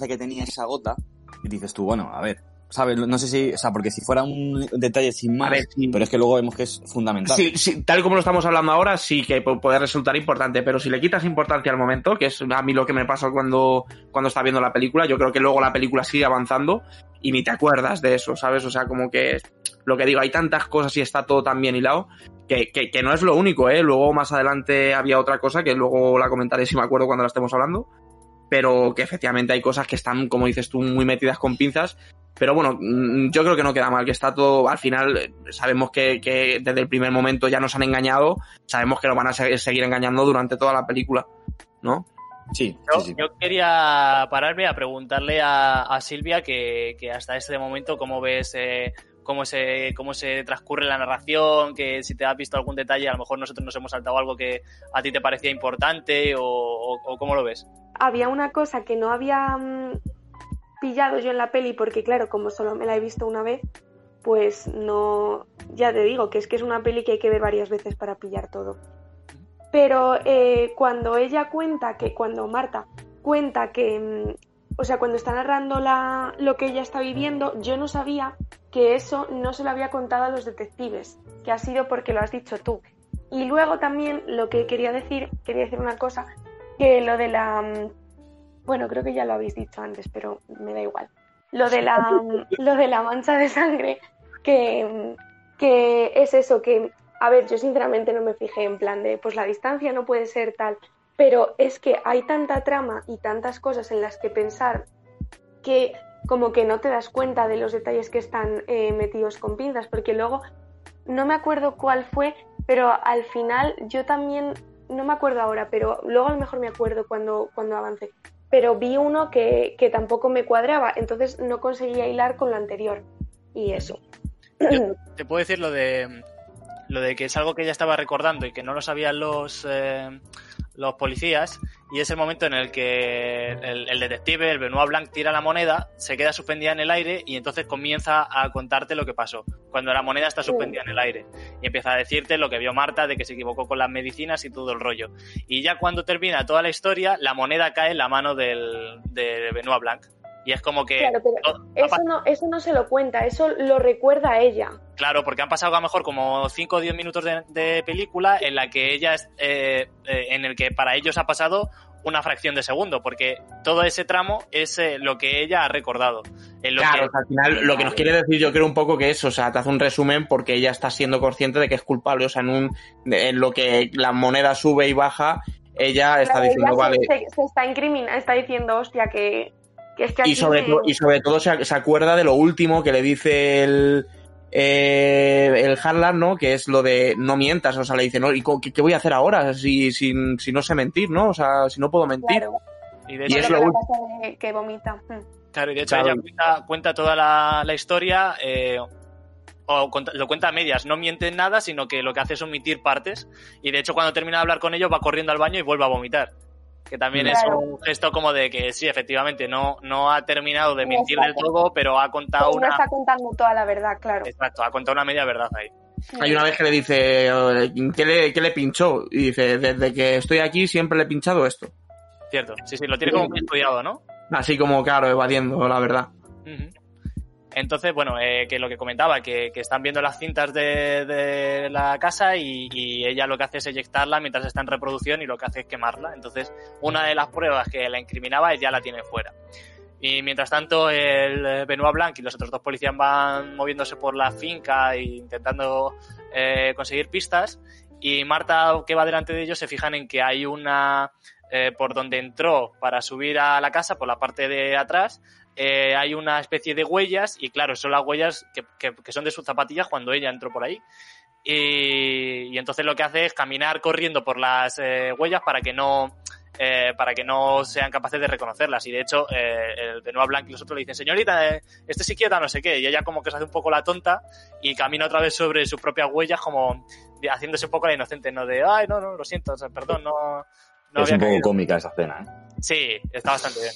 S4: que tenía esa gota, y dices tú, bueno, a ver, ¿sabes? No sé si, o sea, porque si fuera un detalle sin más,
S3: ver, sí.
S4: pero es que luego vemos que es fundamental.
S3: Sí, sí, tal como lo estamos hablando ahora, sí que pu- puede resultar importante, pero si le quitas importancia al momento, que es a mí lo que me pasó cuando, cuando estaba viendo la película, yo creo que luego la película sigue avanzando y ni te acuerdas de eso, ¿sabes? O sea, como que lo que digo, hay tantas cosas y está todo tan bien hilado que, que, que no es lo único, ¿eh? Luego más adelante había otra cosa que luego la comentaré si me acuerdo cuando la estemos hablando, pero que efectivamente hay cosas que están, como dices tú, muy metidas con pinzas. Pero bueno, mm, yo creo que no queda mal, que está todo, al final eh, sabemos que, que desde el primer momento ya nos han engañado, sabemos que nos van a se- seguir engañando durante toda la película, ¿no?
S4: Sí,
S1: Yo,
S4: sí, sí.
S1: yo quería pararme a preguntarle a, a Silvia que, que hasta este momento cómo ves eh, cómo se cómo se transcurre la narración, que si te has visto algún detalle, a lo mejor nosotros nos hemos saltado algo que a ti te parecía importante o, o- o cómo lo ves.
S5: Había una cosa que no había mm, pillado yo en la peli porque claro, como solo me la he visto una vez, pues no, ya te digo que es que es una peli que hay que ver varias veces para pillar todo. Pero eh, cuando ella cuenta que, cuando Marta cuenta que, mm, o sea, cuando está narrando la, lo que ella está viviendo, yo no sabía que eso no se lo había contado a los detectives, que ha sido porque lo has dicho tú. Y luego también lo que quería decir, quería decir una cosa, que lo de la... mm, Bueno, creo que ya lo habéis dicho antes, pero me da igual. Lo de la, mm, lo de la mancha de sangre, que, mm, que es eso, que, a ver, yo sinceramente no me fijé en plan de, pues la distancia no puede ser tal, pero es que hay tanta trama y tantas cosas en las que pensar que como que no te das cuenta de los detalles que están eh, metidos con pinzas, porque luego no me acuerdo cuál fue, pero al final yo también, no me acuerdo ahora, pero luego a lo mejor me acuerdo cuando, cuando avance, pero vi uno que, que tampoco me cuadraba, entonces no conseguía hilar con lo anterior. Y eso.
S1: Yo te puedo decir lo de lo de que es algo que ella estaba recordando y que no lo sabían los eh, los policías y es el momento en el que el, detective, el Benoit Blanc, tira la moneda, se queda suspendida en el aire y entonces comienza a contarte lo que pasó cuando la moneda está suspendida en el aire. Y empieza a decirte lo que vio Marta de que se equivocó con las medicinas y todo el rollo. Y ya cuando termina toda la historia la moneda cae en la mano del de Benoit Blanc y es como que
S5: Claro, pero
S1: todo-
S5: eso no, eso no se lo cuenta, eso lo recuerda a ella.
S1: Claro, porque han pasado a lo mejor como 5 o 10 minutos de, de película en la que ella es, eh, eh, en el que para ellos ha pasado una fracción de segundo, porque todo ese tramo es eh, lo que ella ha recordado. Lo
S3: Claro,
S1: que-
S3: o sea, al final lo que nos quiere decir yo creo un poco que es, o sea, te hace un resumen porque ella está siendo consciente de que es culpable, o sea, en, un, en lo que la moneda sube y baja, ella está
S5: Claro,
S3: diciendo,
S5: ella
S3: vale,
S5: se, se- se está incriminando, está diciendo, hostia, que, que es que
S3: y sobre,
S5: me-
S3: y sobre todo se, se acuerda de lo último que le dice el, eh, el Harlan, ¿no? Que es lo de no mientas, o sea, le dice, no, ¿y qué, qué voy a hacer ahora si, si, si no sé mentir, ¿no? O sea, si no puedo mentir.
S5: Claro,
S1: y de
S3: y
S1: hecho,
S3: es
S5: lo
S3: lo
S5: que vomita. Mm.
S1: claro, y de hecho
S3: Claro.
S1: ella cuenta, cuenta toda la, la historia, eh, o lo cuenta a medias, no miente en nada, sino que lo que hace es omitir partes, y de hecho cuando termina de hablar con ellos va corriendo al baño y vuelve a vomitar. Que también
S5: Claro.
S1: es un gesto como de que sí, efectivamente, no, no ha terminado de mentir del todo, pero ha contado
S5: Pero no
S1: una...
S5: está contando toda la verdad, claro.
S1: Exacto, ha contado una media verdad ahí.
S3: Hay una vez que le dice, ¿qué le, qué le pinchó? Y dice, desde que estoy aquí siempre le he pinchado esto.
S1: Cierto, sí, sí, lo tiene como muy estudiado, ¿no?
S3: Así como, claro, evadiendo, la verdad.
S1: Ujú. Entonces, bueno, eh, que lo que comentaba, que, están viendo las cintas de, la casa y, ella lo que hace es eyectarla mientras está en reproducción y lo que hace es quemarla. Entonces, una de las pruebas que la incriminaba ya la tiene fuera. Y mientras tanto, el eh, Benoit Blanc y los otros dos policías van moviéndose por la finca e intentando eh, conseguir pistas. Y Marta, que va delante de ellos, se fijan en que hay una. por donde entró para subir a la casa, por la parte de atrás, eh, hay una especie de huellas. Y claro, son las huellas que, que- son de sus zapatillas cuando ella entró por ahí. Y, y entonces lo que hace es caminar corriendo por las eh, huellas para que no eh, para que no sean capaces de reconocerlas. Y de hecho, eh, el Benoit Blanc y los otros le dicen, señorita, eh, este sí quieta, no sé qué. Y ella como que se hace un poco la tonta y camina otra vez sobre sus propias huellas, como de- haciéndose un poco la inocente, ¿no? De, ay, no, no, lo siento, o sea, perdón, no. No
S4: es un poco
S1: caído".
S4: cómica esa escena, ¿eh?
S1: Sí, está bastante bien.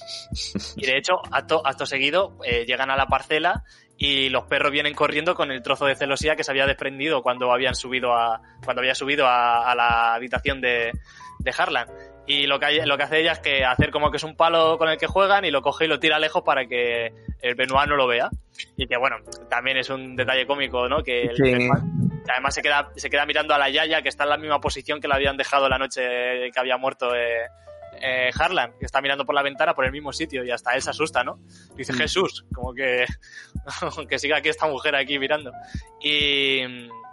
S1: Y de hecho, acto, acto seguido, eh, llegan a la parcela y los perros vienen corriendo con el trozo de celosía que se había desprendido cuando habían subido a, cuando había subido a, a la habitación de, de Harlan. Y lo que, hay- lo que hace ella es que hacer como que es un palo con el que juegan y lo coge y lo tira lejos para que el Benoit no lo vea. Y que bueno, también es un detalle cómico, ¿no? Que el
S3: Sí.
S1: Benoit que además se queda, se queda mirando a la Yaya, que está en la misma posición que la habían dejado la noche que había muerto eh, eh, Harlan, que está mirando por la ventana por el mismo sitio y hasta él se asusta, ¿no? Dice
S3: Mm.
S1: Jesús, como que, que siga aquí esta mujer aquí mirando. Y,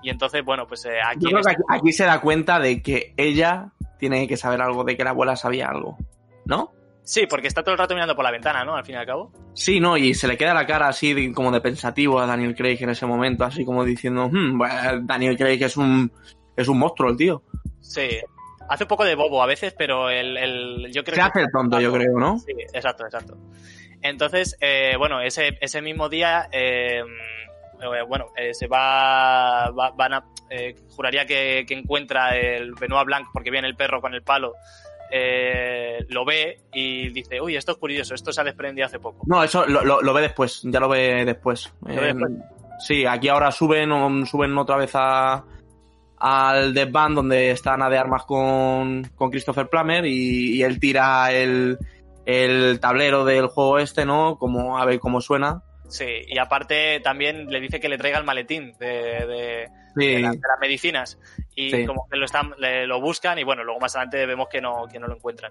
S1: y entonces, bueno, pues eh, aquí...
S3: Yo creo que
S1: este-
S3: aquí, aquí se da cuenta de que ella tiene que saber algo, de que la abuela sabía algo. ¿No?
S1: Sí, porque está todo el rato mirando por la ventana, ¿no? Al fin y al cabo.
S3: Sí, no, y se le queda la cara así de- como de pensativo a Daniel Craig en ese momento, así como diciendo, "Hmm, bueno, Daniel Craig es un, es un monstruo el tío.
S1: Sí. Hace un poco de bobo a veces, pero el, el- yo creo
S3: Se
S1: que...
S3: hace el tonto, yo creo, ¿no?
S1: Sí, exacto, exacto. Entonces, eh, bueno, ese, ese mismo día, eh, eh, bueno, eh, se va, va- van a, eh, juraría que, que encuentra el Benoit Blanc porque viene el perro con el palo, eh, lo ve y dice, uy, esto es curioso, esto se ha desprendido hace poco.
S3: No, eso lo, lo- lo ve después, ya lo ve después.
S1: ¿Lo ve después?
S3: Sí, aquí ahora suben, suben otra vez a, al Death Band donde está Ana de Armas con, con Christopher Plummer y, y él tira el, el tablero del juego este, ¿no? Como a ver cómo suena.
S1: Sí, y aparte también le dice que le traiga el maletín de, de-
S3: Sí,
S1: de la- de las medicinas y
S3: Sí.
S1: como que lo están le- lo buscan y bueno luego más adelante vemos que no que no lo encuentran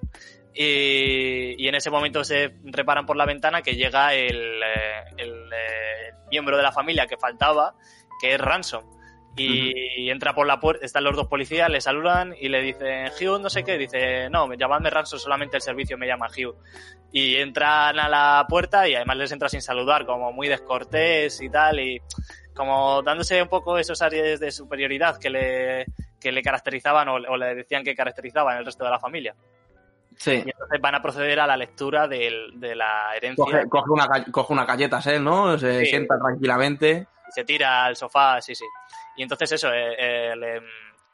S1: y, y en ese momento se reparan por la ventana que llega el, eh, el, eh, miembro de la familia que faltaba que es Ransom y entra por la puerta, están los dos policías, le saludan y le dicen, Hugh, no sé qué, dice, no, llamadme Ransom, solamente el servicio me llama Hugh. Y entran a la puerta y además les entra sin saludar, como muy descortés y tal, y como dándose un poco esos áreas de superioridad que le, que le caracterizaban o, o le decían que caracterizaban el resto de la familia.
S3: sí.
S1: Y entonces van a proceder a la lectura del- de la herencia.
S3: Coge, coge una, coge una galletas él, ¿no? Se
S1: Sí.
S3: sienta tranquilamente.
S1: y se tira al sofá, sí, sí. Y entonces eso, eh, eh, le-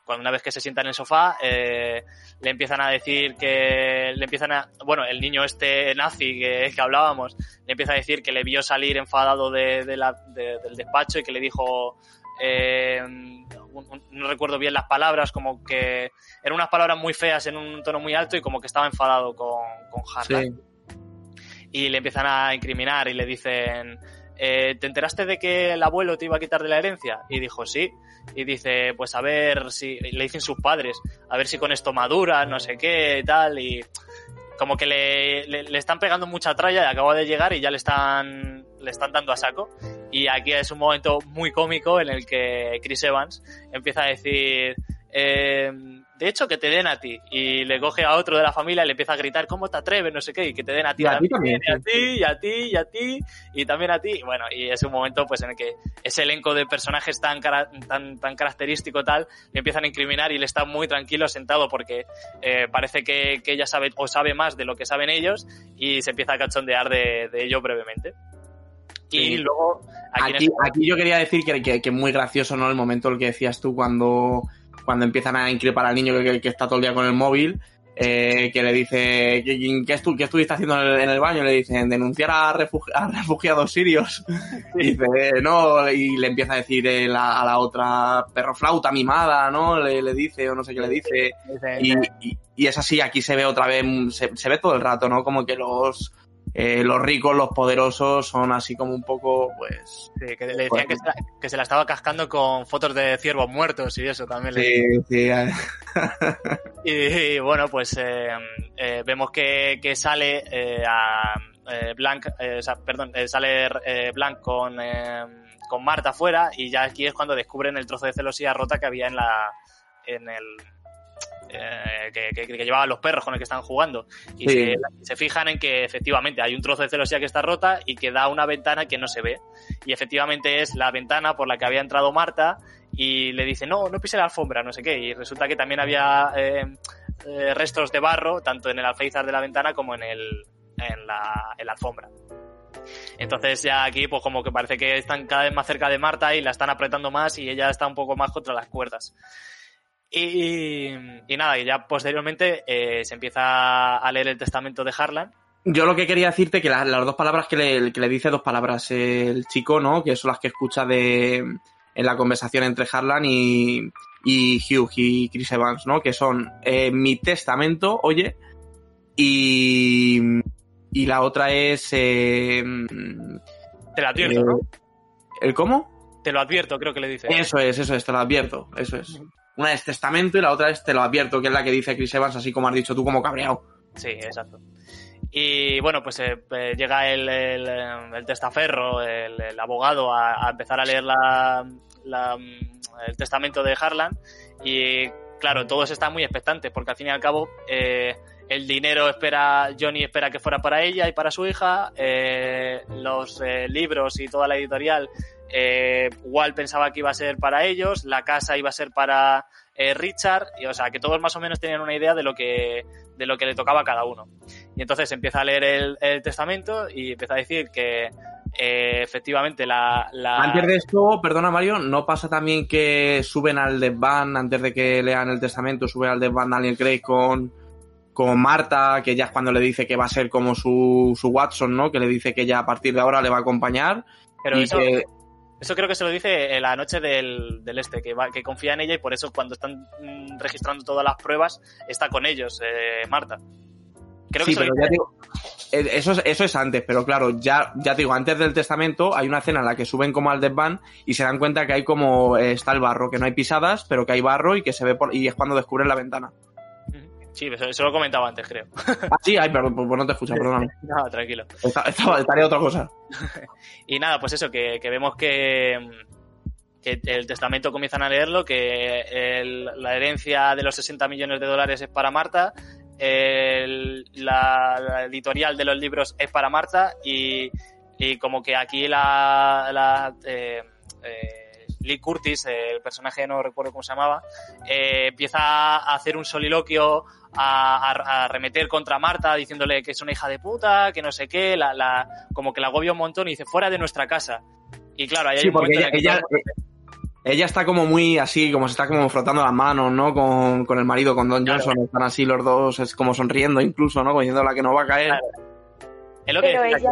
S1: cuando una vez que se sienta en el sofá, eh, le empiezan a decir que, le empiezan a, bueno, el niño este nazi que, que hablábamos, le empieza a decir que le vio salir enfadado de, de la- de- del despacho y que le dijo, eh, un- un- no recuerdo bien las palabras, como que eran unas palabras muy feas en un tono muy alto y como que estaba enfadado con, con Harlan
S3: Sí.
S1: y le empiezan a incriminar y le dicen, eh, ¿te enteraste de que el abuelo te iba a quitar de la herencia? Y dijo, sí. Y dice, pues a ver si, y le dicen sus padres, a ver si con esto madura, no sé qué y tal, y como que le, le, están pegando mucha tralla, acaba de llegar y ya le están, le están dando a saco. Y aquí es un momento muy cómico en el que Chris Evans empieza a decir, eh, de hecho que te den a ti. Y le coge a otro de la familia y le empieza a gritar, ¿cómo te atreves? No sé qué, y que te den a ti,
S3: Y a ti también,
S1: y a ti, y a ti, y a ti, y también a ti. Y bueno, y es un momento pues en el que ese elenco de personajes tan, tan, tan característico tal, le empiezan a incriminar y él está muy tranquilo sentado porque eh, parece que, que ella sabe o sabe más de lo que saben ellos y se empieza a cachondear de, de ello brevemente. Y
S3: Sí.
S1: luego, aquí,
S3: Aquí, aquí yo quería decir que, que, muy gracioso, ¿no? El momento el que decías tú cuando, cuando empiezan a increpar al niño que, que está todo el día con el móvil. eh, que le dice, ¿qué, qué, estu qué estuviste haciendo en el, en el, baño? Le dicen, denunciar a, refugi a refugiados sirios. Y dice, no, y le empieza a decir eh, la, a la otra, perro flauta mimada, ¿no? Le, le dice, o no sé qué le dice. Y, y, y, es así, aquí se ve otra vez, se, se ve todo el rato, ¿no? Como que los, eh, los ricos, los poderosos son así como un poco, pues...
S1: Sí, que le decían pues, que, se la, que, se la, estaba cascando con fotos de ciervos muertos y eso también.
S3: Sí, sí.
S1: y, y, bueno, pues eh, eh, vemos que, que sale eh, a Blanc, o sea, perdón, sale Blanc con, con Marta afuera y ya aquí es cuando descubren el trozo de celosía rota que había en la en el eh, que, que, que, llevaban los perros con el que están jugando. Y sí. se, se, fijan en que efectivamente hay un trozo de celosía que está rota y que da una ventana que no se ve. Y efectivamente es la ventana por la que había entrado Marta y le dice, no, no pise la alfombra, no sé qué. Y resulta que también había eh, eh, restos de barro, tanto en el alféizar de la ventana como en, el, en, la, en la alfombra. Entonces ya aquí pues como que parece que están cada vez más cerca de Marta y la están apretando más y ella está un poco más contra las cuerdas. Y, y, nada, y ya posteriormente eh, se empieza a leer el testamento de Harlan.
S3: Yo lo que quería decirte que las, las dos palabras que le, que le, dice dos palabras el chico, ¿no? Que son las que escucha de en la conversación entre Harlan y, y Hugh y Chris Evans, ¿no? Que son eh, mi testamento, oye, y, y la otra es... Eh,
S1: Te la advierto, ¿no?
S3: ¿El cómo?
S1: Te lo advierto, creo que le dice.
S3: Eso es, eso es, te lo advierto, eso es. Una es testamento y la otra es te lo advierto, que es la que dice Chris Evans, así como has dicho tú, como cabreado.
S1: Sí, exacto. Y bueno, pues eh, llega el, el, testaferro, el, abogado, a, empezar a leer la, la, el testamento de Harlan. Y claro, todos están muy expectantes, porque al fin y al cabo eh, el dinero espera, Johnny espera que fuera para ella y para su hija, eh, los eh, libros y toda la editorial eh, Walt pensaba que iba a ser para ellos, la casa iba a ser para eh, Richard, y, o sea, que todos más o menos tenían una idea de lo que, de lo que le tocaba a cada uno. Y entonces empieza a leer el, el testamento y empieza a decir que eh, efectivamente la, la,
S3: Antes de esto, perdona Mario, ¿no pasa también que suben al desván antes de que lean el testamento, sube al desván Daniel Craig con, con Marta, que ya es cuando le dice que va a ser como su, su Watson, ¿no? Que le dice que ya a partir de ahora le va a acompañar.
S1: Pero
S3: y
S1: eso...
S3: que
S1: eso creo que se lo dice la noche del, del este, que, va, que, confía en ella y por eso cuando están mm, registrando todas las pruebas está con ellos, eh, Marta.
S3: Creo sí, que pero ya digo, eso, es, eso es antes, pero claro, ya, ya te digo, antes del testamento hay una escena en la que suben como al desván y se dan cuenta que hay como, eh, está el barro, que no hay pisadas, pero que hay barro y que se ve por, y es cuando descubren la ventana.
S1: Sí, eso, eso lo comentaba antes, creo.
S3: Ah, sí, ay, perdón, pues no te escucho, perdóname.
S1: no, tranquilo.
S3: Esta, esta, estaría otra cosa.
S1: y nada, pues eso, que, que vemos que, que, el testamento comienzan a leerlo, que el, la herencia de los 60 millones de dólares es para Marta, el, la, la, editorial de los libros es para Marta y, y como que aquí la... la eh, eh, Lee Curtis, el personaje no recuerdo cómo se llamaba, eh, empieza a hacer un soliloquio, a, a, a, remeter contra Marta, diciéndole que es una hija de puta, que no sé qué, la, la, como que la agobia un montón y dice, fuera de nuestra casa. Y claro, ahí hay
S3: sí,
S1: un
S3: porque ella, ella, ella, está como muy así, como se está como frotando las manos, ¿no? Con, con el marido, con Don claro. Johnson, están así los dos, es como sonriendo incluso, ¿no? Como diciendo la que no va a caer.
S1: Claro. Es lo que
S5: Pero ella...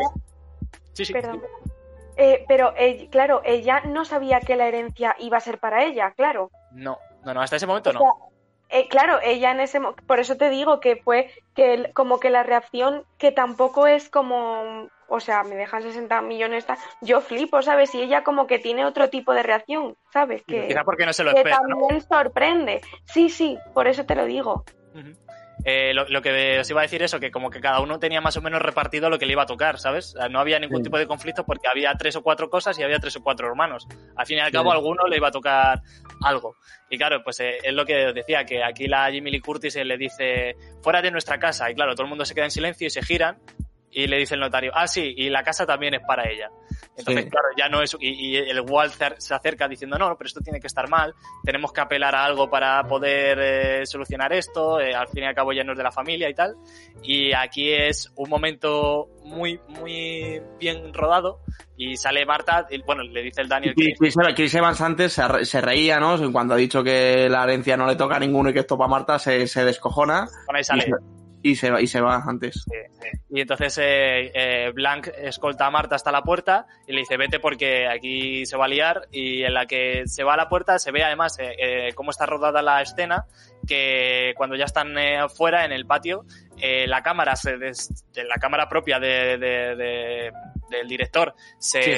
S1: Sí, sí.
S5: Perdón. Eh, pero, eh, claro, ella no sabía que la herencia iba a ser para ella, claro.
S1: No, no, no, hasta ese momento no.
S5: O sea, eh, claro, ella en ese por eso te digo que fue que el, como que la reacción que tampoco es como, o sea, me dejan 60 millones, yo flipo, ¿sabes? Y ella como que tiene otro tipo de reacción, ¿sabes? Que,
S1: Quizá porque no se lo
S5: que
S1: espera.
S5: también
S1: ¿no?
S5: sorprende. Sí, sí, por eso te lo digo.
S1: Uh -huh. Eh, lo, lo, que os iba a decir eso, que como que cada uno tenía más o menos repartido lo que le iba a tocar, ¿sabes? No había ningún sí. tipo de conflicto porque había tres o cuatro cosas y había tres o cuatro hermanos. Al fin y al cabo, sí. a alguno le iba a tocar algo. Y claro, pues eh, es lo que os decía, que aquí la Jimmy Lee Curtis le dice, fuera de nuestra casa. Y claro, todo el mundo se queda en silencio y se giran. Y le dice el notario, ah, sí, y la casa también es para ella. Entonces,
S3: Sí.
S1: claro, ya no es. Y, y el Walt se- acerca diciendo, no, pero esto tiene que estar mal, tenemos que apelar a algo para poder eh, solucionar esto, eh, al fin y al cabo ya no es de la familia y tal. Y aquí es un momento muy, muy bien rodado. Y sale Marta, y, bueno, le dice el Daniel
S3: Y
S1: Craig,
S3: Chris, Chris Evans antes se, re- se reía, ¿no? Cuando ha dicho que la herencia no le toca a ninguno y que esto para Marta, se, se descojona
S1: con ahí sale.
S3: Y se va, y se va antes.
S1: Y entonces eh, eh, Blanc escolta a Marta hasta la puerta y le dice, vete porque aquí se va a liar. Y en la que se va a la puerta se ve además eh, eh, cómo está rodada la escena, que cuando ya están eh, fuera en el patio, eh, la cámara, se des- de la cámara propia de- de- de- del director se...
S3: Sí.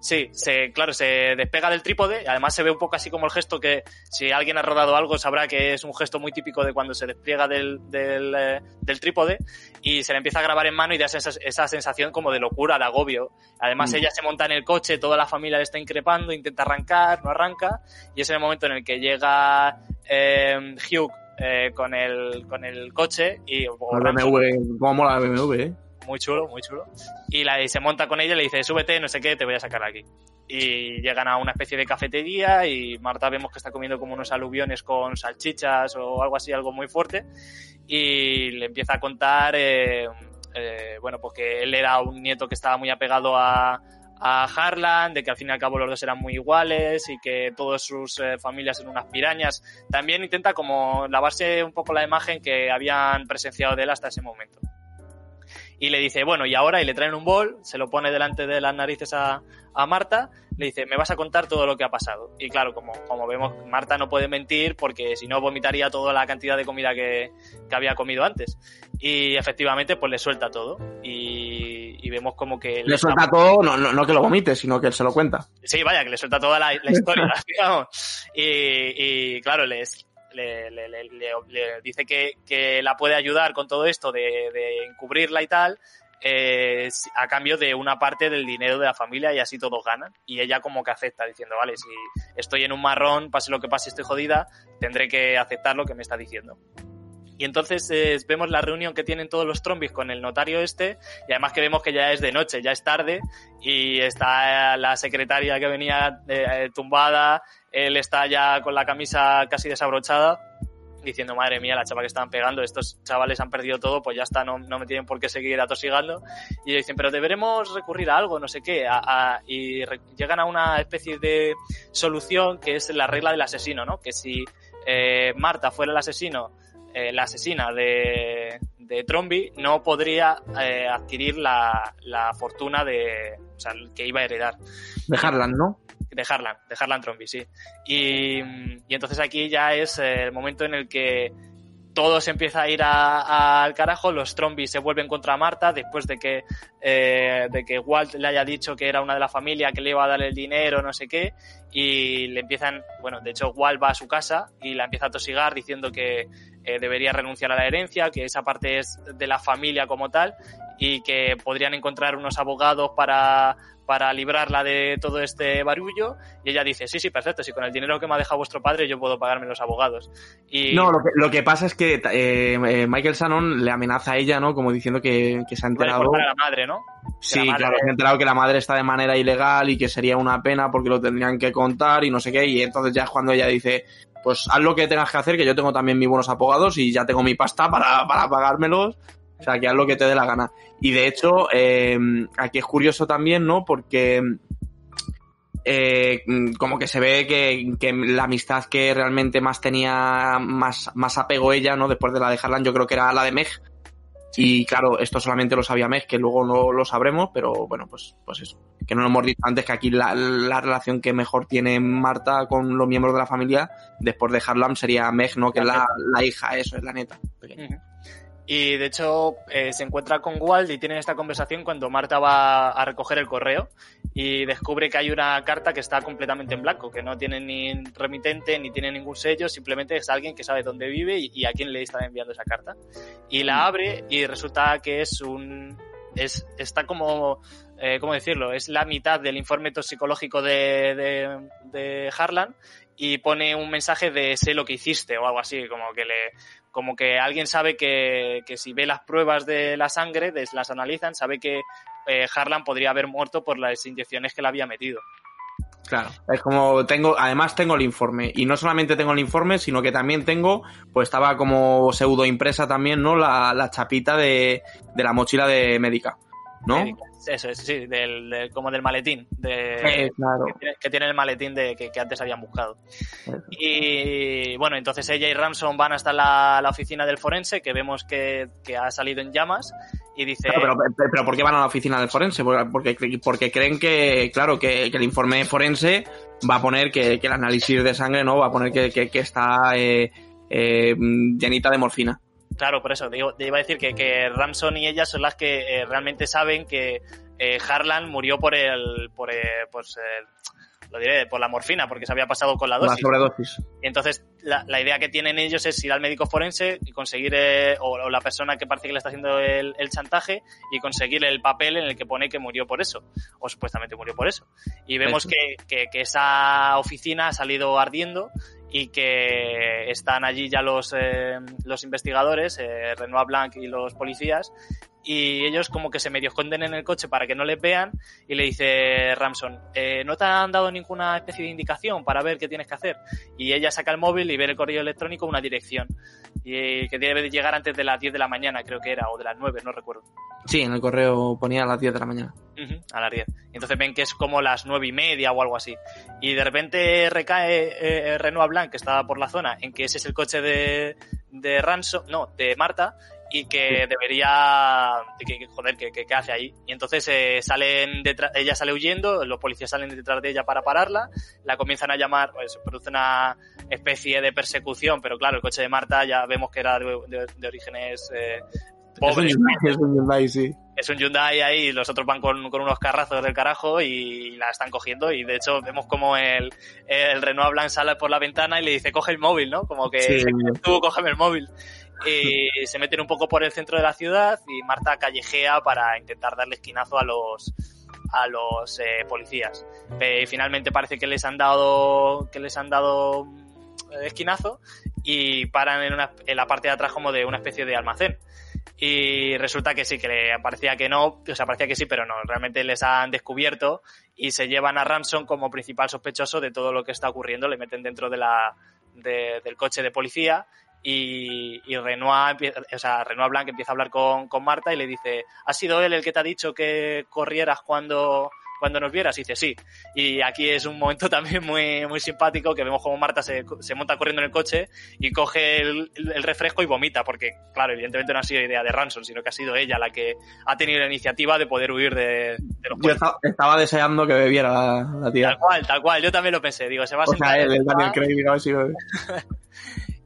S1: Sí, se, claro, se despega del trípode. Además se ve un poco así como el gesto que si alguien ha rodado algo sabrá que es un gesto muy típico de cuando se despliega del, del, eh, del trípode y se le empieza a grabar en mano y da esa, esa sensación como de locura, de agobio. Además
S3: Mm.
S1: ella se monta en el coche, toda la familia le está increpando, intenta arrancar, no arranca y es en el momento en el que llega eh, Hugh eh, con, el, con el coche y
S3: El
S1: borracho,
S3: BMW, cómo mola el BMW, ¿eh?
S1: Muy chulo, muy chulo. Y, la, y se monta con ella y le dice, súbete, no sé qué, te voy a sacar aquí. Y llegan a una especie de cafetería y Marta vemos que está comiendo como unos aluviones con salchichas o algo así, algo muy fuerte. Y le empieza a contar, eh, eh, bueno, pues que él era un nieto que estaba muy apegado a, a Harlan, de que al fin y al cabo los dos eran muy iguales y que todas sus eh, familias eran unas pirañas. También intenta como lavarse un poco la imagen que habían presenciado de él hasta ese momento y le dice, bueno, y ahora, y le traen un bol, se lo pone delante de las narices a, a Marta, le dice, me vas a contar todo lo que ha pasado. Y claro, como, como vemos, Marta no puede mentir porque si no vomitaría toda la cantidad de comida que, que había comido antes. Y efectivamente, pues le suelta todo. Y, y vemos como que...
S3: Le suelta todo, no, no, no que lo vomite, sino que él se lo cuenta.
S1: Sí, vaya, que le suelta toda la, la historia, digamos. Y, y, claro, les, le, dice que, que, la puede ayudar con todo esto de, de encubrirla y tal, eh, a cambio de una parte del dinero de la familia y así todos ganan. Y ella como que acepta, diciendo, vale, si estoy en un marrón, pase lo que pase, estoy jodida, tendré que aceptar lo que me está diciendo. Y entonces eh, vemos la reunión que tienen todos los trombis con el notario este, y además que vemos que ya es de noche, ya es tarde, y está la secretaria que venía eh, tumbada, él está ya con la camisa casi desabrochada, diciendo, madre mía, la chava que estaban pegando, estos chavales han perdido todo, pues ya está, no, no me tienen por qué seguir atosigando. Y dicen, pero deberemos recurrir a algo, no sé qué, a, a, y llegan a una especie de solución que es la regla del asesino, ¿no? Que si eh, Marta fuera el asesino, eh, la asesina de, de Trombi no podría eh, adquirir la, la, fortuna de, o sea, que iba a heredar.
S3: De Harlan, ¿no?
S1: De Harlan, de Harlan Trombi, sí. Y, y, entonces aquí ya es el momento en el que todo se empieza a ir al carajo, los Trombis se vuelven contra Marta después de que, eh, de que Walt le haya dicho que era una de la familia, que le iba a dar el dinero, no sé qué, y le empiezan, bueno, de hecho Walt va a su casa y la empieza a tosigar diciendo que eh, debería renunciar a la herencia, que esa parte es de la familia como tal y que podrían encontrar unos abogados para, para librarla de todo este barullo y ella dice, sí, sí, perfecto, si con el dinero que me ha dejado vuestro padre yo puedo pagarme los abogados. Y...
S3: No, lo que, lo que pasa es que eh, Michael Shannon le amenaza a ella, ¿no? Como diciendo que, que se ha enterado...
S1: a la madre, ¿no?
S3: Sí, madre... claro, se ha enterado que la madre está de manera ilegal y que sería una pena porque lo tendrían que contar y no sé qué, y entonces ya es cuando ella dice, pues haz lo que tengas que hacer, que yo tengo también mis buenos abogados y ya tengo mi pasta para, para pagármelos. O sea, que haz lo que te dé la gana. Y de hecho, eh, aquí es curioso también, ¿no? Porque eh, como que se ve que, que, la amistad que realmente más tenía, más, más apego ella, ¿no? Después de la de Harlan, yo creo que era la de Meg. Y claro, esto solamente lo sabía Meg, que luego no lo sabremos, pero bueno, pues, pues eso. Que no lo hemos dicho antes que aquí la, la relación que mejor tiene Marta con los miembros de la familia, después de Harlan, sería Meg, ¿no? Que es la, la hija, eso es la neta.
S1: Uh -huh. Y de hecho eh, se encuentra con Walt y tienen esta conversación cuando Marta va a recoger el correo y descubre que hay una carta que está completamente en blanco, que no tiene ni remitente ni tiene ningún sello, simplemente es alguien que sabe dónde vive y, y a quién le está enviando esa carta. Y la abre y resulta que es un... Es, está como... Eh, ¿Cómo decirlo? Es la mitad del informe toxicológico de, de, de Harlan y pone un mensaje de sé lo que hiciste o algo así, como que le como que alguien sabe que, que si ve las pruebas de la sangre, des- las analizan, sabe que eh, Harlan podría haber muerto por las inyecciones que le había metido.
S3: Claro, es como tengo, además tengo el informe y no solamente tengo el informe, sino que también tengo, pues estaba como pseudo impresa también, ¿no? La, la chapita de, de la mochila de médica, ¿no?
S1: Eso es, sí, del, del- como del maletín. De,
S3: Eh, claro.
S1: que, tiene, que tiene el maletín de, que, que antes habían buscado. Y bueno, entonces ella y Ramson van hasta la, la oficina del forense, que vemos que, que ha salido en llamas, y dice...
S3: Claro, pero, pero, pero ¿por qué van a la oficina del forense? Porque, porque, porque creen que, claro, que, que el informe forense va a poner que, que el análisis de sangre, ¿no? Va a poner que, que, que está eh, eh, llenita de morfina.
S1: Claro, por eso, digo, te iba a decir que, que Ramson y ella son las que eh, realmente saben que eh, Harlan murió por el, por el, pues, el- lo diré, por la morfina, porque se había pasado con la
S3: La
S1: dosis.
S3: sobredosis.
S1: Y entonces la, la idea que tienen ellos es ir al médico forense y conseguir, eh, o, o la persona que parece que le está haciendo el, el chantaje, y conseguir el papel en el que pone que murió por eso, o supuestamente murió por eso. Y vemos
S3: Eso.
S1: que, que- que esa oficina ha salido ardiendo y que están allí ya los, eh, los investigadores, eh, Renoir Blanc y los policías, y ellos como que se medio esconden en el coche para que no les vean y le dice Ramson, eh, ¿no te han dado ninguna especie de indicación para ver qué tienes que hacer? Y ella saca el móvil y ve el correo electrónico una dirección y que debe de llegar antes de las 10 de la mañana, creo que era, o de las 9, no recuerdo.
S3: Sí, en el correo ponía a las 10 de la mañana.
S1: Ujú, a las 10. Entonces ven que es como las nueve y media o algo así. Y de repente recae eh, Renoir Blanc, que estaba por la zona, en que ese es el coche de, de Ransom, no, de Marta, y que debería, que, que- joder, que, que, que hace ahí. Y entonces eh, salen detrás, ella sale huyendo, los policías salen detrás de ella para pararla, la comienzan a llamar, pues se produce una especie de persecución, pero claro, el coche de Marta ya vemos que era de, de- de orígenes eh, pobres.
S3: Es un Hyundai, es un Hyundai, sí.
S1: Es un Hyundai ahí y los otros van con, con unos carrazos del carajo y la están cogiendo y de hecho vemos como el, el Renault Blanc sale por la ventana y le dice coge el móvil, ¿no? Como que
S3: Sí.
S1: tú cógeme el móvil. Y se meten un poco por el centro de la ciudad y Marta callejea para intentar darle esquinazo a los a los eh, policías. Eh, finalmente parece que les han dado que les han dado mm, esquinazo y paran en, una, en la parte de atrás como de una especie de almacén. Y resulta que sí, que le parecía que no, o sea, parecía que sí, pero no, realmente les han descubierto y se llevan a Ramson como principal sospechoso de todo lo que está ocurriendo, le meten dentro de la, de- del coche de policía y, y Renoir, o sea, Renoir Blanc empieza a hablar con, con Marta y le dice, ¿ha sido él el que te ha dicho que corrieras cuando, cuando nos vieras? Y dice, sí. Y aquí es un momento también muy, muy simpático que vemos como Marta se, se monta corriendo en el coche y coge el, el refresco y vomita, porque, claro, evidentemente no ha sido idea de Ransom, sino que ha sido ella la que ha tenido la iniciativa de poder huir de, de los
S3: Yo estaba, estaba deseando que bebiera la, la tía.
S1: Tal cual, tal cual, yo también lo pensé, digo, se va a
S3: O
S1: sentar
S3: sea, él,
S1: el
S3: el Daniel Craig, a ver si bebe.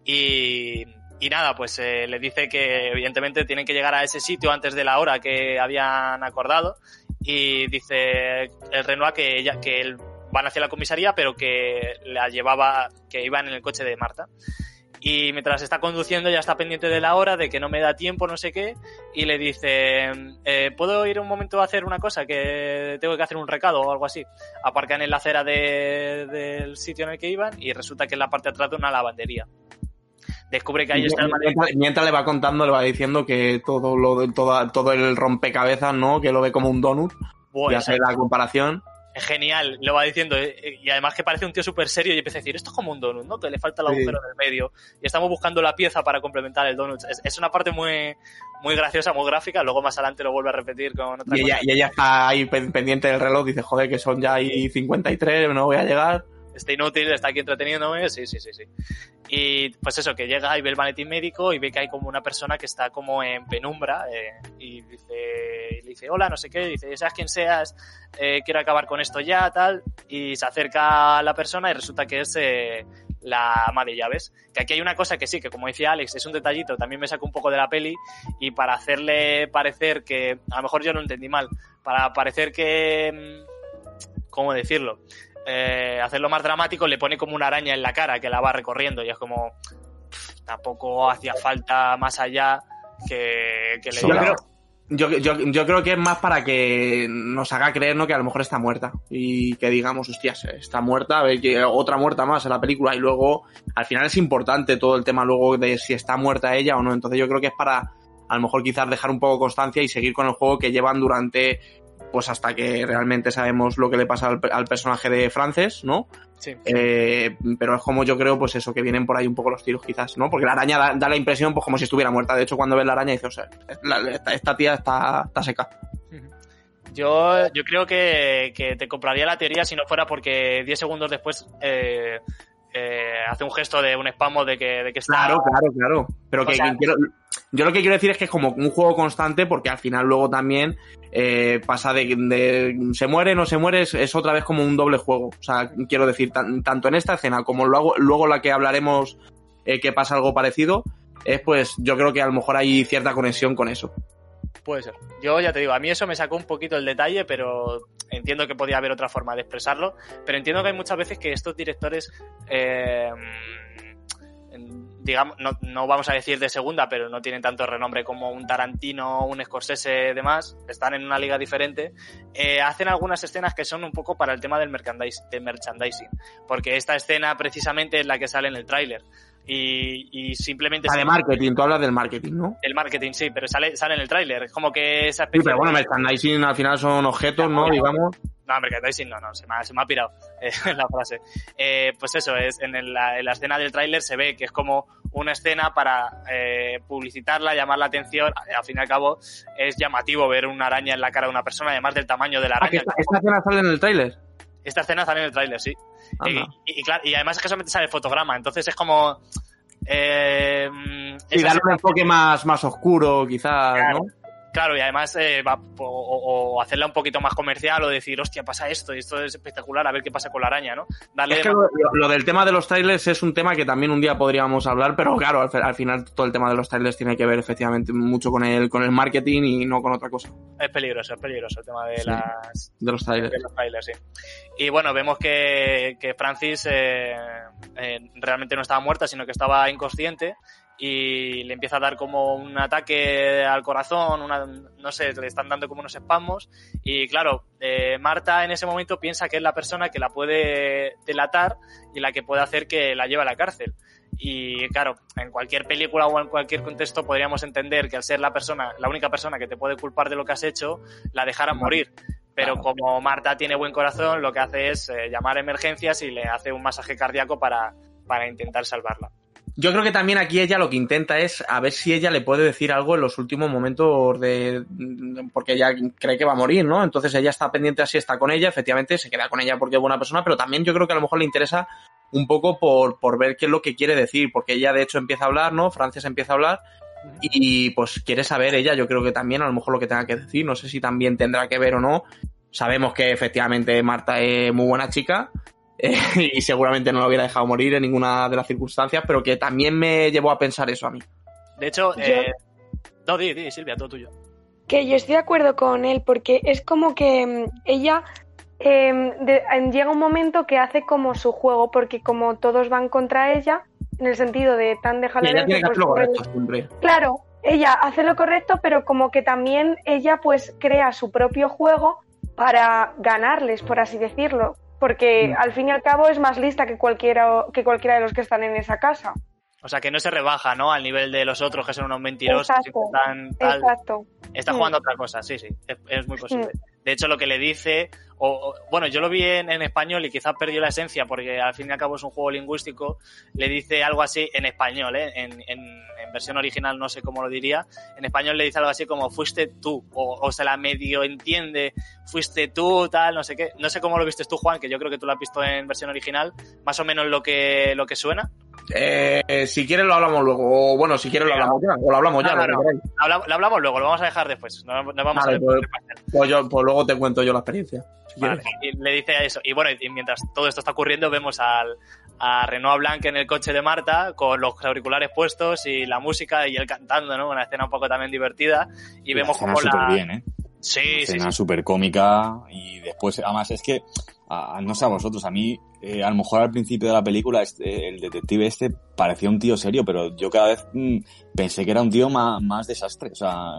S1: Y, nada, pues eh, le dice que evidentemente tienen que llegar a ese sitio antes de la hora que habían acordado y dice el Renoir que, ella, él van hacia la comisaría pero que la llevaba, que iban en el coche de Marta. Y mientras está conduciendo ya está pendiente de la hora, de que no me da tiempo, no sé qué, y le dice, eh, ¿puedo ir un momento a hacer una cosa? Que tengo que hacer un recado o algo así. Aparcan en la acera de- del sitio en el que iban y resulta que es la parte de atrás de una lavandería. Descubre que ahí está el
S3: mientras, mientras le va contando, le va diciendo que todo lo de- todo, todo el rompecabezas, ¿no? Que lo ve como un donut. Ya
S1: esa-
S3: sé la comparación.
S1: Es genial, lo va diciendo. eh, eh, Y además que parece un tío súper serio y empieza a decir, esto es como un donut, ¿no? Que le falta el
S3: Sí.
S1: agujero del medio. Y estamos buscando la pieza para complementar el donut. Es, es una parte muy, muy graciosa, muy gráfica. Luego más adelante lo vuelve a repetir con otra
S3: Y ella,
S1: cosa.
S3: y ella está ahí pen- pendiente del reloj, dice, joder, que son ya ahí 53, no voy a llegar.
S1: Está inútil, está aquí entreteniéndome. Sí, sí, sí, sí. Y pues eso, que llega y ve el maletín médico y ve que hay como una persona que está como en penumbra eh, y dice, y le dice, hola, no sé qué, dice, seas quien seas, eh, quiero acabar con esto ya, tal, y se acerca a la persona y resulta que es eh, la ama de llaves. Que aquí hay una cosa que sí, que como decía Alex, es un detallito, también me sacó un poco de la peli y para hacerle parecer que, a lo mejor yo lo entendí mal, para parecer que, mm, ¿cómo decirlo? Eh, hacerlo más dramático, le pone como una araña en la cara que la va recorriendo y es como, pff, tampoco hacía falta más allá que, que le
S3: Yo creo- yo, yo, yo creo que es más para que nos haga creer ¿no? que a lo mejor está muerta y que digamos, hostias, está muerta, a ver que otra muerta más en la película y luego al final es importante todo el tema luego de si está muerta ella o no. Entonces yo creo que es para a lo mejor quizás dejar un poco constancia y seguir con el juego que llevan durante pues hasta que realmente sabemos lo que le pasa al, al personaje de Frances, ¿no?
S1: Sí.
S3: Eh, pero es como yo creo, pues eso, que vienen por ahí un poco los tiros quizás, ¿no? Porque la araña da, da la impresión pues como si estuviera muerta. De hecho, cuando ves la araña dices, o sea, la- esta, esta tía está, está seca.
S1: Yo, yo creo que, que te compraría la teoría si no fuera porque 10 segundos después eh, eh, hace un gesto de un spamo de que, de que está.
S3: Claro, claro, claro. Pero que,
S1: sea-
S3: que quiero, yo lo que quiero decir es que es como un juego constante porque al final luego también eh, pasa de, de se muere, no se muere, es, es otra vez como un doble juego. O sea, quiero decir, tan- tanto en esta escena como luego, luego la que hablaremos eh, que pasa algo parecido, es pues yo creo que a lo mejor hay cierta conexión con eso.
S1: Puede ser. Yo ya te digo, a mí eso me sacó un poquito el detalle, pero entiendo que podía haber otra forma de expresarlo. Pero entiendo que hay muchas veces que estos directores, eh, digamos, no, no vamos a decir de segunda, pero no tienen tanto renombre como un Tarantino, un Scorsese, demás, están en una liga diferente, eh, hacen algunas escenas que son un poco para el tema del, merchandise, del merchandising. Porque esta escena precisamente es la que sale en el tráiler. Y, y simplemente... Se-
S3: de marketing, tú hablas del marketing, ¿no?
S1: el marketing, sí, pero sale, sale en el tráiler. Es como que esa
S3: Sí,
S1: especie
S3: pero bueno,
S1: de-
S3: merchandising al final son objetos, ¿no? Digamos.
S1: No, merchandising no, no, se me ha, se me ha pirado eh, la frase. Eh, pues eso, es en, el- la, en la escena del tráiler se ve que es como una escena para eh, publicitarla, llamar la atención. Al fin y al cabo, es llamativo ver una araña en la cara de una persona, además del tamaño de la
S3: Ah, que
S1: araña.
S3: esta, esta escena sale en el tráiler.
S1: Esta escena sale en el tráiler, sí. Y,
S3: Anda.
S1: y- y claro, y además es que solamente sale el fotograma, entonces es como... Eh,
S3: Y
S1: esa
S3: darle un enfoque más, más oscuro, quizás,
S1: Claro.
S3: ¿no?
S1: Claro, y además eh, va- o, o- hacerla un poquito más comercial o decir, hostia, pasa esto y esto es espectacular, a ver qué pasa con la araña, ¿no? Darle
S3: Es que lo, del tema de los trailers es un tema que también un día podríamos hablar, pero claro, al, al final todo el tema de los trailers tiene que ver efectivamente mucho con el, con el marketing y no con otra cosa
S1: es peligroso, es peligroso el tema de,
S3: Sí.
S1: las,
S3: de los trailers.
S1: de los trailers, sí. Y bueno, vemos que, que Francis eh, eh, realmente no estaba muerta, sino que estaba inconsciente y le empieza a dar como un ataque al corazón, una, no sé, le están dando como unos espasmos y claro, eh, Marta en ese momento piensa que es la persona que la puede delatar y la que puede hacer que la lleve a la cárcel. Y claro, en cualquier película o en cualquier contexto podríamos entender que al ser la persona, la única persona que te puede culpar de lo que has hecho, la dejaran morir. Pero
S4: Claro.
S1: como Marta tiene buen corazón, lo que hace es eh, llamar a emergencias y le hace un masaje cardíaco para, para intentar salvarla.
S3: Yo creo que también aquí ella lo que intenta es a ver si ella le puede decir algo en los últimos momentos de... porque ella cree que va a morir, ¿no? Entonces ella está pendiente así, está con ella, efectivamente se queda con ella porque es buena persona, pero también yo creo que a lo mejor le interesa un poco por, por ver qué es lo que quiere decir, porque ella de hecho empieza a hablar, ¿no? Frances empieza a hablar y pues quiere saber ella, yo creo que también a lo mejor lo que tenga que decir, no sé si también tendrá que ver o no. Sabemos que efectivamente Marta es muy buena chica, eh, y seguramente no lo hubiera dejado morir en ninguna de las circunstancias, pero que también me llevó a pensar eso a mí.
S1: De hecho, eh, no, di, di, Silvia, todo tuyo.
S5: Que yo estoy de acuerdo con él porque es como que mm, ella eh, de- en- llega un momento que hace como su juego porque como todos van contra ella en el sentido de tan
S3: Y
S5: dejarle
S3: ella
S5: ver
S3: tiene que
S5: que,
S3: hacer lo
S5: pues,
S3: correcto siempre.
S5: Claro, ella hace lo correcto, pero como que también ella pues crea su propio juego para ganarles, por así decirlo. Porque
S3: Mm.
S5: al fin y al cabo es más lista que cualquiera, que cualquiera de los que están en esa casa.
S1: O sea, que no se rebaja, ¿no? Al nivel de los otros que son unos mentirosos
S5: Exacto.
S1: están tal.
S5: Exacto.
S1: Está
S5: Mm.
S1: jugando a otra cosa, sí, sí, es, es muy posible. De hecho, lo que le dice, o, bueno, yo lo vi en, español y quizás perdió la esencia porque al fin y al cabo es un juego lingüístico, le dice algo así en español, ¿eh? en versión original no sé cómo lo diría, en español le dice algo así como fuiste tú, o, o se la medio entiende, fuiste tú, tal, no sé qué. No sé cómo lo viste tú, Juan, que yo creo que tú lo has visto en versión original, más o menos lo que, lo que suena.
S3: Eh, si quieres lo hablamos luego, o bueno, si quieres lo hablamos ya, o lo hablamos ya,
S1: No,
S3: lo
S1: no, no. hablamos luego, lo vamos a dejar después, no, no vamos
S3: Vale,
S1: a
S3: pues, pues yo- pues luego te cuento yo la experiencia. si
S1: Vale,
S3: quieres.
S1: y le dice eso. Y bueno, y mientras todo esto está ocurriendo, vemos al, a Renoir Blanc en el coche de Marta con los auriculares puestos y la música y él cantando, ¿no? Una escena un poco también divertida. Y vemos como la.
S4: bien, ¿eh?
S1: Sí, sí,
S4: escena
S1: sí.
S4: súper cómica y después, además, es que, a- no sé a vosotros, a mí, eh, a lo mejor al principio de la película, este, el detective este parecía un tío serio, pero yo cada vez mm, pensé que era un tío más, más desastre, o sea,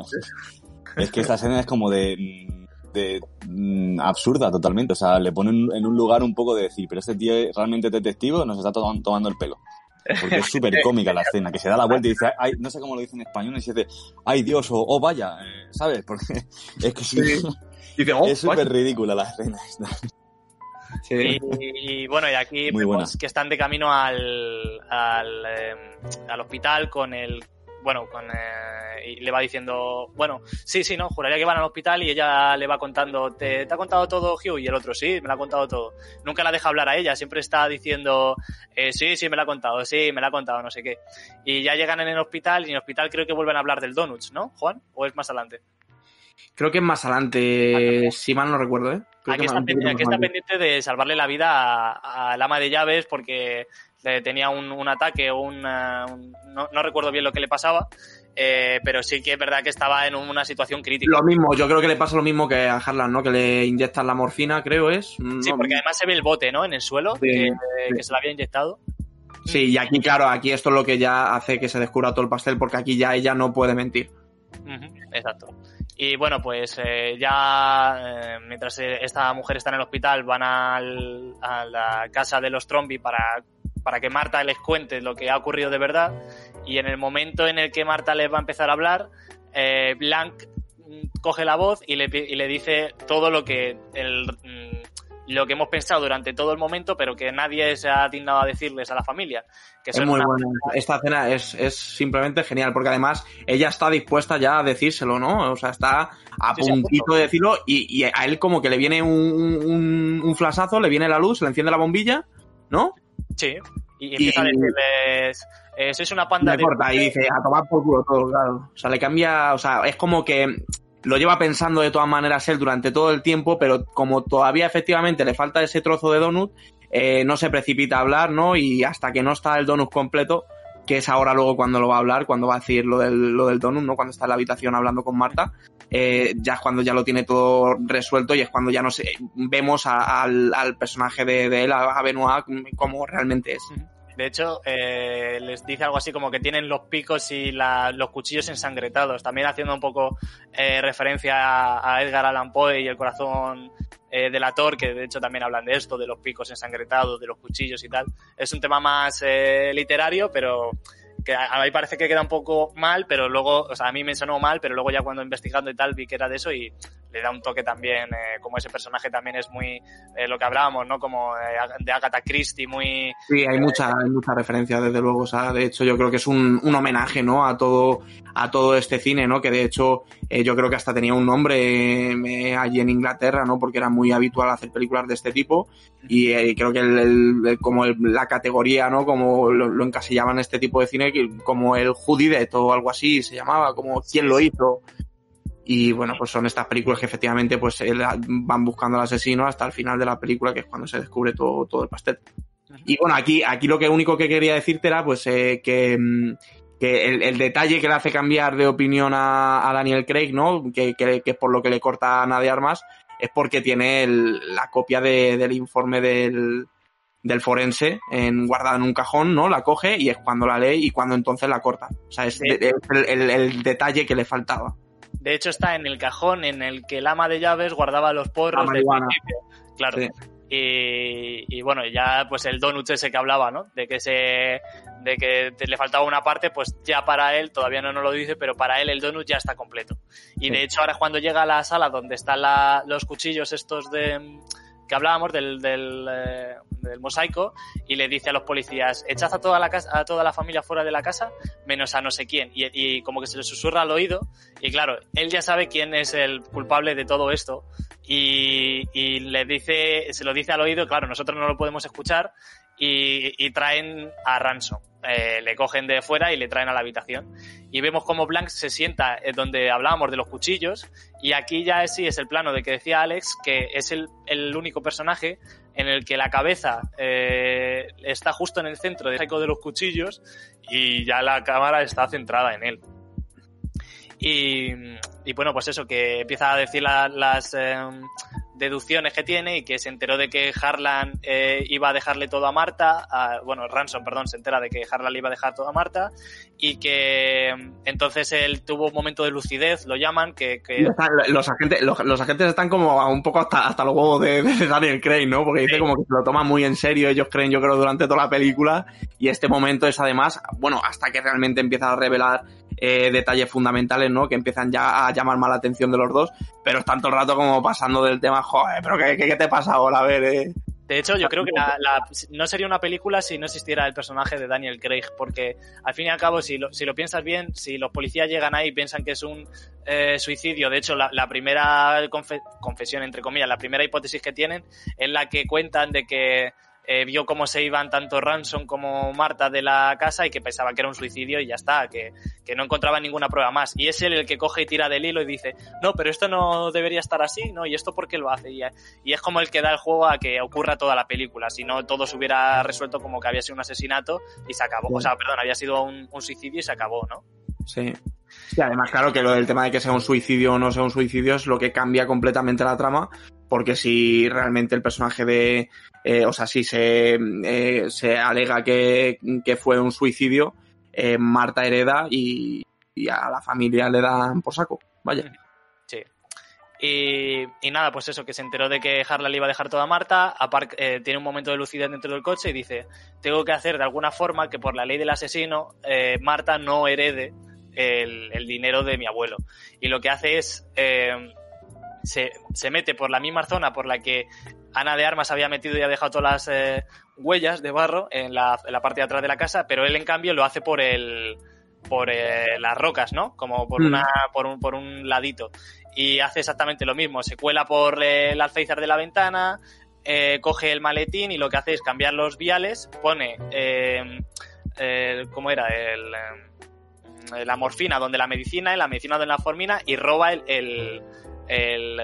S4: Es que esta escena es como de, de mm, absurda totalmente. O sea, le ponen en un lugar un poco de decir, pero este tío es realmente detective o nos está to- tomando el pelo. Porque es súper cómica la escena, que se da la vuelta y dice, ay, no sé cómo lo dice en español, y se dice, ay Dios, o oh vaya, eh, ¿sabes? Porque es que sí,
S3: oh,
S4: es súper ridícula la escena. esta.
S3: Sí.
S1: Y, y bueno, y aquí vemos
S4: buena.
S1: que están de camino al, al, eh, al hospital con el. Bueno, con. eh, y le va diciendo, bueno, sí, sí, no, juraría que van al hospital y ella le va contando, ¿te, te ha contado todo Hugh? Y el otro, sí, me lo ha contado todo. Nunca la deja hablar a ella, siempre está diciendo, eh, sí, sí, me lo ha contado, sí, me lo ha contado, no sé qué. Y ya llegan en el hospital y en el hospital creo que vuelven a hablar del Donuts, ¿no, Juan? ¿O es más adelante?
S3: Creo que es más adelante, si mal no recuerdo, ¿eh? Creo
S1: Aquí
S3: que
S1: está, aquí pendiente de salvarle la vida a- al ama de llaves porque le tenía un, un ataque o una- un- no, no recuerdo bien lo que le pasaba, eh, pero sí que es verdad que estaba en una situación crítica.
S3: Lo mismo, yo creo que le pasa lo mismo que a Harlan, ¿no? Que le inyectan la morfina, creo es.
S1: Sí, porque además se ve el bote, ¿no? En el suelo,
S3: Sí,
S1: que,
S3: sí.
S1: que se lo había inyectado.
S3: Sí, y aquí, claro, aquí esto es lo que ya hace que se descubra todo el pastel, porque aquí ya ella no puede mentir.
S1: Exacto. Y bueno, pues eh, ya eh, mientras esta mujer está en el hospital, van al- a la casa de los Trombi para, para que Marta les cuente lo que ha ocurrido de verdad. Y en el momento en el que Marta les va a empezar a hablar, eh, Blanc coge la voz y le, y le dice todo lo que el, lo que hemos pensado durante todo el momento, pero que nadie se ha dignado a decirles a la familia. Que
S3: Es muy
S1: una-
S3: buena. Esta escena es, es simplemente genial, porque además ella está dispuesta ya a decírselo, ¿no? O sea, está a
S1: Sí,
S3: puntito de decirlo y, y a él como que le viene un, un, un flashazo, le viene la luz, se le enciende la bombilla, ¿no?
S1: Sí. Y empieza a decirles, eh, sois una panda
S3: Le
S1: de...
S3: corta y dice, a tomar por culo todo, claro. O sea, le cambia, o sea, es como que lo lleva pensando de todas maneras él durante todo el tiempo, pero como todavía efectivamente le falta ese trozo de donut, eh, no se precipita a hablar, ¿no? Y hasta que no está el donut completo, que es ahora luego cuando lo va a hablar, cuando va a decir lo del, lo del donut, ¿no? Cuando está en la habitación hablando con Marta, eh, ya es cuando ya lo tiene todo resuelto y es cuando ya no sé, vemos al, al personaje de, de él, a Benoit, como realmente es.
S1: De hecho, eh, les dice algo así como que tienen los picos y los cuchillos ensangretados, también haciendo un poco eh, referencia a, Edgar Allan Poe y el corazón eh, delator, que de hecho también hablan de esto, de los picos ensangretados, de los cuchillos y tal. Es un tema más eh, literario, pero que a mí parece que queda un poco mal, pero luego, o sea, a mí me sonó mal, pero luego ya cuando investigando y tal vi que era de eso y le da un toque también, eh, como ese personaje también es muy, eh, lo que hablábamos, ¿no? Como eh, de Agatha Christie, muy,
S3: Sí, hay mucha, hay mucha referencia, desde luego. O sea, de hecho, yo creo que es un, un homenaje, ¿no? A todo, a todo este cine, ¿no? Que de hecho, eh, yo creo que hasta tenía un nombre eh, allí en Inglaterra, ¿no? Porque era muy habitual hacer películas de este tipo. Y creo que el, el- como el- la categoría, ¿no? Como lo, lo encasillaban este tipo de cine, como el Who Did It o algo así se llamaba, como quién lo hizo. Y bueno, pues son estas películas que efectivamente pues la- van buscando al asesino hasta el final de la película, que es cuando se descubre todo, todo el pastel. Y bueno, aquí, aquí lo que único que quería decirte era pues eh, que, mm, que el, el detalle que le hace cambiar de opinión a, a Daniel Craig, ¿no? Que, que, que es por lo que le corta a Ana de Armas, es porque tiene el- la copia de- del informe del, del forense en, guardada en un cajón, ¿no? La coge y es cuando la lee y cuando entonces la corta. O sea, es,
S1: Sí.
S3: de- es el, el- el detalle que le faltaba.
S1: De hecho, está en el cajón en el que el ama de llaves guardaba los porros del principio. Claro.
S3: Sí.
S1: Y, y bueno, ya pues el donut ese que hablaba, ¿no? De que se de que te- le faltaba una parte, pues ya para él, todavía no nos lo dice, pero para él el donut ya está completo. Y de hecho ahora cuando llega a la sala donde están la- los cuchillos estos de que hablábamos del, del, eh, del mosaico y le dice a los policías echad a toda la casa, a toda la familia fuera de la casa menos a no sé quién y, y como que se le susurra al oído y claro él ya sabe quién es el culpable de todo esto y, y le dice se lo dice al oído claro nosotros no lo podemos escuchar y, y traen a Ransom Eh, le cogen de fuera y le traen a la habitación y vemos como Blanc se sienta eh, donde hablábamos de los cuchillos y aquí ya sí es el plano de que decía Alex que es el, el único personaje en el que la cabeza eh, está justo en el centro del saco de los cuchillos y ya la cámara está centrada en él. Y, y bueno, pues eso, que empieza a decir la- las, eh, deducciones que tiene y que se enteró de que Harlan eh, iba a dejarle todo a Marta, a- bueno, Ransom, perdón, se entera de que Harlan le iba a dejar todo a Marta y que mm, entonces él tuvo un momento de lucidez, lo llaman, que,
S3: los, agentes, los, los agentes están como un poco hasta, hasta los huevos de, de Daniel Craig, ¿no? Porque dice como que se lo toman muy en serio, ellos creen, yo creo, durante toda la película. Y este momento es además, bueno, hasta que realmente empieza a revelar eh, detalles fundamentales, ¿no? Que empiezan ya a llamar más la atención de los dos, pero están todo el rato como pasando del tema, joder, pero ¿qué, qué, qué te pasa ahora? A ver, eh.
S1: De hecho, yo creo que la- la- no sería una película si no existiera el personaje de Daniel Craig, porque al fin y al cabo, si lo, si lo piensas bien, si los policías llegan ahí y piensan que es un eh, suicidio, de hecho, la, la primera confe- confesión, entre comillas, la primera hipótesis que tienen es la que cuentan de que eh, vio cómo se iban tanto Ransom como Marta de la casa y que pensaba que era un suicidio y ya está, que, que no encontraba ninguna prueba más. Y es él el que coge y tira del hilo y dice, no, pero esto no debería estar así, ¿no? ¿Y esto por qué lo hace? Y, y es como el que da el juego a que ocurra toda la película. Si no, todo se hubiera resuelto como que había sido un asesinato y se acabó. O sea, perdón, había sido un, un suicidio y se acabó, ¿no?
S3: Sí. Y además, claro, que lo del tema de que sea un suicidio o no sea un suicidio es lo que cambia completamente la trama, porque si realmente el personaje de, eh, o sea, si se, eh, se alega que, que fue un suicidio, eh, Marta hereda y, y a la familia le dan por saco. Vaya.
S1: Sí. Y, y nada, pues eso, que se enteró de que Harlan le iba a dejar toda a Marta, tiene un momento de lucidez dentro del coche y dice, tengo que hacer de alguna forma que por la ley del asesino, Marta no herede el, el dinero de mi abuelo. Y lo que hace es, se, se mete por la misma zona por la que Ana de Armas había metido y había dejado todas las eh, huellas de barro en la, en la parte de atrás de la casa, pero él en cambio lo hace por el por eh, las rocas, ¿no? Como por
S3: Mm.
S1: una por un, por un ladito y hace exactamente lo mismo, se cuela por eh, el alféizar de la ventana, eh, coge el maletín y lo que hace es cambiar los viales, pone eh, eh, ¿cómo era? El, eh, la morfina donde la medicina, la medicina donde la formina y roba el, el, el, eh,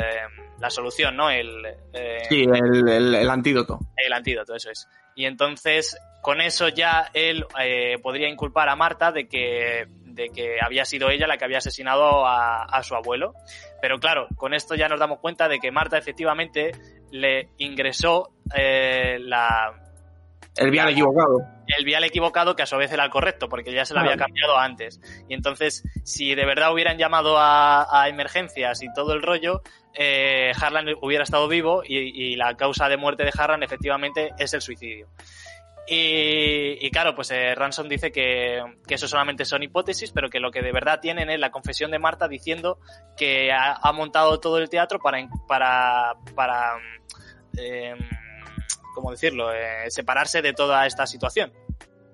S1: la solución, ¿no? El, eh,
S3: Sí, el, el, el antídoto.
S1: el antídoto, eso es. Y entonces, con eso ya él eh, podría inculpar a Marta de que, de que había sido ella la que había asesinado a, a su abuelo. Pero claro, con esto ya nos damos cuenta de que Marta efectivamente le ingresó eh, la,
S3: El vial equivocado.
S1: el vial equivocado que a su vez era el correcto, porque ya se lo había cambiado antes. Y entonces, si de verdad hubieran llamado a, a emergencias y todo el rollo, eh, Harlan hubiera estado vivo y, y la causa de muerte de Harlan efectivamente es el suicidio. Y, y claro, pues eh, Ransom dice que, que eso solamente son hipótesis, pero que lo que de verdad tienen es la confesión de Marta diciendo que ha, ha montado todo el teatro para, para, para eh, ¿cómo decirlo?, eh, separarse de toda esta situación.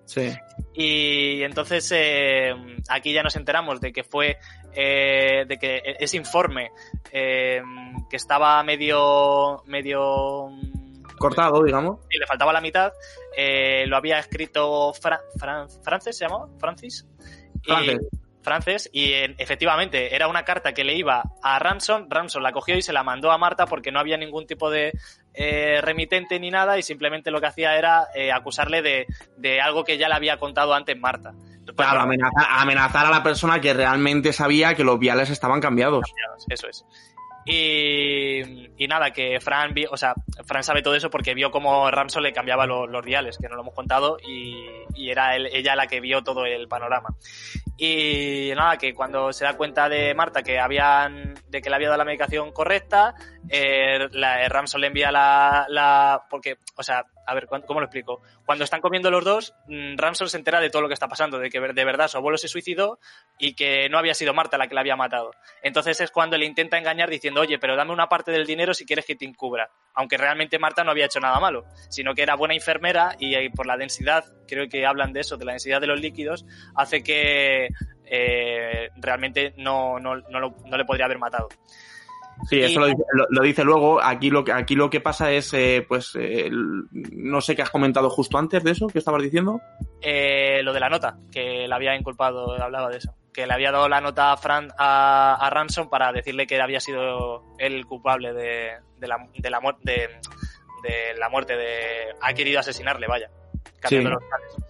S3: Sí.
S1: Y entonces eh, aquí ya nos enteramos de que fue, eh, de que ese informe eh, que estaba medio, medio,
S3: Cortado, digamos.
S1: y le faltaba la mitad, eh, lo había escrito Fra- Fran- Frances, ¿se llamaba? Francis. Y-
S3: Frances.
S1: Frances, y efectivamente era una carta que le iba a Ransom, Ransom la cogió y se la mandó a Marta porque no había ningún tipo de eh, remitente ni nada y simplemente lo que hacía era eh, acusarle de, de algo que ya le había contado antes Marta.
S3: Claro, amenazar, amenazar a la persona que realmente sabía que los viales estaban cambiados.
S1: Eso es. Y, y nada, que Fran, vi- o sea, Fran sabe todo eso porque vio cómo Ramson le cambiaba lo- los diales, que no lo hemos contado, y, y era ella la que vio todo el panorama. Y nada, que cuando se da cuenta de Marta que habían, de que le había dado la medicación correcta, eh, la, Ramson le envía la, la, porque, o sea, a ver, ¿cuán- ¿cómo lo explico? Cuando están comiendo los dos, mm, Ramson se entera de todo lo que está pasando, de que de verdad su abuelo se suicidó y que no había sido Marta la que la había matado. Entonces es cuando le intenta engañar diciendo, oye, pero dame una parte del dinero si quieres que te encubra. Aunque realmente Marta no había hecho nada malo, sino que era buena enfermera y eh, por la densidad, creo que hablan de eso, de la densidad de los líquidos, hace que eh, realmente no, no, no, no le podría haber matado.
S3: Sí, eso lo dice, lo- lo dice luego. Aquí lo, que- aquí lo que pasa es, eh, pues, eh, no sé qué has comentado justo antes de eso, que estabas diciendo.
S1: Eh, lo de la nota, que le había inculpado, hablaba de eso. Que le había dado la nota a, Fran, a, a Ransom para decirle que había sido él el culpable de, de la, de, la, de, de la muerte de... Ha querido asesinarle, vaya. Cambiando
S3: Sí.
S1: los.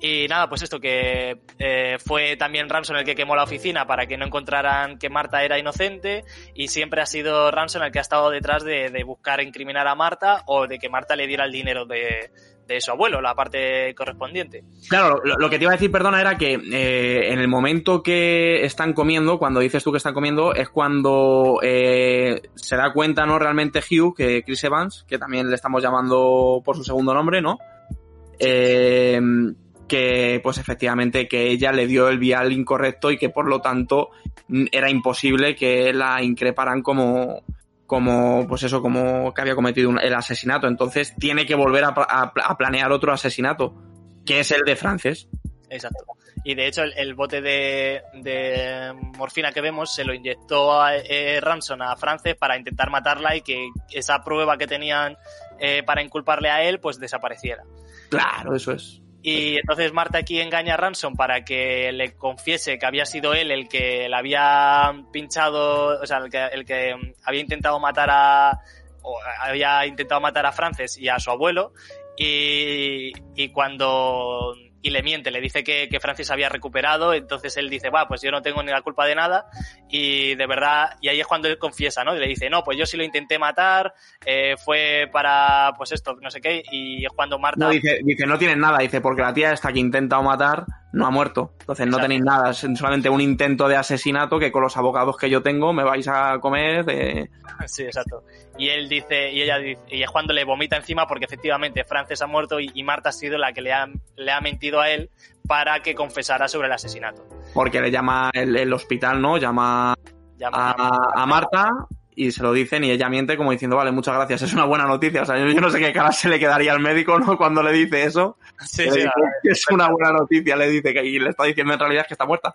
S1: Y nada, pues esto que eh, fue también Ransom el que quemó la oficina para que no encontraran que Marta era inocente y siempre ha sido Ransom el que ha estado detrás de, de buscar incriminar a Marta o de que Marta le diera el dinero de, de su abuelo, la parte correspondiente.
S3: Claro, lo, lo que te iba a decir, perdona, era que eh, en el momento que están comiendo, cuando dices tú que están comiendo, es cuando eh, se da cuenta, ¿no? Realmente Hugh, que Chris Evans, que también le estamos llamando por su segundo nombre, ¿no? Eh, que pues efectivamente que ella le dio el vial incorrecto y que por lo tanto n- era imposible que la increparan como como pues eso como que había cometido un- el asesinato entonces tiene que volver a, pla- a pla- a planear otro asesinato que es el de Frances
S1: Exacto. Y de hecho el, el bote de, de morfina que vemos se lo inyectó a eh, a Frances para intentar matarla y que esa prueba que tenían eh, para inculparle a él pues desapareciera.
S3: claro eso es
S1: Y entonces Marta aquí engaña a Ransom para que le confiese que había sido él el que le había pinchado, o sea, el que, el que mm, había intentado matar a. o había intentado matar a Frances y a su abuelo. Y, y cuando. Y le miente, le dice que, que Francis había recuperado, entonces él dice, va, pues yo no tengo ni la culpa de nada, y de verdad, y ahí es cuando él confiesa, ¿no? Y le dice, no, pues yo sí lo intenté matar, eh, fue para, pues esto, no sé qué, y es cuando Marta...
S3: no dice dice no tienen nada dice porque la tía esta que intentado matar no ha muerto entonces no
S1: Exacto.
S3: tenéis nada es solamente un intento de asesinato que con los abogados que yo tengo me vais a comer de...
S1: Sí, exacto. Y él dice, y ella dice, y es cuando le vomita encima porque efectivamente Frances ha muerto y, y Marta ha sido la que le ha, le ha mentido a él para que confesara sobre el asesinato.
S3: porque le llama el, el hospital no llama
S1: Llama-
S3: a, a Marta y se lo dicen y ella miente como diciendo, vale, muchas gracias, es una buena noticia. O sea, yo, yo no sé qué cara se le quedaría al médico, ¿no? Cuando le dice eso.
S1: Sí, sí,
S3: dice es una buena noticia, le dice que y le está diciendo en realidad que está muerta.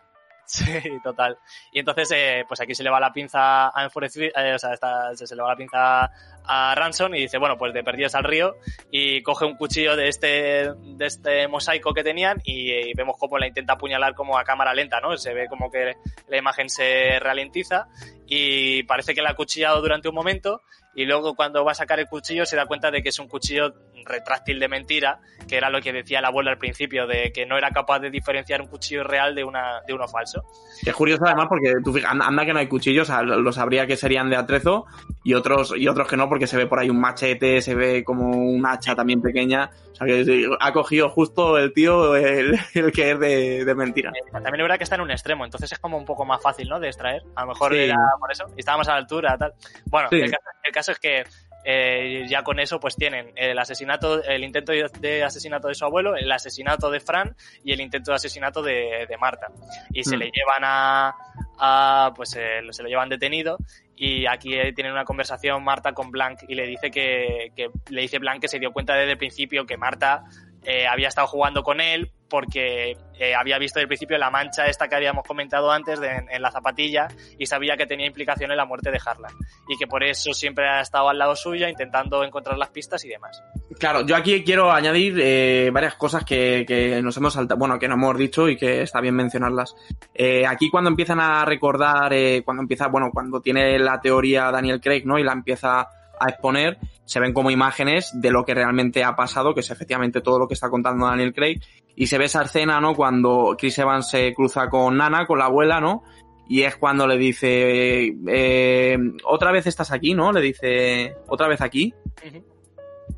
S1: Sí, total. Y entonces, eh, pues aquí se le va la pinza a enfurecer, eh, o sea, se, le va la pinza a Ransom y dice, bueno, pues de perdidos al río y coge un cuchillo de este, de este mosaico que tenían y, eh, vemos cómo la intenta apuñalar como a cámara lenta, ¿no? Se ve como que la imagen se ralentiza y parece que la ha cuchillado durante un momento y luego cuando va a sacar el cuchillo se da cuenta de que es un cuchillo retráctil de mentira, que era lo que decía el abuelo al principio, de que no era capaz de diferenciar un cuchillo real de, una, de uno falso.
S3: Es curioso además porque tú fija- anda que no hay cuchillos, o sea, lo lo sabría que serían de atrezo y otros y otros que no porque se ve por ahí un machete, se ve como un hacha también pequeña. O sea que ha cogido justo el tío el, el que es de, de mentira.
S1: Eh, También es verdad que está en un extremo, entonces es como un poco más fácil, ¿no? De extraer. A lo mejor
S3: Sí.
S1: era por eso. Y estaba más a la altura, tal. Bueno,
S3: Sí.
S1: el, caso, el caso es que eh, ya con eso pues tienen el asesinato, el intento de, asesinato de su abuelo, el asesinato de Fran y el intento de asesinato de, de Marta. Y se
S3: Mm.
S1: le llevan a, a pues eh, se lo llevan detenido y aquí eh, tienen una conversación Marta con Blanc y le dice que, que le dice Blanc que se dio cuenta desde el principio que Marta eh, había estado jugando con él porque eh, había visto desde principio la mancha esta que habíamos comentado antes en, la zapatilla y sabía que tenía implicación en la muerte de Harlan y que por eso siempre ha estado al lado suya intentando encontrar las pistas y demás.
S3: Claro, yo aquí quiero añadir eh, varias cosas que, que nos hemos saltado, bueno, que no hemos dicho y que está bien mencionarlas. Eh, aquí cuando empiezan a recordar, cuando empieza, bueno, cuando tiene la teoría Daniel Craig, ¿no? Y la empieza a exponer, se ven como imágenes de lo que realmente ha pasado, que es efectivamente todo lo que está contando Daniel Craig, y se ve esa escena, ¿no? Cuando Chris Evans se cruza con Nana, con la abuela, ¿no? Y es cuando le dice, eh, otra vez estás aquí, ¿no? Le dice, otra vez aquí.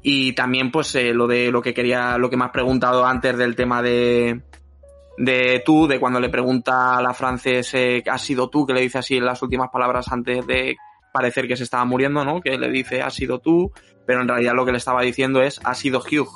S3: Y también, pues, eh, lo de lo que quería, lo que me has preguntado antes del tema de, de tú, de cuando le pregunta a la francés, eh, ¿has sido tú? Que le dice así en las últimas palabras antes de parecer que se estaba muriendo, ¿no? Que le dice, has sido tú, pero en realidad lo que le estaba diciendo es, ha sido Hugh.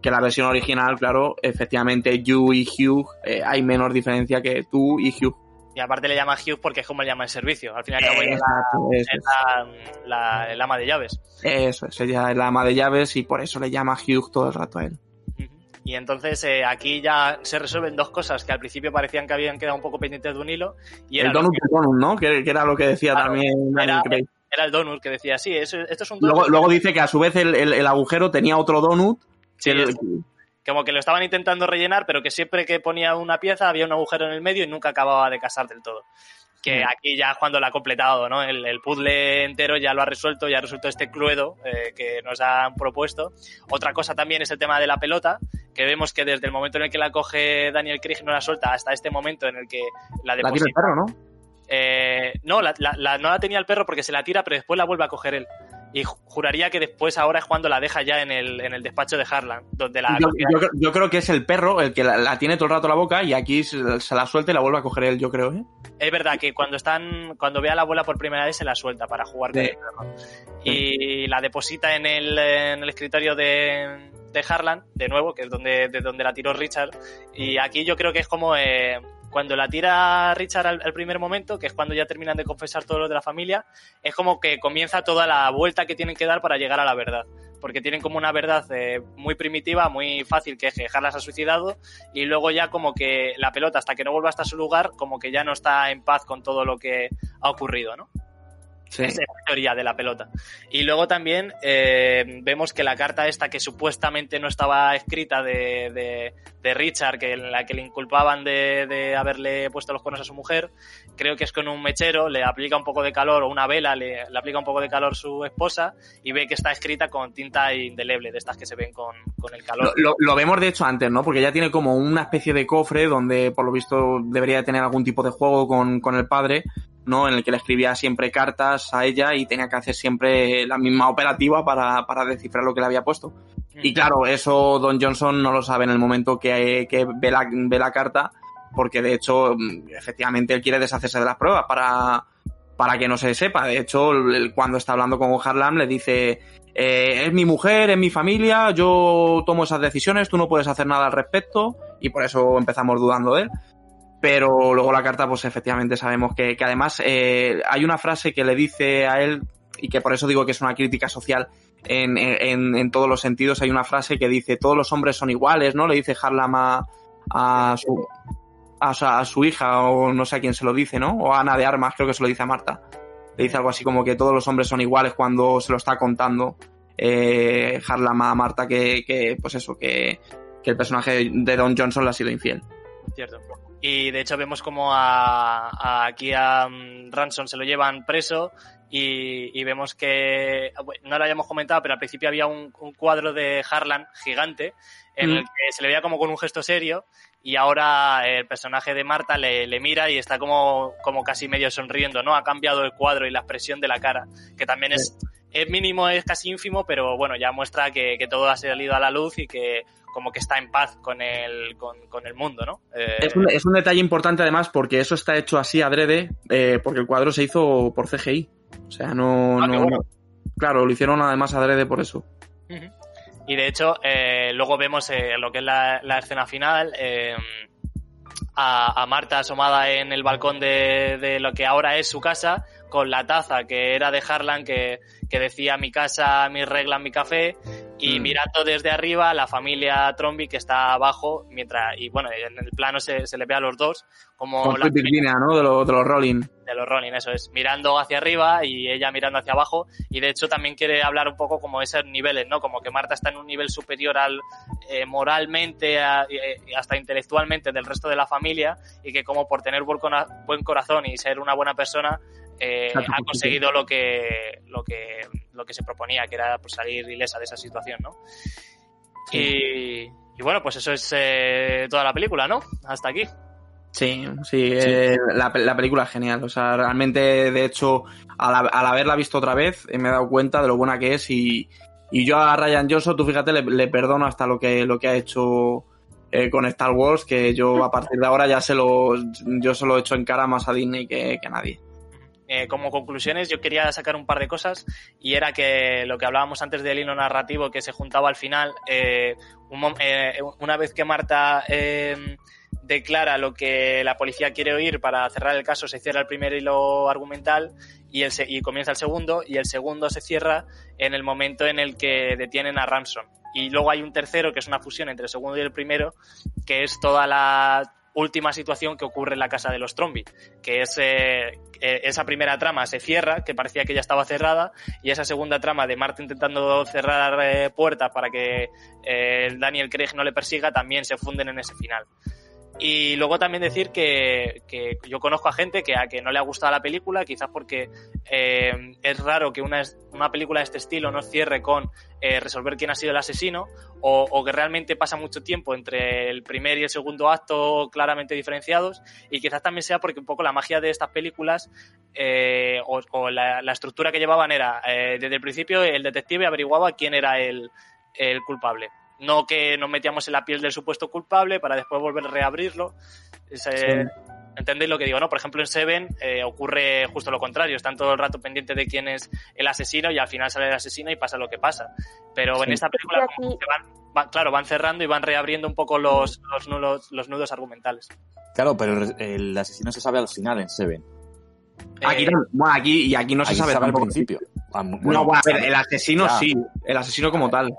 S3: Que la versión original, claro, efectivamente, you y Hugh, eh, hay menor diferencia que tú y Hugh.
S1: Y aparte le llama Hugh porque es como le llama el servicio. Al fin y al cabo ella es la, la- la- el ama de llaves.
S3: Eso es, ella es la ama de llaves y por eso le llama Hugh todo el rato a él.
S1: Y entonces eh, aquí ya se resuelven dos cosas que al principio parecían que habían quedado un poco pendientes de un hilo. Y era,
S3: el donut
S1: que-
S3: del donut, ¿no? Que, que era lo que decía
S1: Claro,
S3: también
S1: era- el donut que decía, sí, eso- esto es un donut.
S3: Luego, luego dice que a su vez el, el- el agujero tenía otro donut.
S1: Sí,
S3: que-
S1: como que lo estaban intentando rellenar, pero que siempre que ponía una pieza había un agujero en el medio y nunca acababa de casar del todo. Que aquí ya cuando lo ha completado, ¿no? El, el puzzle entero ya lo ha resuelto, ya ha resuelto este cluedo eh, que nos han propuesto. Otra cosa también es el tema de la pelota, que vemos que desde el momento en el que la coge Daniel Craig no la suelta hasta este momento en el que la
S3: La tiene el
S1: deposita.
S3: perro, ¿no?
S1: Eh, no, la, la- la- no la tenía el perro porque se la tira, pero después la vuelve a coger él. Y ju- juraría que después ahora es cuando la deja ya en el, en el despacho de Harlan, donde la
S3: Yo, creo- yo creo que es el perro el que la, la tiene todo el rato en la boca y aquí se, se la suelta y la vuelve a coger él, yo creo, ¿eh?
S1: Es verdad que cuando están, cuando ve a la abuela por primera vez se la suelta para jugar con
S3: Sí.
S1: el perro. Y la deposita en el, en el escritorio de, de Harlan, de nuevo, que es donde, de donde la tiró Richard. Y aquí yo creo que es como eh, cuando la tira Richard al, primer momento, que es cuando ya terminan de confesar todos los de la familia, es como que comienza toda la vuelta que tienen que dar para llegar a la verdad. Porque tienen como una verdad eh, muy primitiva, muy fácil, que es que ha suicidado, y luego ya como que la pelota, hasta que no vuelva hasta su lugar, como que ya no está en paz con todo lo que ha ocurrido, ¿no?
S3: Sí.
S1: Esa es la teoría de la pelota. Y luego también eh, vemos que la carta esta que supuestamente no estaba escrita de, de, de Richard, que en la que le inculpaban de, de haberle puesto los cuernos a su mujer, creo que es con un mechero, le aplica un poco de calor o una vela, le, le aplica un poco de calor su esposa y ve que está escrita con tinta indeleble, de estas que se ven con, con el
S3: Lo,
S1: calor.
S3: lo- lo vemos de hecho antes, ¿no? Porque ya tiene como una especie de cofre donde por lo visto debería de tener algún tipo de juego con, con el padre, ¿no? En el que le escribía siempre cartas a ella y tenía que hacer siempre la misma operativa para, para descifrar lo que le había puesto. Y claro, eso Don Johnson no lo sabe en el momento que, que ve, la, ve la carta, porque de hecho, mm, efectivamente, él quiere deshacerse de las pruebas para, para que no se sepa. De hecho, cuando está hablando con Harlan, le dice, eh, es mi mujer, es mi familia, yo tomo esas decisiones, tú no puedes hacer nada al respecto, y por eso empezamos dudando de él. Pero luego la carta, pues efectivamente sabemos que, que además eh, hay una frase que le dice a él, y que por eso digo que es una crítica social en, en, en todos los sentidos. Hay una frase que dice, todos los hombres son iguales, ¿no? Le dice Harlam a, su, a, a su hija, o no sé a quién se lo dice, ¿no? O a Ana de Armas, creo que se lo dice a Marta. Le dice algo así como que todos los hombres son iguales cuando se lo está contando eh, Harlam a Marta que, que, pues eso, que, que el personaje de Don Johnson le ha sido infiel.
S1: Cierto. Y de hecho vemos como a, a- aquí a mm, Ransom se lo llevan preso y, y vemos que, no lo habíamos comentado, pero al principio había un, un cuadro de Harlan gigante en
S3: Mm.
S1: el que se le veía como con un gesto serio y ahora el personaje de Marta le, le mira y está como, como casi medio sonriendo, ¿no? Ha cambiado el cuadro y la expresión de la cara, que también es, es mínimo, es casi ínfimo, pero bueno, ya muestra que, que todo ha salido a la luz y que como que está en paz con el, con, con el mundo, ¿no? Eh,
S3: Es un, es un detalle importante además porque eso está hecho así adrede, eh, porque el cuadro se hizo por CGI. O sea, no...
S1: Ah,
S3: no-
S1: bueno.
S3: Claro, lo hicieron además adrede por eso.
S1: Y de hecho, eh, luego vemos eh, lo que es la, la escena final, eh, a, a Marta asomada en el balcón de, de lo que ahora es su casa, con la taza que era de Harlan, que, que decía mi casa, mis reglas, mi café, y
S3: Mm.
S1: mirando desde arriba la familia Trombi que está abajo, mientras, y bueno, en el plano se, se le ve a los dos, como
S3: Con
S1: la
S3: Virginia, ¿no? De, lo- de los Rolling.
S1: de los Rolling, eso es, mirando hacia arriba y ella mirando hacia abajo y de hecho también quiere hablar un poco como esos niveles, ¿no? Como que Marta está en un nivel superior al eh, moralmente a- eh, hasta intelectualmente del resto de la familia y que como por tener buen corazón y ser una buena persona eh, ha conseguido lo que lo que lo que se proponía, que era pues, salir ilesa de esa situación, ¿no? Y, y bueno, pues eso es eh, toda la película, ¿no? Hasta aquí.
S3: Sí, sí, eh, la, la película es genial. O sea, realmente, de hecho, al, al haberla visto otra vez, me he dado cuenta de lo buena que es y, y yo a Ryan Johnson, tú fíjate, le, le perdono hasta lo que, lo que ha hecho eh, con Star Wars, que yo a partir de ahora ya se lo, yo se lo he hecho en cara más a Disney que, que a nadie.
S1: Eh, como conclusiones, yo quería sacar un par de cosas y era que lo que hablábamos antes del hilo narrativo que se juntaba al final, eh, eh, una vez que Marta eh, declara lo que la policía quiere oír para cerrar el caso, se cierra el primer hilo argumental y, el y comienza el segundo y el segundo se cierra en el momento en el que detienen a Ransom. Y luego hay un tercero que es una fusión entre el segundo y el primero, que es toda la última situación que ocurre en la casa de los Trombi, que es eh, esa primera trama se cierra, que parecía que ya estaba cerrada, y esa segunda trama de Marta intentando cerrar eh, puertas para que eh, Daniel Craig no le persiga, también se funden en ese final. Y luego también decir que, que, yo conozco a gente que a que no le ha gustado la película, quizás porque eh, es raro que una, una, película de este estilo no cierre con eh, resolver quién ha sido el asesino, o, o, que realmente pasa mucho tiempo entre el primer y el segundo acto claramente diferenciados, y quizás también sea porque un poco la magia de estas películas eh, o, o la, la, estructura que llevaban era, eh, desde el principio el detective averiguaba quién era el, el culpable no que nos metíamos en la piel del supuesto culpable para después volver a reabrirlo. Ese, sí. ¿Entendéis lo que digo? no Por ejemplo, en Seven eh, ocurre justo lo contrario. Están todo el rato pendientes de quién es el asesino y al final sale el asesino y pasa lo que pasa. Pero sí. en esta película como que van, van, claro, van cerrando y van reabriendo un poco los, los, nudos, los nudos argumentales.
S4: Claro, pero el asesino se sabe al final en Seven.
S3: Aquí, eh, bueno, aquí y aquí no se sabe,
S4: se sabe al principio.
S3: Bueno, no, bueno, a ver, el asesino ya. sí, el asesino como tal.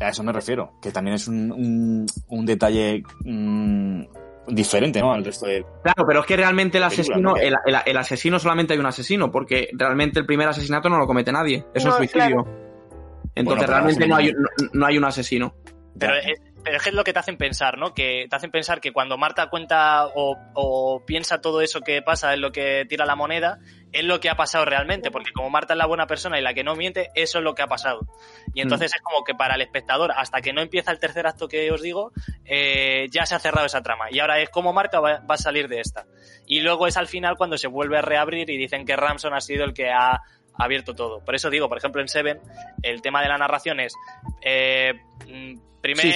S4: A eso me refiero, que también es un, un, un detalle mmm, diferente, ¿no? Al resto de.
S3: Claro, pero es que realmente el asesino, el, el, el, asesino solamente hay un asesino, porque realmente el primer asesinato no lo comete nadie, es no, un suicidio. Claro. Entonces bueno, realmente no hay, no, no hay un asesino.
S1: Pero es, pero es lo que te hacen pensar, ¿no? Que te hacen pensar que cuando Marta cuenta o, o, piensa todo eso que pasa en lo que tira la moneda, es lo que ha pasado realmente, porque como Marta es la buena persona y la que no miente, eso es lo que ha pasado. Y entonces mm. es como que para el espectador, hasta que no empieza el tercer acto que os digo, eh, ya se ha cerrado esa trama. Y ahora es como Marta va, va, a salir de esta. Y luego es al final cuando se vuelve a reabrir y dicen que Ramson ha sido el que ha abierto todo. Por eso digo, por ejemplo, en Seven, el tema de la narración es eh, primer, sí,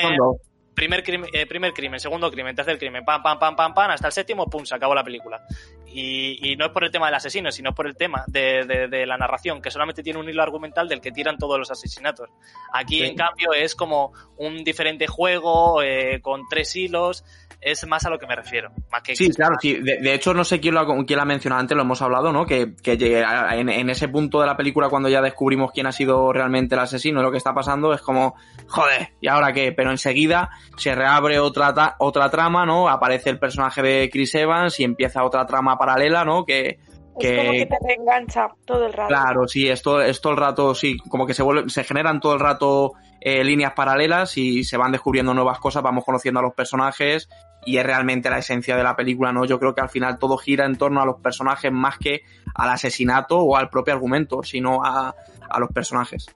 S1: primer, crimen, eh, primer crimen, segundo crimen, tercer crimen, pam, pam, pam, pam, pam, hasta el séptimo, pum, se acabó la película. Y, y no es por el tema del asesino, sino por el tema de, de, de, la narración, que solamente tiene un hilo argumental del que tiran todos los asesinatos. Aquí, sí. en cambio, es como un diferente juego eh, con tres hilos es más a lo que me refiero. Más que
S3: sí, claro, sí. De, de, hecho, no sé quién lo, ha, quién lo ha mencionado antes, lo hemos hablado, ¿no? Que, que llegue a, en, en, ese punto de la película, cuando ya descubrimos quién ha sido realmente el asesino, lo que está pasando, es como, joder, ¿y ahora qué? Pero enseguida se reabre otra, otra trama, ¿no? Aparece el personaje de Chris Evans y empieza otra trama paralela, ¿no? Que,
S5: que... Es como que te reengancha todo el rato.
S3: Claro, sí, es todo, es todo el rato, sí, como que se vuelve, se generan todo el rato eh, líneas paralelas y se van descubriendo nuevas cosas, vamos conociendo a los personajes y es realmente la esencia de la película, ¿no? Yo creo que al final todo gira en torno a los personajes más que al asesinato o al propio argumento, sino a, a los personajes.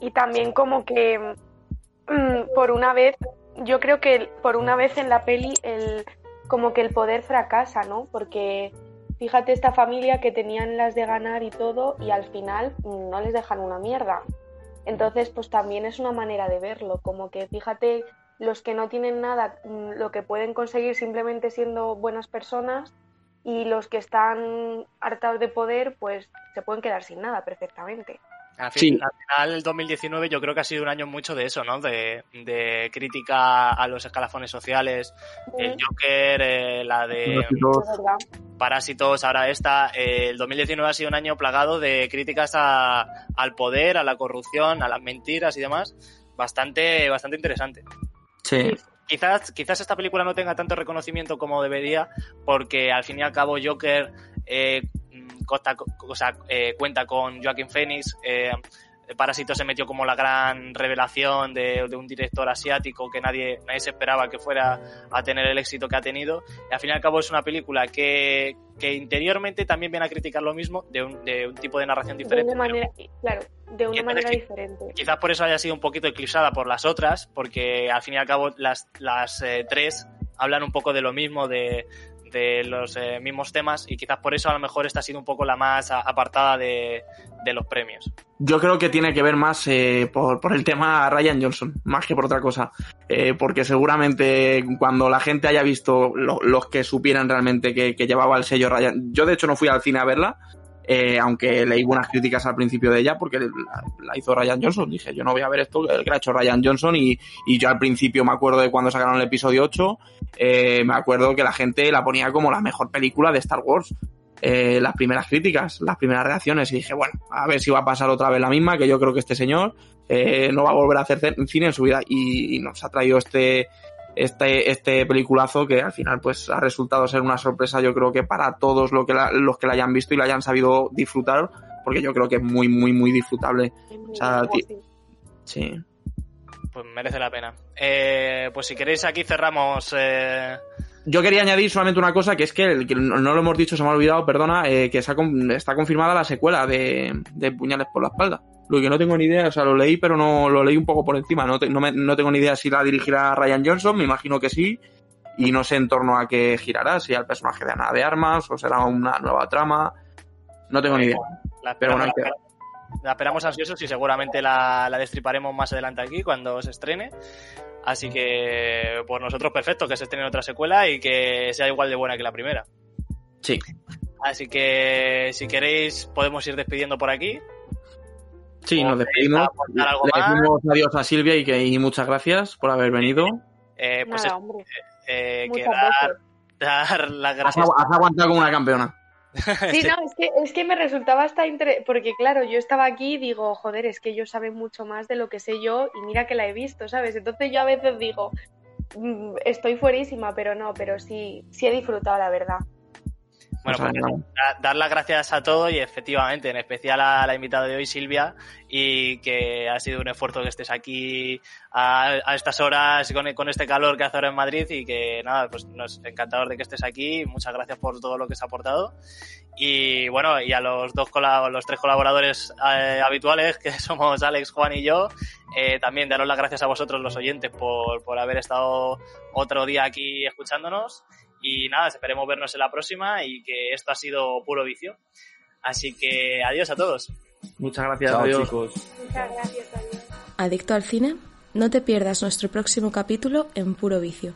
S5: Y también como que mmm, por una vez, yo creo que por una vez en la peli el como que el poder fracasa, ¿no? Porque fíjate esta familia que tenían las de ganar y todo y al final no les dejan una mierda. Entonces, pues también es una manera de verlo, como que fíjate los que no tienen nada, lo que pueden conseguir simplemente siendo buenas personas y los que están hartados de poder, pues se pueden quedar sin nada perfectamente.
S1: Al, fin, sí. al final, el 2019 yo creo que ha sido un año mucho de eso, ¿no? De, de crítica a los escalafones sociales, sí. el Joker, eh, la de Parásitos, ahora esta. Eh, el 2019 ha sido un año plagado de críticas a, al poder, a la corrupción, a las mentiras y demás. Bastante, bastante interesante.
S3: Sí.
S1: Quizás, quizás esta película no tenga tanto reconocimiento como debería, porque al fin y al cabo Joker eh, sea, eh, cuenta con Joaquin Phoenix. Eh, Parásito se metió como la gran revelación de, de, un director asiático que nadie, nadie se esperaba que fuera a tener el éxito que ha tenido. Y al fin y al cabo es una película que, que interiormente también viene a criticar lo mismo de un, de un tipo de narración diferente.
S5: De una manera, claro, de una manera diferente.
S1: Quizás por eso haya sido un poquito eclipsada por las otras, porque al fin y al cabo las, las eh, tres hablan un poco de lo mismo, de, de los eh, mismos temas y quizás por eso a lo mejor esta ha sido un poco la más apartada de, de los premios.
S3: Yo creo que tiene que ver más eh, por, por, el tema Ryan Johnson, más que por otra cosa. Eh, porque seguramente cuando la gente haya visto lo, los que supieran realmente que, que, llevaba el sello Ryan. Yo de hecho no fui al cine a verla, eh, aunque leí buenas críticas al principio de ella porque la, hizo Ryan Johnson. Dije, yo no voy a ver esto que ha hecho Ryan Johnson y, y yo al principio me acuerdo de cuando sacaron el episodio 8, eh, me acuerdo que la gente la ponía como la mejor película de Star Wars. Eh, las primeras críticas, las primeras reacciones y dije, bueno, a ver si va a pasar otra vez la misma, que yo creo que este señor eh, no va a volver a hacer cine en su vida y, y nos ha traído este, este, este peliculazo que al final pues ha resultado ser una sorpresa yo creo que para todos lo que la, los que la hayan visto y la hayan sabido disfrutar porque yo creo que es muy muy muy disfrutable. O sea, sí.
S1: pues merece la pena. Eh, pues si queréis aquí cerramos... Eh...
S3: Yo quería añadir solamente una cosa, que es que, el, que no lo hemos dicho, se me ha olvidado, perdona, eh, que está, está confirmada la secuela de, de Puñales por la espalda. Lo que no tengo ni idea, o sea, lo leí, pero no lo leí un poco por encima. No, te, no, me, no tengo ni idea si la dirigirá Ryan Johnson, me imagino que sí. Y no sé en torno a qué girará, si al personaje de Ana de Armas o será una nueva trama. No tengo ni idea.
S1: La
S3: Pero bueno,
S1: esperamos, la esperamos ansiosos y seguramente la, la destriparemos más adelante aquí cuando se estrene. Así que, por nosotros, perfecto que se estrene otra secuela y que sea igual de buena que la primera.
S3: Sí.
S1: Así que, si queréis, podemos ir despidiendo por aquí.
S3: Sí,
S1: ¿O
S3: nos despedimos. Le decimos adiós a Silvia y, que, y muchas gracias por haber venido.
S1: Eh, pues
S5: Nada,
S1: es-
S5: hombre.
S1: eh, que dar, las gracias.
S3: has aguantado como una campeona.
S5: Sí, no, es que, es que me resultaba hasta porque claro, yo estaba aquí y digo, joder, es que ellos saben mucho más de lo que sé yo y mira que la he visto, ¿sabes? Entonces yo a veces digo, mm, estoy fuerísima, pero no, pero sí, sí he disfrutado, la verdad.
S1: Bueno, pues dar las gracias a todos y efectivamente, en especial a la invitada de hoy, Silvia, y que ha sido un esfuerzo que estés aquí a, a estas horas con, con este calor que hace ahora en Madrid y que nada, pues nos encantador de que estés aquí. Muchas gracias por todo lo que se ha aportado. Y bueno, y a los dos los tres colaboradores eh, habituales, que somos Alex, Juan y yo, eh, también daros las gracias a vosotros los oyentes por, por haber estado otro día aquí escuchándonos. Y nada, esperemos vernos en la próxima y que esto ha sido puro vicio. Así que adiós a todos.
S3: Muchas gracias,
S4: Chao,
S3: adiós.
S4: chicos.
S5: Muchas gracias, adiós.
S6: Adicto al cine, no te pierdas nuestro próximo capítulo en Puro Vicio.